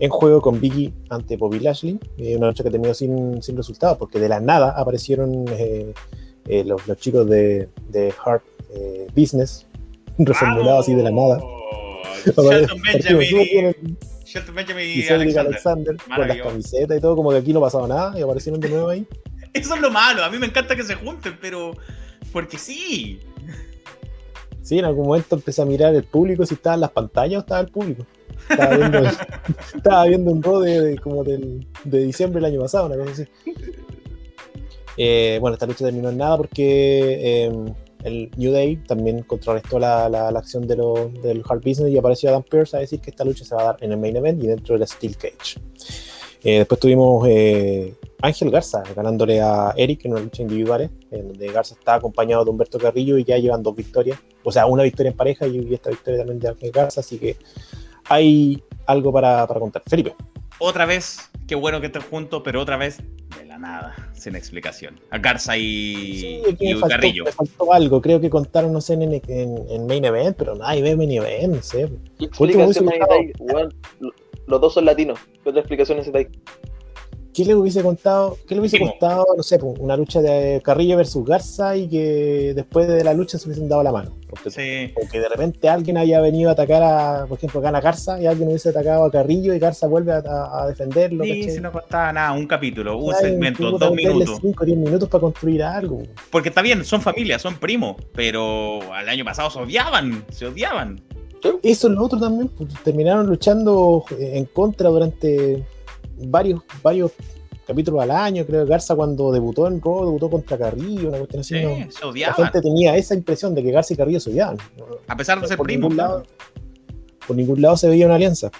en juego con Biggie ante Bobby Lashley. Eh, una lucha que terminó sin, sin resultados, porque de la nada aparecieron los, los, chicos de Hard Business, (laughs) reformulados así de la nada. Shelton (laughs) Benjamin. Shelton Benjamin y, Alexander, Alexander con las camisetas y todo, como que aquí no pasaba nada y aparecieron de nuevo ahí. (laughs) Eso es lo malo, a mí me encanta que se junten, pero porque sí. Sí, en algún momento empecé a mirar el público, si estaba en las pantallas o estaba el público. Estaba viendo, estaba viendo un rode de, como del, de diciembre del año pasado, una cosa así. Eh, bueno, esta lucha terminó en nada porque eh, el New Day también contrarrestó la, la, la acción de lo, del Hard Business y apareció Adam Pearce a decir que esta lucha se va a dar en el main event y dentro de la Steel Cage. Eh, después tuvimos eh, Ángel Garza ganándole a Eric en una lucha individual, en donde Garza está acompañado de Humberto Carrillo y ya llevan dos victorias, o sea, una victoria en pareja y esta victoria también de Ángel Garza, así que hay algo para, para contar. Felipe. Otra vez, qué bueno que estén juntos, pero otra vez de la nada, sin explicación. A Garza y, sí, y faltó, Carrillo. Me faltó algo, creo que contaron, no sé, en, en, en Main Event, pero nadie ve Main Event, no sé. ¿Qué explicación hay? Bueno, los dos son latinos. ¿Qué otra explicación necesitáis? ¿Qué le hubiese contado? ¿Qué le hubiese sí, costado, no sé, una lucha de Carrillo versus Garza y que después de la lucha se hubiesen dado la mano? Porque, sí. porque de repente alguien haya venido a atacar a, por ejemplo, gana Garza y alguien hubiese atacado a Carrillo y Garza vuelve a, a defenderlo. Sí, no costaba nada, un capítulo, un segmento, dos minutos. 5 10 minutos para construir algo. Porque está bien, son familia, son primos, pero al año pasado se odiaban, se odiaban. Eso es lo otro también, pues, terminaron luchando en contra durante varios, varios capítulos al año. Creo que Garza cuando debutó en Raw, debutó contra Carrillo, una cuestión así. Sí, ¿no? se odiaban. La gente tenía esa impresión de que Garza y Carrillo se odiaban. A pesar de ser por primos. Ningún lado, por ningún lado se veía una alianza.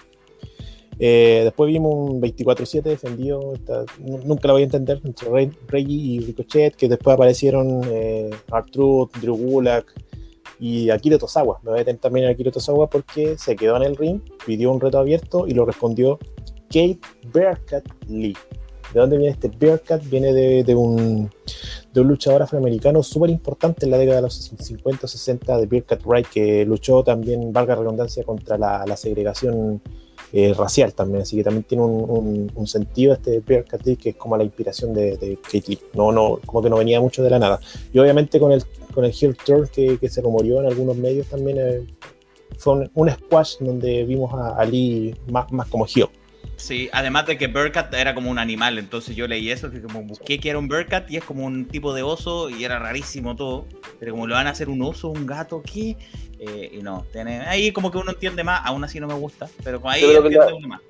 Eh, después vimos un 24-7 defendido, nunca lo voy a entender, entre Reggie y Ricochet, que después aparecieron eh, Artruth, Drew Gulak, y Akira Tosawa. Me voy a detener también a Akira Tosawa porque se quedó en el ring, pidió un reto abierto y lo respondió Kate Bearcat Lee. ¿De dónde viene este Bearcat? Viene de, de, un, de un luchador afroamericano súper importante en la década de los 50 60 de Bearcat Wright, que luchó también, valga redundancia, contra la, segregación eh, racial también. Así que también tiene un, sentido este Bearcat Lee, que es como la inspiración de, Kate Lee. No, no, como que no venía mucho de la nada. Y obviamente con el con el heel turn que, que, se rumoreó en algunos medios también eh, fue un, un, squash donde vimos a, a Lee más, más, como heel. Sí, además de que Burkat era como un animal, entonces yo leí eso, que como busqué que era un Burkat y es como un tipo de oso y era rarísimo todo, pero como lo van a hacer un oso, un gato, ¿qué? Eh, y no, tiene, ahí como que uno entiende más, aún así no me gusta, pero ahí entiende la, uno más.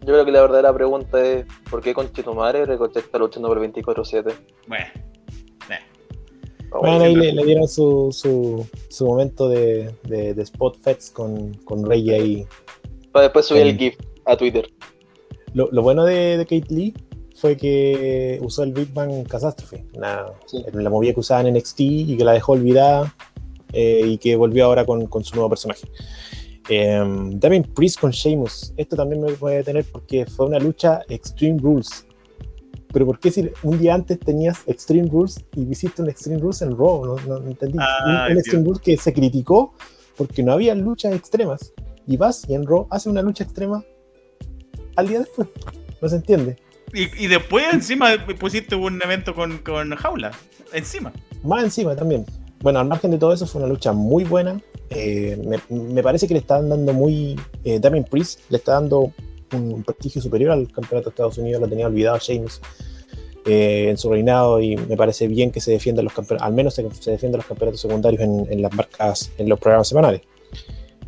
Yo creo que la verdadera pregunta es, ¿por qué con Chitumare Ricochet está luchando por 24-7? Bueno, bueno, ahí le, le, dieron su, su, su momento de, de, de, spot fets con, con Rey ahí. Para después subir el GIF a Twitter. Lo, lo bueno de, de, Kate Lee fue que usó el Big Bang Catastrophe, una, sí. la movida que usaba en NXT y que la dejó olvidada eh, y que volvió ahora con, con su nuevo personaje. Eh, también Priest con Sheamus. Esto también me puede detener porque fue una lucha Extreme Rules pero ¿por qué si un día antes tenías Extreme Rules y hiciste un Extreme Rules en Raw? No, no, no entendí. Ah, un, un Extreme Rules que se criticó porque no había luchas extremas. Y vas y en Raw hace una lucha extrema al día después. No se entiende. Y, y después encima pusiste un evento con, con, Jaula. Encima. Más encima también. Bueno, al margen de todo eso fue una lucha muy buena. Eh, me, me, parece que le están dando muy... Eh, Damien Priest le está dando un prestigio superior al campeonato de Estados Unidos, lo tenía olvidado James eh, en su reinado y me parece bien que se defiendan los campeonatos, al menos se, se defiendan los campeonatos secundarios en, en, las marcas, en los programas semanales.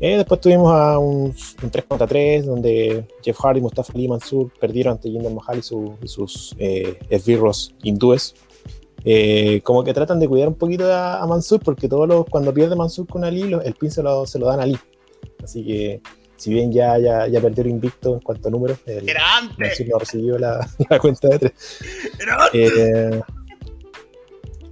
Eh, después tuvimos a un, un, 3 contra 3 donde Jeff Hardy, Mustafa Ali y Mansur perdieron ante Jinder Mahal y, su, y sus eh, esbirros hindúes. Eh, como que tratan de cuidar un poquito a, a Mansur porque todos los, cuando pierde Mansur con Ali, el pin se lo, se lo dan a Ali. Así que si bien ya, ya, ya perdió el invicto en cuanto a números, el, Era antes. no recibió la, (laughs) la, cuenta de tres. Era antes.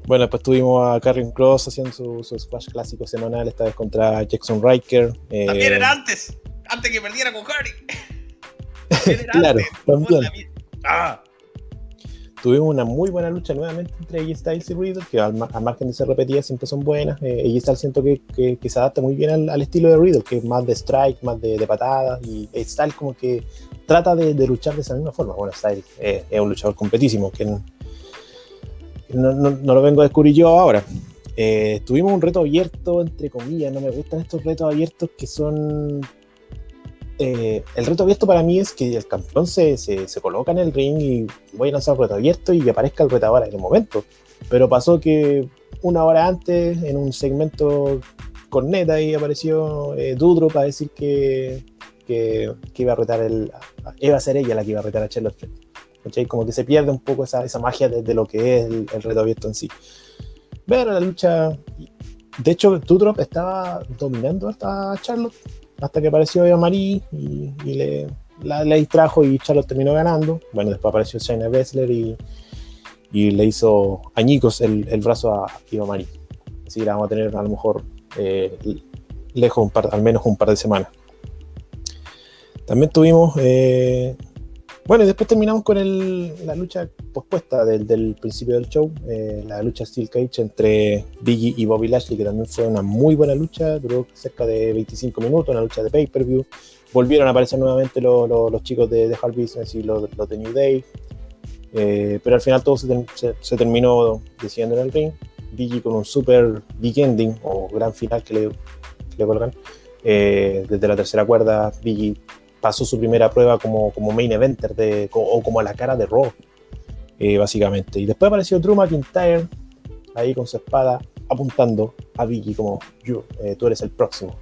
Eh, bueno, después tuvimos a Carrion Cross haciendo su, su, squash clásico semanal, esta vez contra Jackson Riker. Eh, también era antes, antes que perdiera con Hardy. (laughs) claro, también. Ah. tuvimos una muy buena lucha nuevamente entre AJ Styles y Riddle, que al, margen de ser repetidas siempre son buenas. Eh, AJ Styles siento que, que, se adapta muy bien al, estilo de Riddle, que es más de strike, más de, de patadas, y Styles como que trata de, de, luchar de esa misma forma. Bueno, Styles es un luchador competísimo, que no, no, no, lo vengo a descubrir yo ahora. Eh, tuvimos un reto abierto, entre comillas, no me gustan estos retos abiertos que son eh, el reto abierto para mí es que el campeón se, se, se, coloca en el ring y voy a lanzar un reto abierto y que aparezca el retador en el momento. Pero pasó que una hora antes, en un segmento con neta, y apareció eh, Dudro para decir que, que, iba a retar el. iba a ser ella la que iba a retar a Charlotte Como que se pierde un poco esa, esa magia de, lo que es el, reto abierto en sí. Ver la lucha. De hecho, Dudrop estaba dominando hasta Charlotte hasta que apareció Eva Marie y, le, la, distrajo y Charlotte terminó ganando. Bueno, después apareció Shayna Baszler y, y le hizo añicos el, el brazo a Eva Marie. Así la vamos a tener a lo mejor eh, lejos un par, al menos un par de semanas. También tuvimos eh, bueno, y después terminamos con la lucha pospuesta del, principio del show, eh, la lucha Steel Cage entre Biggie y Bobby Lashley, que también fue una muy buena lucha, duró cerca de 25 minutos, una lucha de pay-per-view. Volvieron a aparecer nuevamente los chicos de, de Hard Business y los, de New Day, eh, pero al final todo se, terminó decidiendo en el ring. Biggie con un super big ending o gran final que le, colgan. Eh, desde la tercera cuerda, Biggie pasó su primera prueba como, como main eventer de, o como a la cara de Raw, eh, básicamente. Y después apareció Drew McIntyre ahí con su espada apuntando a Vicky como yo, eh, tú eres el próximo.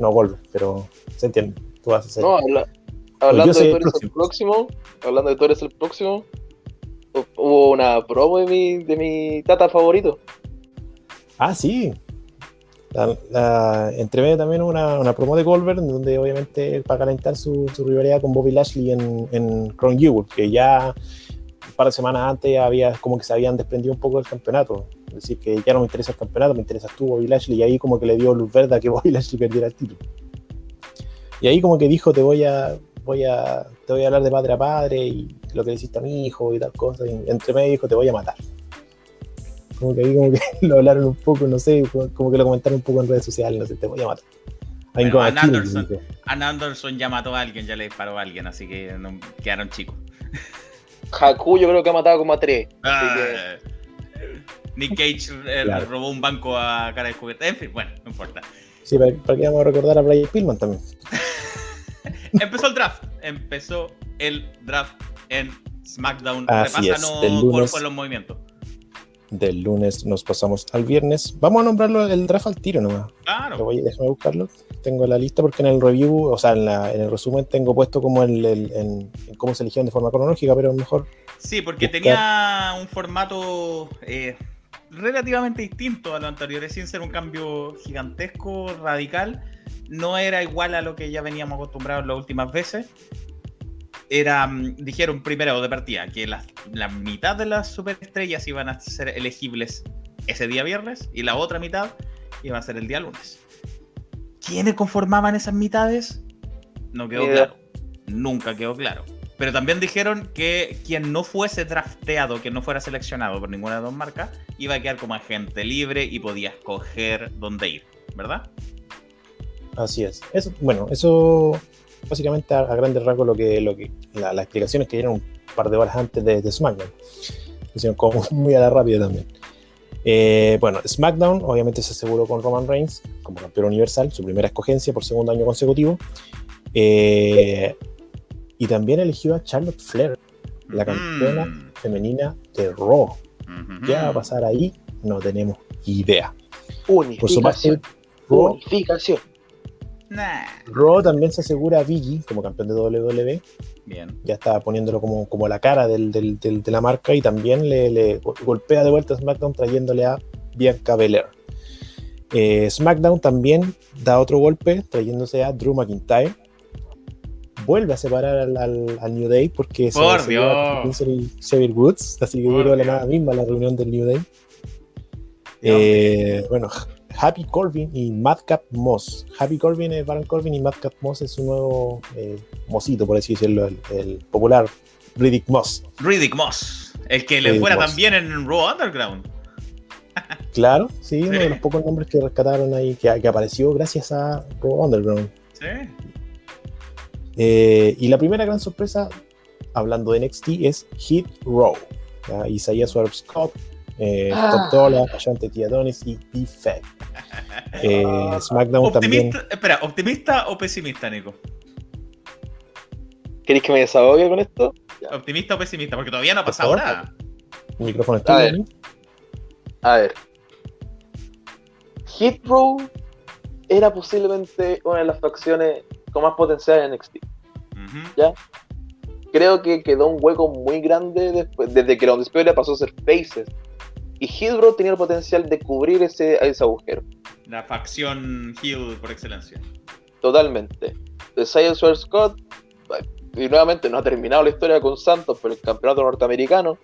No Goldberg, pero se entiende, tú vas a ser. No, hablando de tú eres el próximo, hablando de tú eres el próximo, hubo una promo de mi, de mi tata favorito. Ah, sí, la, entre medio también una, una, promo de Goldberg, donde obviamente para calentar su, su rivalidad con Bobby Lashley en, en Crown Jewel, que ya un par de semanas antes había como que se habían desprendido un poco del campeonato. Es decir, que ya no me interesa el campeonato, me interesa tú, Bobby Lashley, y ahí como que le dio luz verde a que (laughs) Bobby Lashley perdiera el título. Y ahí como que dijo, te voy a, voy a, te voy a hablar de padre a padre y lo que le hiciste a mi hijo y tal cosa. Y entre medio dijo, te voy a matar como que ahí como (laughs) que lo hablaron un poco, no sé, como que lo comentaron un poco en redes sociales, no sé, te voy a matar. Bueno, Anderson, Anderson, ya mató a alguien, ya le disparó a alguien, así que no, quedaron chicos. Haku yo creo que ha matado como a tres. Ah, Nick Cage eh, robó un banco a cara de juguete. En fin, bueno, no importa. Sí, para, para que vamos a recordar a Brian Pillman también. (laughs) empezó el draft. Empezó el draft en SmackDown. Repásanos cuáles fueron los movimientos del lunes nos pasamos al viernes. Vamos a nombrarlo el draft al tiro nomás. Claro. Voy, déjame buscarlo. Tengo la lista porque en el review, o sea, en, el resumen tengo puesto como el, en, cómo se eligieron de forma cronológica, pero mejor. Sí, porque tenía un formato eh, relativamente distinto a lo anterior, sin ser un cambio gigantesco, radical. No era igual a lo que ya veníamos acostumbrados las últimas veces era, mm, dijeron primero de partida que la, la, mitad de las superestrellas iban a ser elegibles ese día viernes y la otra mitad iba a ser el día lunes. ¿Quiénes conformaban esas mitades? No quedó claro. Nunca quedó claro. Pero también dijeron que quien no fuese drafteado, que no fuera seleccionado por ninguna de dos marcas, iba a quedar como agente libre y podía escoger dónde ir, ¿verdad? Así es. Eso, bueno, eso básicamente a, grandes rasgos lo que, lo que las explicaciones que dieron un par de horas antes de, de SmackDown. Hicieron como (laughs) muy a la rápida también. Eh, bueno, SmackDown obviamente se aseguró con Roman Reigns como campeón universal, su primera escogencia por segundo año consecutivo. Eh, y también eligió a Charlotte Flair, la campeona mm. femenina de Raw. ¿Qué va a pasar ahí? No tenemos idea. Unificación. Unificación. Nah. Raw también se asegura a Biggie como campeón de WWE. Bien. Ya está poniéndolo como, como la cara del, del, de la marca y también le, golpea de vuelta a SmackDown trayéndole a Bianca Belair. Eh, SmackDown también da otro golpe trayéndose a Drew McIntyre. Vuelve a separar al, al, New Day porque Por se a Xavier Woods, así que duró la nada misma la reunión del New Day. Eh, bueno, Happy Corbin y Madcap Moss. Happy Corbin es Baron Corbin y Madcap Moss es su nuevo eh, mosito, por así decirlo, el, popular Riddick Moss. Riddick Moss, El que le fuera también en Raw Underground. (laughs) Claro, sí, uno de los pocos nombres que rescataron ahí, que, apareció gracias a Raw Underground. Sí. Eh, y la primera gran sorpresa, hablando de NXT, es Hit Row. Isaiah Swerve Scott, eh, ah. Top Dollar, Tiadonis y B-Fed. (laughs) Eh, SmackDown también. Espera, ¿optimista o pesimista, Nico? ¿Queréis que me desahogue con esto? ¿Optimista o pesimista? Porque todavía no ha pasado nada. El micrófono está bien. A ver. Hit Row era posiblemente una de las facciones con más potencial en NXT. ¿Ya? Creo que quedó un hueco muy grande después, desde que la Undisputed pasó a ser Faces. Y Hillbro tenía el potencial de cubrir ese, ese agujero. La facción Hill por excelencia. Totalmente. The Science Scott, y nuevamente no ha terminado la historia con Santos por el campeonato norteamericano.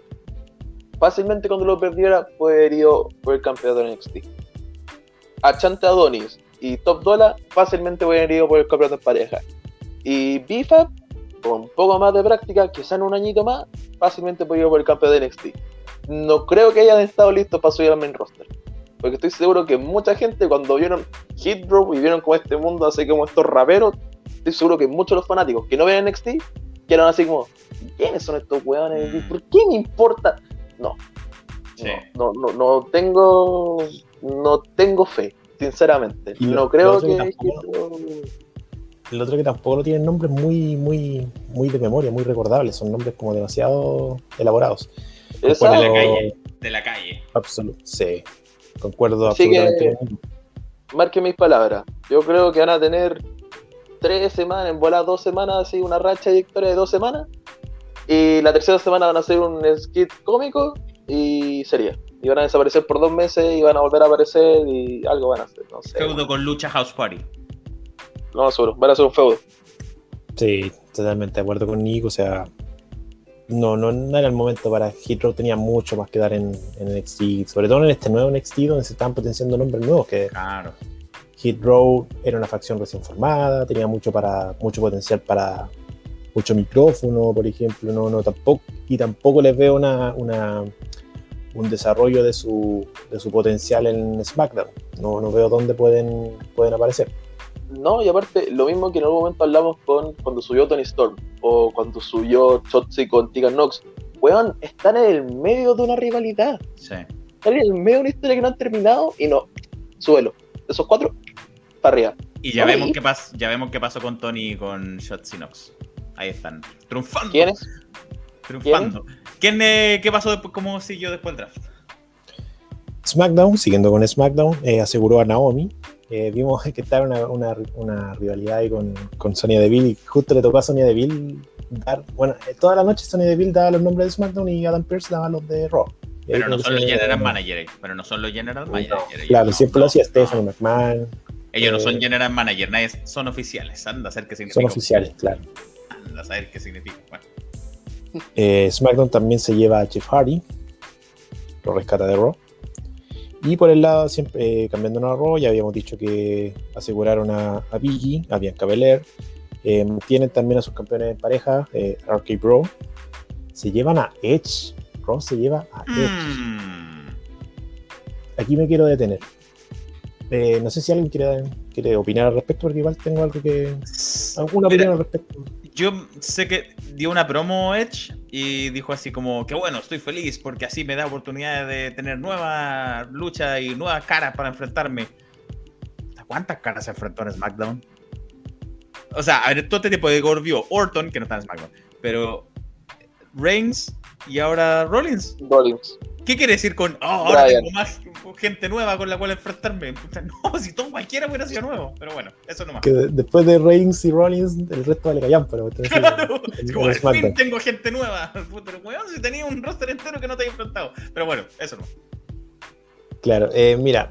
Fácilmente cuando lo perdiera, puede ir por el campeonato de NXT. A Chante Adonis y Top Dollar, fácilmente pueden ir por el campeonato en pareja. Y Bifab, con un poco más de práctica, quizá en un añito más, fácilmente puede ir por el campeonato de NXT. No creo que hayan estado listos para subir al main roster. Porque estoy seguro que mucha gente cuando vieron Hit Drop y vieron como este mundo así como estos raperos, estoy seguro que muchos de los fanáticos que no ven NXT quedaron así como, ¿quiénes son estos weones? Mm. ¿Por qué me importa? No. No, no, no, tengo no tengo fe, sinceramente. Y no creo que, el otro que tampoco no tienen nombres muy, muy, muy de memoria, muy recordables, son nombres como demasiado elaborados. De la calle. De la calle. Absoluto, sí. Concuerdo absolutamente. marque mis palabras. Yo creo que van a tener tres semanas, en bola dos semanas, así una racha de victoria de dos semanas. Y la tercera semana van a hacer un skit cómico y sería. Y van a desaparecer por dos meses y van a volver a aparecer y algo van a hacer. No sé. Feudo con lucha House Party. No, seguro. Van a hacer un feudo. Sí, totalmente de acuerdo con Nico. O sea, no, no, no, era el momento para Hit Row, tenía mucho más que dar en, en NXT, sobre todo en este nuevo NXT donde se estaban potenciando nombres nuevos, que claro. Hit Row era una facción recién formada, tenía mucho para mucho potencial para mucho micrófono, por ejemplo, no, no tampoco y tampoco les veo una, una un desarrollo de su, de su potencial en SmackDown. No, no veo dónde pueden, pueden aparecer. No, y aparte, lo mismo que en algún momento hablamos con cuando subió Tony Storm o cuando subió Chotzi con Tegan Nox. Weón, están en el medio de una rivalidad. Sí. Están en el medio de una historia que no han terminado y no. Suelo. Esos cuatro, para arriba. Y ya vemos, qué ya vemos qué pasó con Tony y con Shotzi Nox. Ahí están. Triunfando. ¿Quiénes? Triunfando. ¿Quién, eh, ¿Qué pasó después? ¿Cómo siguió después del draft? SmackDown, siguiendo con SmackDown, eh, aseguró a Naomi eh, vimos (laughs) que estaba una, una, rivalidad ahí con, con Sonia Deville y justo le tocó a Sonia Deville dar, bueno, eh, toda la noche Sonia Deville daba los nombres de SmackDown y Adam Pearce daba los de Raw. Pero no son los general managers, pero no son los general managers. claro, siempre lo hacía Stephanie McMahon. Ellos no son eh, general manager, nadie, son oficiales. Anda a saber qué significa. Son oficiales, claro. Anda a saber qué significa. SmackDown también se lleva a Jeff Hardy, lo rescata de Raw. Y por el lado, siempre eh, cambiando una Raw, ya habíamos dicho que aseguraron a, a Biggie, a Bianca Belair. Eh, tienen también a sus campeones en pareja, eh, RK Bro. Se llevan a Edge. Raw se lleva a Edge. Hmm. Aquí me quiero detener. Eh, no sé si alguien quiere, quiere opinar al respecto, porque igual tengo algo que. alguna opinión al respecto yo sé que dio una promo Edge y dijo así como que bueno, estoy feliz porque así me da oportunidad de tener nueva lucha y nuevas caras para enfrentarme. ¿Cuántas caras se enfrentó en SmackDown? O sea, a ver, todo este tipo de Gorbio, Orton, que no está en SmackDown, pero Reigns y ahora Rollins. Rollins. ¿Qué quiere decir con, oh, ahora tengo más gente nueva con la cual enfrentarme? No, (laughs) si todo cualquiera hubiera sido nuevo, pero bueno, eso nomás. Que después de Reigns y Rollins, el resto vale callan, pero (laughs) claro, como al fin tengo gente nueva. (laughs) Pero weón, si tenía un roster entero que no te había enfrentado. Pero bueno, eso no. Claro, eh, mira,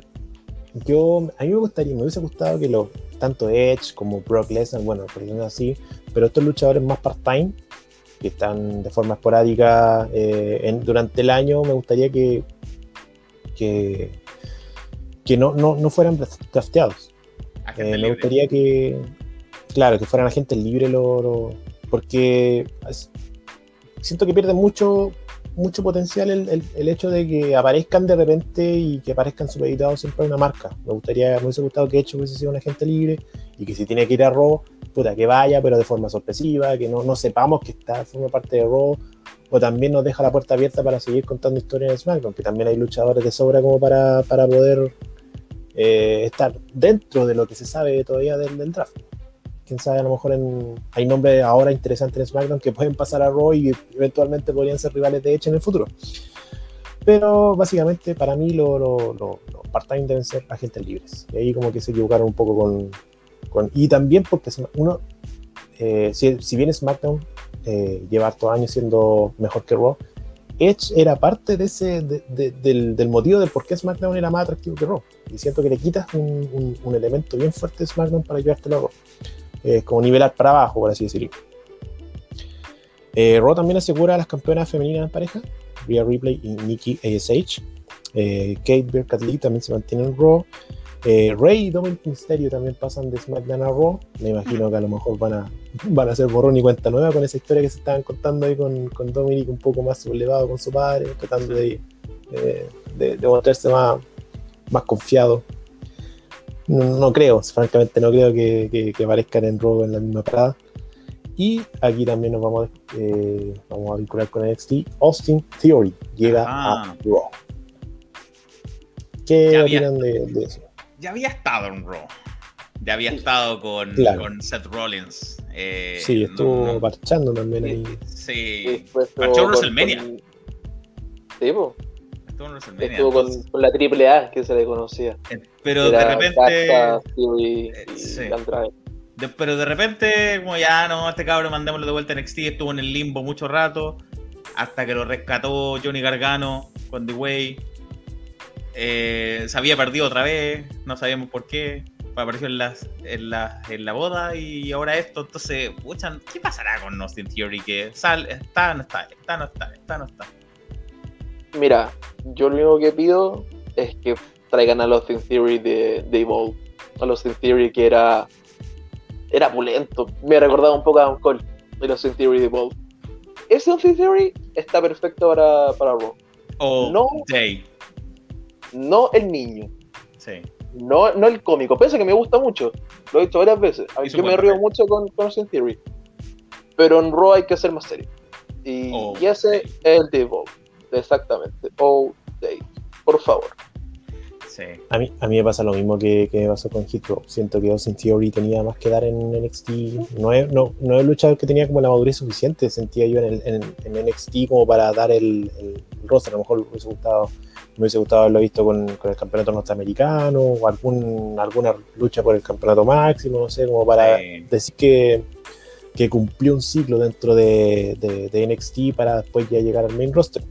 yo, a mí me gustaría, me hubiese gustado que lo, tanto Edge como Brock Lesnar, bueno, por ejemplo así, pero estos luchadores más part-time que están de forma esporádica eh, durante el año, me gustaría que, que, que no, no, no fueran drafteados. Eh, me gustaría que, claro, que fueran agentes libres, lo, porque siento que pierden mucho mucho potencial el, el, hecho de que aparezcan de repente y que aparezcan supeditados siempre a una marca. Me gustaría, me hubiese gustado que hecho hubiese sido un agente libre y que si tiene que ir a Raw, puta, que vaya, pero de forma sorpresiva, que no, no sepamos que está, forma parte de Raw, o también nos deja la puerta abierta para seguir contando historias en SmackDown, que también hay luchadores de sobra como para, para poder eh, estar dentro de lo que se sabe todavía del, del draft quién sabe, a lo mejor hay nombres ahora interesantes en SmackDown que pueden pasar a Raw y eventualmente podrían ser rivales de hecho en el futuro. Pero básicamente para mí los lo, part-time deben ser agentes libres. Y ahí como que se equivocaron un poco con... con y también porque uno, eh, si, si, bien SmackDown eh, lleva hartos años siendo mejor que Raw, Edge era parte de ese, del, motivo del por qué SmackDown era más atractivo que Raw. Y siento que le quitas un, un, elemento bien fuerte de SmackDown para llevártelo a Raw como nivelar para abajo, por así decirlo. Eh, Raw también asegura a las campeonas femeninas en pareja, Rhea Ripley y Nikki ASH. Eh, Kate Lee también se mantiene en Raw. Eh, Rey y Dominic Mysterio también pasan de SmackDown a Raw. Me imagino que a lo mejor van a, (laughs) van a hacer borrón y cuenta nueva con esa historia que se estaban contando ahí con, con Dominic un poco más sublevado con su padre, tratando de, de, de mostrarse más, más confiado no, creo, francamente no creo que, que, aparezcan en Raw en la misma parada. Y aquí también nos vamos, eh, vamos a vincular con NXT. Austin Theory llega a Raw. ¿Qué opinan de, eso? Ya había estado en Raw. Ya había estado con, con Seth Rollins. Eh, sí, estuvo parchando también ahí. Sí, parchó WrestleMania. Sí, pues. Estuvo con, la triple A que se le conocía. Eh, pero de repente. y, eh, pero de repente, como ya no, este cabrón mandémoslo de vuelta en NXT, estuvo en el limbo mucho rato, hasta que lo rescató Johnny Gargano con The Way. Eh, se había perdido otra vez, no sabíamos por qué. Apareció en, las, en, la, en la boda y ahora esto. Entonces, ¿qué pasará con Austin Theory? Que sal, está, no está, está, no está, está, no está. Mira, yo lo único que pido es que traigan a Austin Theory de, de Evolve. A Austin Theory que era era pulento. Me recordaba un poco a Cole de Austin Theory de Evolve. Ese Austin Theory está perfecto para, para Raw. O no, Day. No el niño. Sí. No, no el cómico. Pese que me gusta mucho. Lo he dicho varias veces. Yo me río mucho con, con Austin Theory. Pero en Raw hay que ser más serio. Y, oh, y ese es el de. Exactamente. All day. Por favor. Sí. A mí, a mí me pasa lo mismo que, que me pasó con Hit Siento que Austin Theory tenía más que dar en NXT. No es, no, no es luchador que tenía como la madurez suficiente, sentía yo en, el, en, NXT como para dar el, el, roster. A lo mejor me hubiese gustado, me hubiese gustado haberlo visto con, con, el campeonato norteamericano o algún, alguna lucha por el campeonato máximo, no sé, como para decir que, que cumplió un ciclo dentro de, de, de, NXT para después ya llegar al main roster.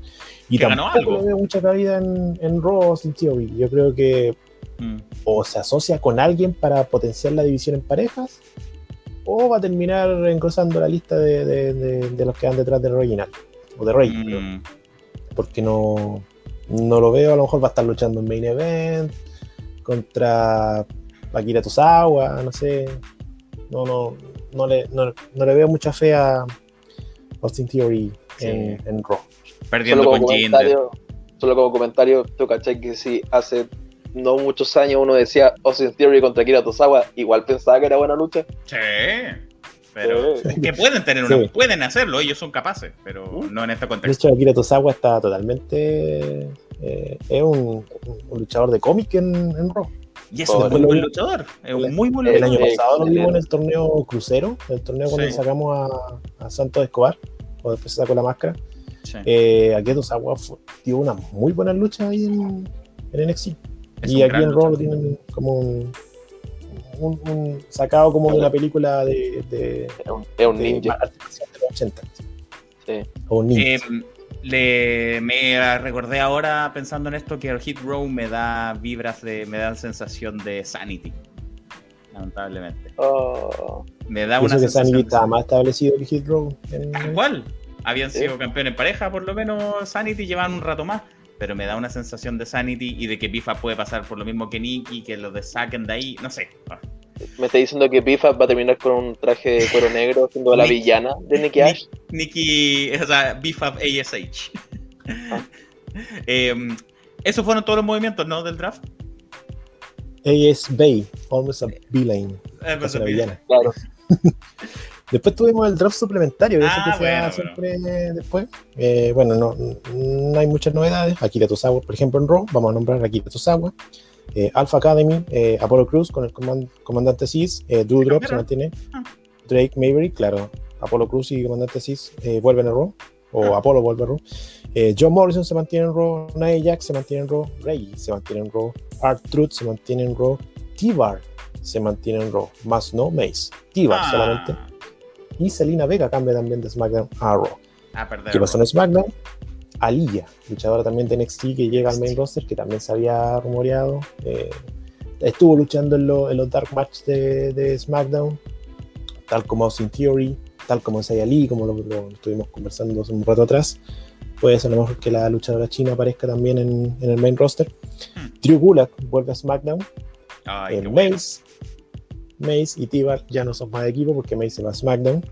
Y tampoco veo mucha cabida en, en Raw sin Theory. Yo creo que mm. o se asocia con alguien para potenciar la división en parejas, o va a terminar engrosando la lista de, de, de, los que van detrás del original, o de Rey. Mm. Porque no, no lo veo, a lo mejor va a estar luchando en Main Event contra Akira Tosawa, no sé. No, no, no le, no, no le veo mucha fe a Austin Theory en, en Raw. Perdiendo con comentario, Solo como comentario, tú caché que si hace no muchos años uno decía Austin Theory contra Kira Tosawa, igual pensaba que era buena lucha. Sí. Pero que pueden tener una, pueden hacerlo, ellos son capaces, pero no en este contexto. De hecho, Akira Tosawa está totalmente. Eh, es un, luchador de cómic en, en Raw. Y es un muy buen luchador. Es un muy buen luchador. El año pasado lo vimos en el torneo crucero, el torneo cuando sacamos a, a Santos Escobar, cuando después se sacó la máscara. Sí. Eh, Aketo Sawa dio una muy buena lucha ahí en, en NXT. y aquí en Raw tienen como un, un, sacado como de una película de, de, es un, ninja. De los 80. Sí. O un ninja. Eh, le, me recordé ahora pensando en esto que el Hit Row me da vibras de, me da sensación de Sanity. Lamentablemente. Oh. Me da una sensación. que Sanity está más establecido que Hit Row. ¿Cuál? Habían sido campeones en pareja, por lo menos Sanity llevan un rato más. Pero me da una sensación de Sanity y de que Bifa puede pasar por lo mismo que Nikki, que lo saquen de ahí, no sé. Me está diciendo que Bifa va a terminar con un traje de cuero negro siendo la villana de Nikki Ash. Nikki, o sea, Bifa ASH. (laughs) Em, esos fueron todos los movimientos, ¿no? Del draft. es Bay, almost a B-Lane. Claro. (laughs) Después tuvimos el draft suplementario, que ah, da siempre después. Eh, bueno, no, no, hay muchas novedades. Akira Tosawa, por ejemplo, en Raw, vamos a nombrar a Akira Tosawa. Eh, Alpha Academy, eh, Apollo Cruz con el comandante Sis, eh, Drop se mantiene, ah. Drake Maverick, claro, Apollo Cruz y comandante Sis vuelven a Raw, o ah. Apollo vuelve a Raw. John Morrison se mantiene en Raw, Nia Jax se mantiene en Raw, Ray se mantiene en Raw, Art Truth se mantiene en Raw, T-Bar se mantiene en Raw, más no Mace, T-Bar ah. solamente. Y Selina Vega cambia también de SmackDown a Raw. ¿Qué pasó en SmackDown? Aliyah, luchadora también de NXT que llega al main roster, que también se había rumoreado. Eh, estuvo luchando en, los Dark Match de, SmackDown, tal como Austin Theory, tal como Saya Lee, como lo, estuvimos conversando hace un rato atrás. Puede ser a lo mejor que la luchadora china aparezca también en, el main roster. Hmm. Drew Gulak vuelve a SmackDown. Ay, Mace, Mace y Tibar ya no son más de equipo porque Mace se va a SmackDown.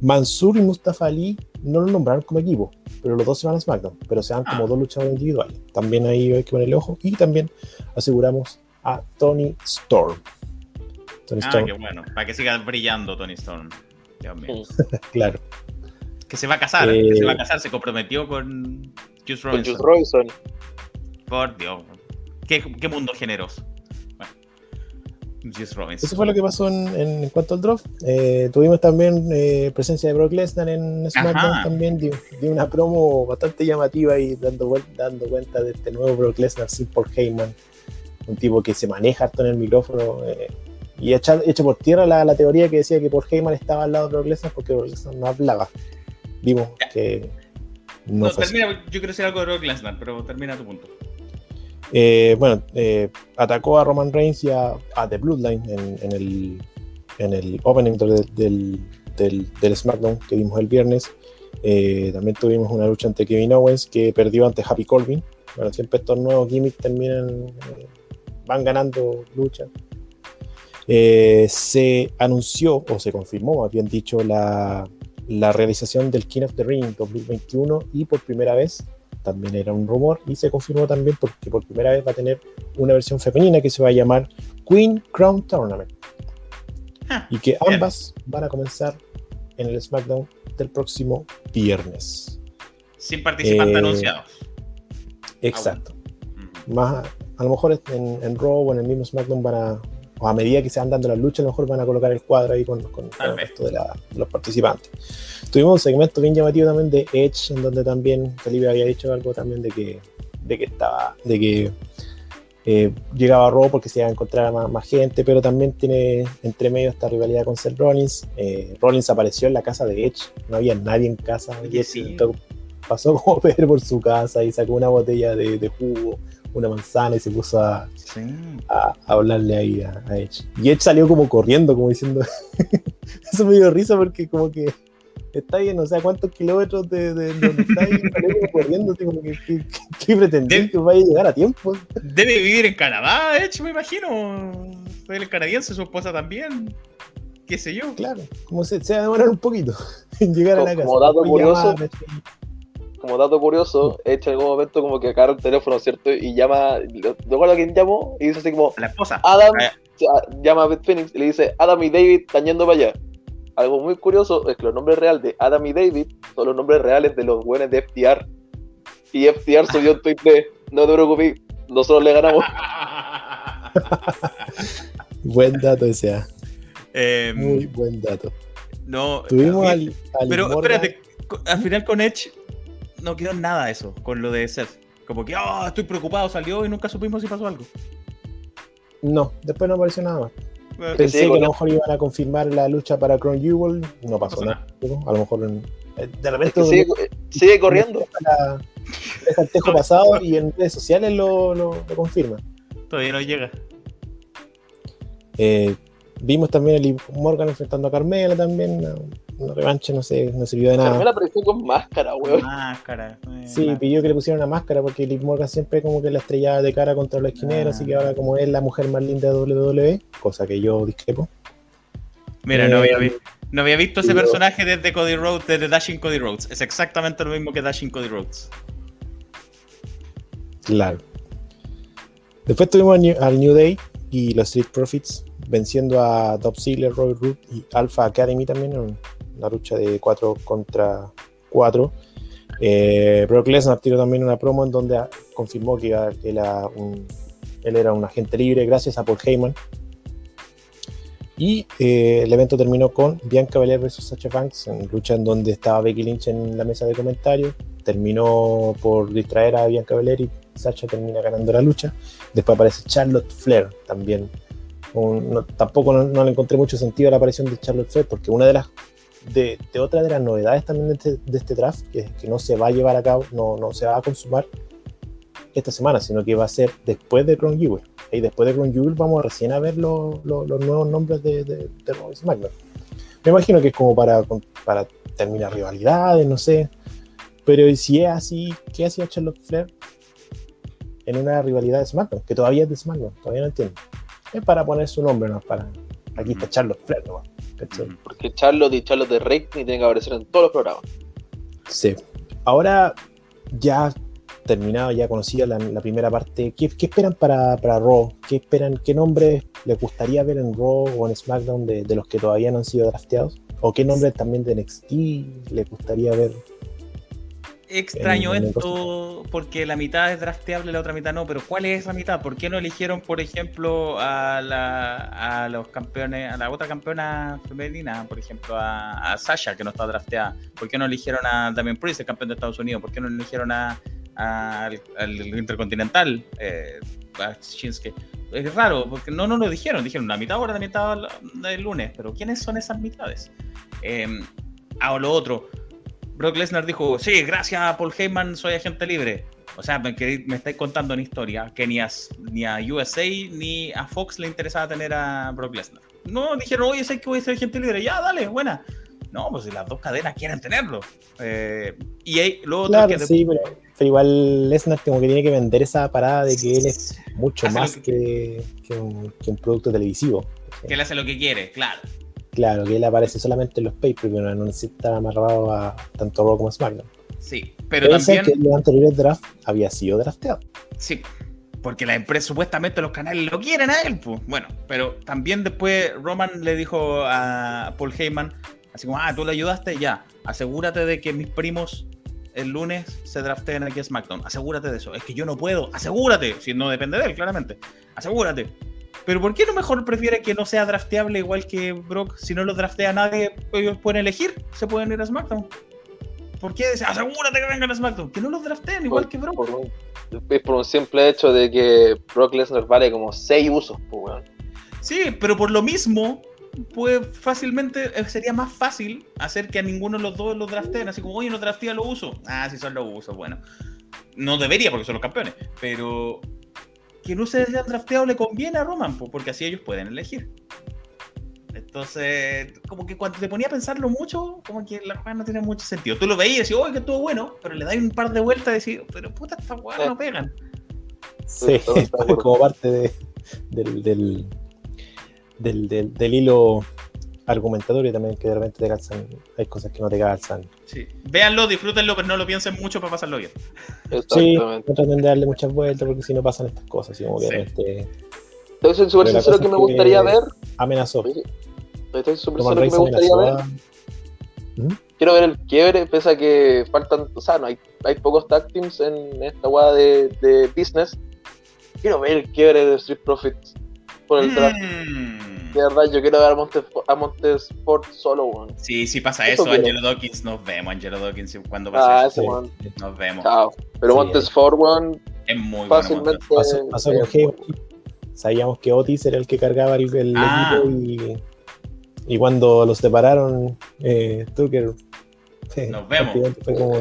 Mansur y Mustafa Ali no lo nombraron como equipo, pero los dos se van a SmackDown, pero se van como dos luchadores individuales. También ahí hay que ponerle ojo. Y también aseguramos a Tony Storm. Tony ah, qué bueno. Para que siga brillando Tony Storm. Dios mío. (laughs) claro. Que se va a casar. que se va a eh, casar. Se comprometió con Juice Robinson. Por Dios. Qué, qué mundo generoso. Eso fue lo que pasó en, cuanto al draft. Eh, tuvimos también eh, presencia de Brock Lesnar en SmackDown también, de, una promo bastante llamativa y dando, dando cuenta de este nuevo Brock Lesnar sin Paul Heyman, un tipo que se maneja harto en el micrófono eh, y echa, por tierra la, teoría que decía que Paul Heyman estaba al lado de Brock Lesnar porque Brock Lesnar no hablaba. Vimos que no, no termina, yo quiero decir algo de Brock Lesnar, pero termina tu punto. Eh, bueno, eh, atacó a Roman Reigns y a, The Bloodline en, el, en el opening del, SmackDown que vimos el viernes. Eh, también tuvimos una lucha ante Kevin Owens que perdió ante Happy Corbin. Bueno, siempre estos nuevos gimmicks terminan, van ganando lucha. se anunció, o se confirmó, más bien dicho, la, la realización del King of the Ring 2021 y por primera vez también era un rumor y se confirmó también porque por primera vez va a tener una versión femenina que se va a llamar Queen Crown Tournament. Ah, y que ambas van a comenzar en el SmackDown del próximo viernes. Sin participantes eh, anunciados. Exacto. Más, a lo mejor en, en Raw o en el mismo SmackDown van a, o a medida que se van dando las luchas, a lo mejor van a colocar el cuadro ahí con, con, el resto de, los participantes. Tuvimos un segmento bien llamativo también de Edge, en donde también Felipe había dicho algo también de que, de que estaba, de que eh, llegaba a Raw porque se iba a encontrar más, más, gente, pero también tiene entre medio esta rivalidad con Seth Rollins. Eh, Rollins apareció en la casa de Edge, no había nadie en casa. pasó como (laughs) Pedro por su casa y sacó una botella de, de jugo una manzana y se puso a, a, hablarle ahí a, Edge. Y Edge salió como corriendo, como diciendo. (laughs) Eso me dio risa porque, como que está ahí, no sé a cuántos kilómetros de, donde está ahí, salió como corriendo, así como que, que, que que vaya a llegar a tiempo. Debe vivir en Canadá, Edge, me imagino. Soy el canadiense, su esposa también. Qué sé yo. Claro, como se, se va a demorar un poquito (laughs) en llegar a la casa. Como dato curioso como dato curioso, hecho en algún momento como que agarra el teléfono, ¿cierto? Y llama, recuerdo quién llamó y dice así como, la esposa. Adam, llama a Beth Phoenix y le dice, Adam y David están yendo para allá. Algo muy curioso es que los nombres reales de Adam y David son los nombres reales de los buenos de FTR. Y FTR subió un tweet de, no te preocupes, nosotros le ganamos. (laughs) buen dato ese. Ah. Em, muy buen dato. No, tuvimos al, Pero espérate, al final con Edge no quedó nada eso con lo de Seth. Como que, oh, estoy preocupado, salió y nunca supimos si pasó algo. No, después no apareció nada más. Pensé que a lo mejor iban a confirmar la lucha para Crown Jewel, no pasó nada. A lo mejor eh, de repente. sigue, corriendo. Deja el tejo pasado y en redes sociales lo, lo, lo confirma. Todavía no llega. Eh, vimos también a Morgan enfrentando a Carmela también una revancha no sé, no sirvió de nada. También apareció con máscara, weón. Máscara. Eh, sí, pidió que le pusieran una máscara porque Liv Morgan siempre como que la estrellaba de cara contra los esquineros, así que ahora como es la mujer más linda de WWE, cosa que yo discrepo. Mira, no, había, eh, no había visto ese personaje desde Cody Rhodes, desde Dashing Cody Rhodes. Es exactamente lo mismo que Dashing Cody Rhodes. Claro. Después tuvimos al New Day y los Street Profits venciendo a Top Ziggler, Robert Root y Alpha Academy también en una lucha de 4 contra 4. Eh, Brock Lesnar tiró también una promo en donde confirmó que, él era un agente libre gracias a Paul Heyman. Y eh, el evento terminó con Bianca Belair vs Sacha Banks, en lucha en donde estaba Becky Lynch en la mesa de comentarios. Terminó por distraer a Bianca Belair y Sacha termina ganando la lucha. Después aparece Charlotte Flair también. tampoco no, le encontré mucho sentido a la aparición de Charlotte Flair porque una de las de, otra de las novedades también de este, de este draft, que, que, no se va a llevar a cabo, no, no se va a consumar esta semana, sino que va a ser después de Crown Jewel. Y después de Crown Jewel vamos recién a ver los nuevos nombres de, de, de SmackDown. Me imagino que es como para, para terminar rivalidades, no sé. Pero si es así, ¿qué hacía Charlotte Flair en una rivalidad de SmackDown? Que todavía es de SmackDown, todavía no entiendo. Es para poner su nombre, no para. Aquí está Charlotte Flair, ¿no? Porque Charlotte y Charlotte de Rey tienen que aparecer en todos los programas. Sí. Ahora ya terminado, ya conocida la, primera parte, ¿qué, esperan para, para, Raw? ¿Qué esperan, qué nombres les gustaría ver en Raw o en SmackDown de, de los que todavía no han sido drafteados? ¿O qué nombres también de NXT les gustaría ver extraño esto porque la mitad es drafteable, la otra mitad no, pero ¿cuál es esa mitad? ¿Por qué no eligieron, por ejemplo, a, la, a los campeones, a la otra campeona femenina, por ejemplo, a, Sasha, que no está drafteada? ¿Por qué no eligieron a Damien Priest, el campeón de Estados Unidos? ¿Por qué no eligieron a, al, Intercontinental, eh, a Shinsuke? Es raro, porque no, no lo dijeron, dijeron la mitad ahora, la mitad del lunes, pero ¿quiénes son esas mitades? Eh, a lo otro, Brock Lesnar dijo, sí, gracias a Paul Heyman soy agente libre. O sea, me, me estáis contando una historia que ni a, ni a USA ni a Fox le interesaba tener a Brock Lesnar. No, dijeron, oye, sé que voy a ser agente libre. Ya, dale, buena. No, pues las dos cadenas quieren tenerlo. Eh, y ahí, luego claro, sí, pero, igual Lesnar como que tiene que vender esa parada de que él es mucho más que, un, que, un, producto televisivo. Que él hace lo que quiere, claro. Claro, que él aparece solamente en los papers, pero no necesita amarrado a tanto Raw como SmackDown. Sí, pero también. que en los anteriores draft había sido drafteado. Sí, porque la empresa, supuestamente los canales lo quieren a él, pues. Bueno, pero también después Roman le dijo a Paul Heyman, así como, ah, tú le ayudaste, ya, asegúrate de que mis primos el lunes se drafteen aquí a SmackDown. Asegúrate de eso. Es que yo no puedo. Asegúrate. Si no depende de él, claramente. Asegúrate. Pero ¿por qué no mejor prefiere que no sea drafteable igual que Brock? Si no lo draftea nadie, ellos pueden elegir, se pueden ir a SmackDown. ¿Por qué? Asegúrate que vengan a SmackDown. Que no los drafteen igual que Brock. es por un simple hecho de que Brock Lesnar vale como 6 usos, pues, Sí, pero por lo mismo, pues fácilmente eh, sería más fácil hacer que a ninguno de los dos los drafteen. Así como, oye, no draftea los usos. Ah, sí son los usos, bueno. No debería porque son los campeones, pero que no se sean drafteado le conviene a Roman, porque así ellos pueden elegir. Entonces, como que cuando te ponía a pensarlo mucho, como que la jugada no tiene mucho sentido. Tú lo veías y decías, oh, que estuvo bueno, pero le das un par de vueltas y decís, pero puta, esta jugada no pegan. Sí, (laughs) como parte de, del, del, del, del, hilo argumentatorio también que de repente te calzan, hay cosas que no te calzan. Sí, véanlo, disfrútenlo, pero no lo piensen mucho para pasarlo bien. Sí, no traten de darle muchas vueltas porque si no pasan estas cosas, ¿sí? como que este, Estoy súper sincero que me gustaría ver. Amenazó. Estoy súper sincero que me gustaría ver. ¿Mm? Quiero ver el quiebre, pese a que faltan, o sea, no hay, hay pocos tag teams en esta guada de, de business. Quiero ver el quiebre de Street Profits por el draft. Mm. De verdad, yo quiero ver a, Montes, a Montesport solo, weón. Sí, sí pasa eso, Angelo Dawkins, nos vemos, Angelo Dawkins, cuando pasa ah, eso. Ese, Nos vemos. Chao. Pero sí, Montesport, weón, es muy fácilmente... Bueno, pasó, pasó con. Sabíamos que Otis era el que cargaba el, el ah. equipo y, y cuando los separaron, eh, Tucker... (laughs) Nos vemos. Fue como,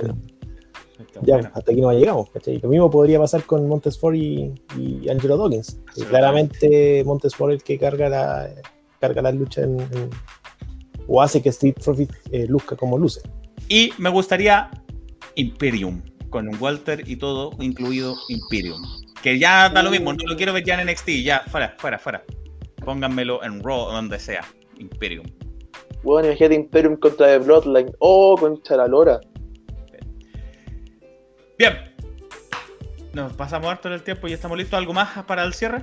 ya, hasta aquí no llegamos. ¿cachai? Lo mismo podría pasar con Montesfort y, y Angelo Dawkins. claramente Montesfort es el que carga la, carga la lucha en, o hace que Street Profit eh, luzca como luce. Y me gustaría Imperium, con un Walter y todo, incluido Imperium. Que ya da lo mismo, no lo quiero ver ya en NXT, ya, fuera, fuera, fuera. Pónganmelo en Raw, donde sea. Imperium. Bueno, imagínate Imperium contra The Bloodline. Oh, contra la lora. Bien. nos pasamos harto en el tiempo y estamos listos. ¿Algo más para el cierre?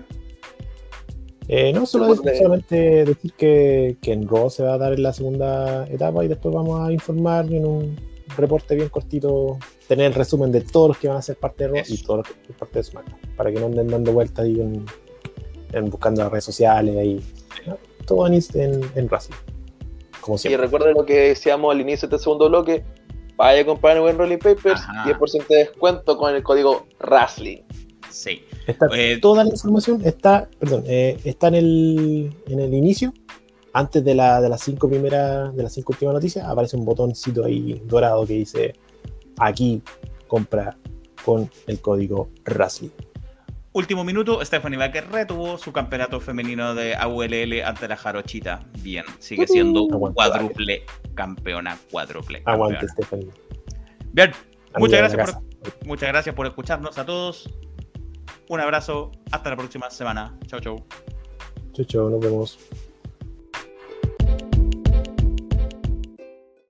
Eh, no, solo solamente decir que, que en Raw se va a dar en la segunda etapa y después vamos a informar en un reporte bien cortito, tener el resumen de todos los que van a ser parte de Raw y todos los que van a ser parte de SmackDown, para que no anden dando vueltas ahí en, buscando las redes sociales, ahí, todo en, en, en Como siempre. Y recuerden lo que decíamos al inicio de este segundo bloque, vaya a comprar en buen Rolling Papers, 10% de descuento con el código Wrestling. Sí. Eh, toda la información está, perdón, eh, está en el, en el inicio, antes de, la, de las cinco primeras, de las cinco últimas noticias, aparece un botoncito ahí dorado que dice aquí compra con el código RASLI. Último minuto, Stephanie Baker retuvo su campeonato femenino de AULL ante la Jarochita. Bien, sigue siendo cuádruple campeona, cuádruple. Aguante, Stephanie. Bien, muchas gracias, por, muchas gracias por escucharnos a todos. Un abrazo, hasta la próxima semana. Chau, chau. Chau, chau, nos vemos.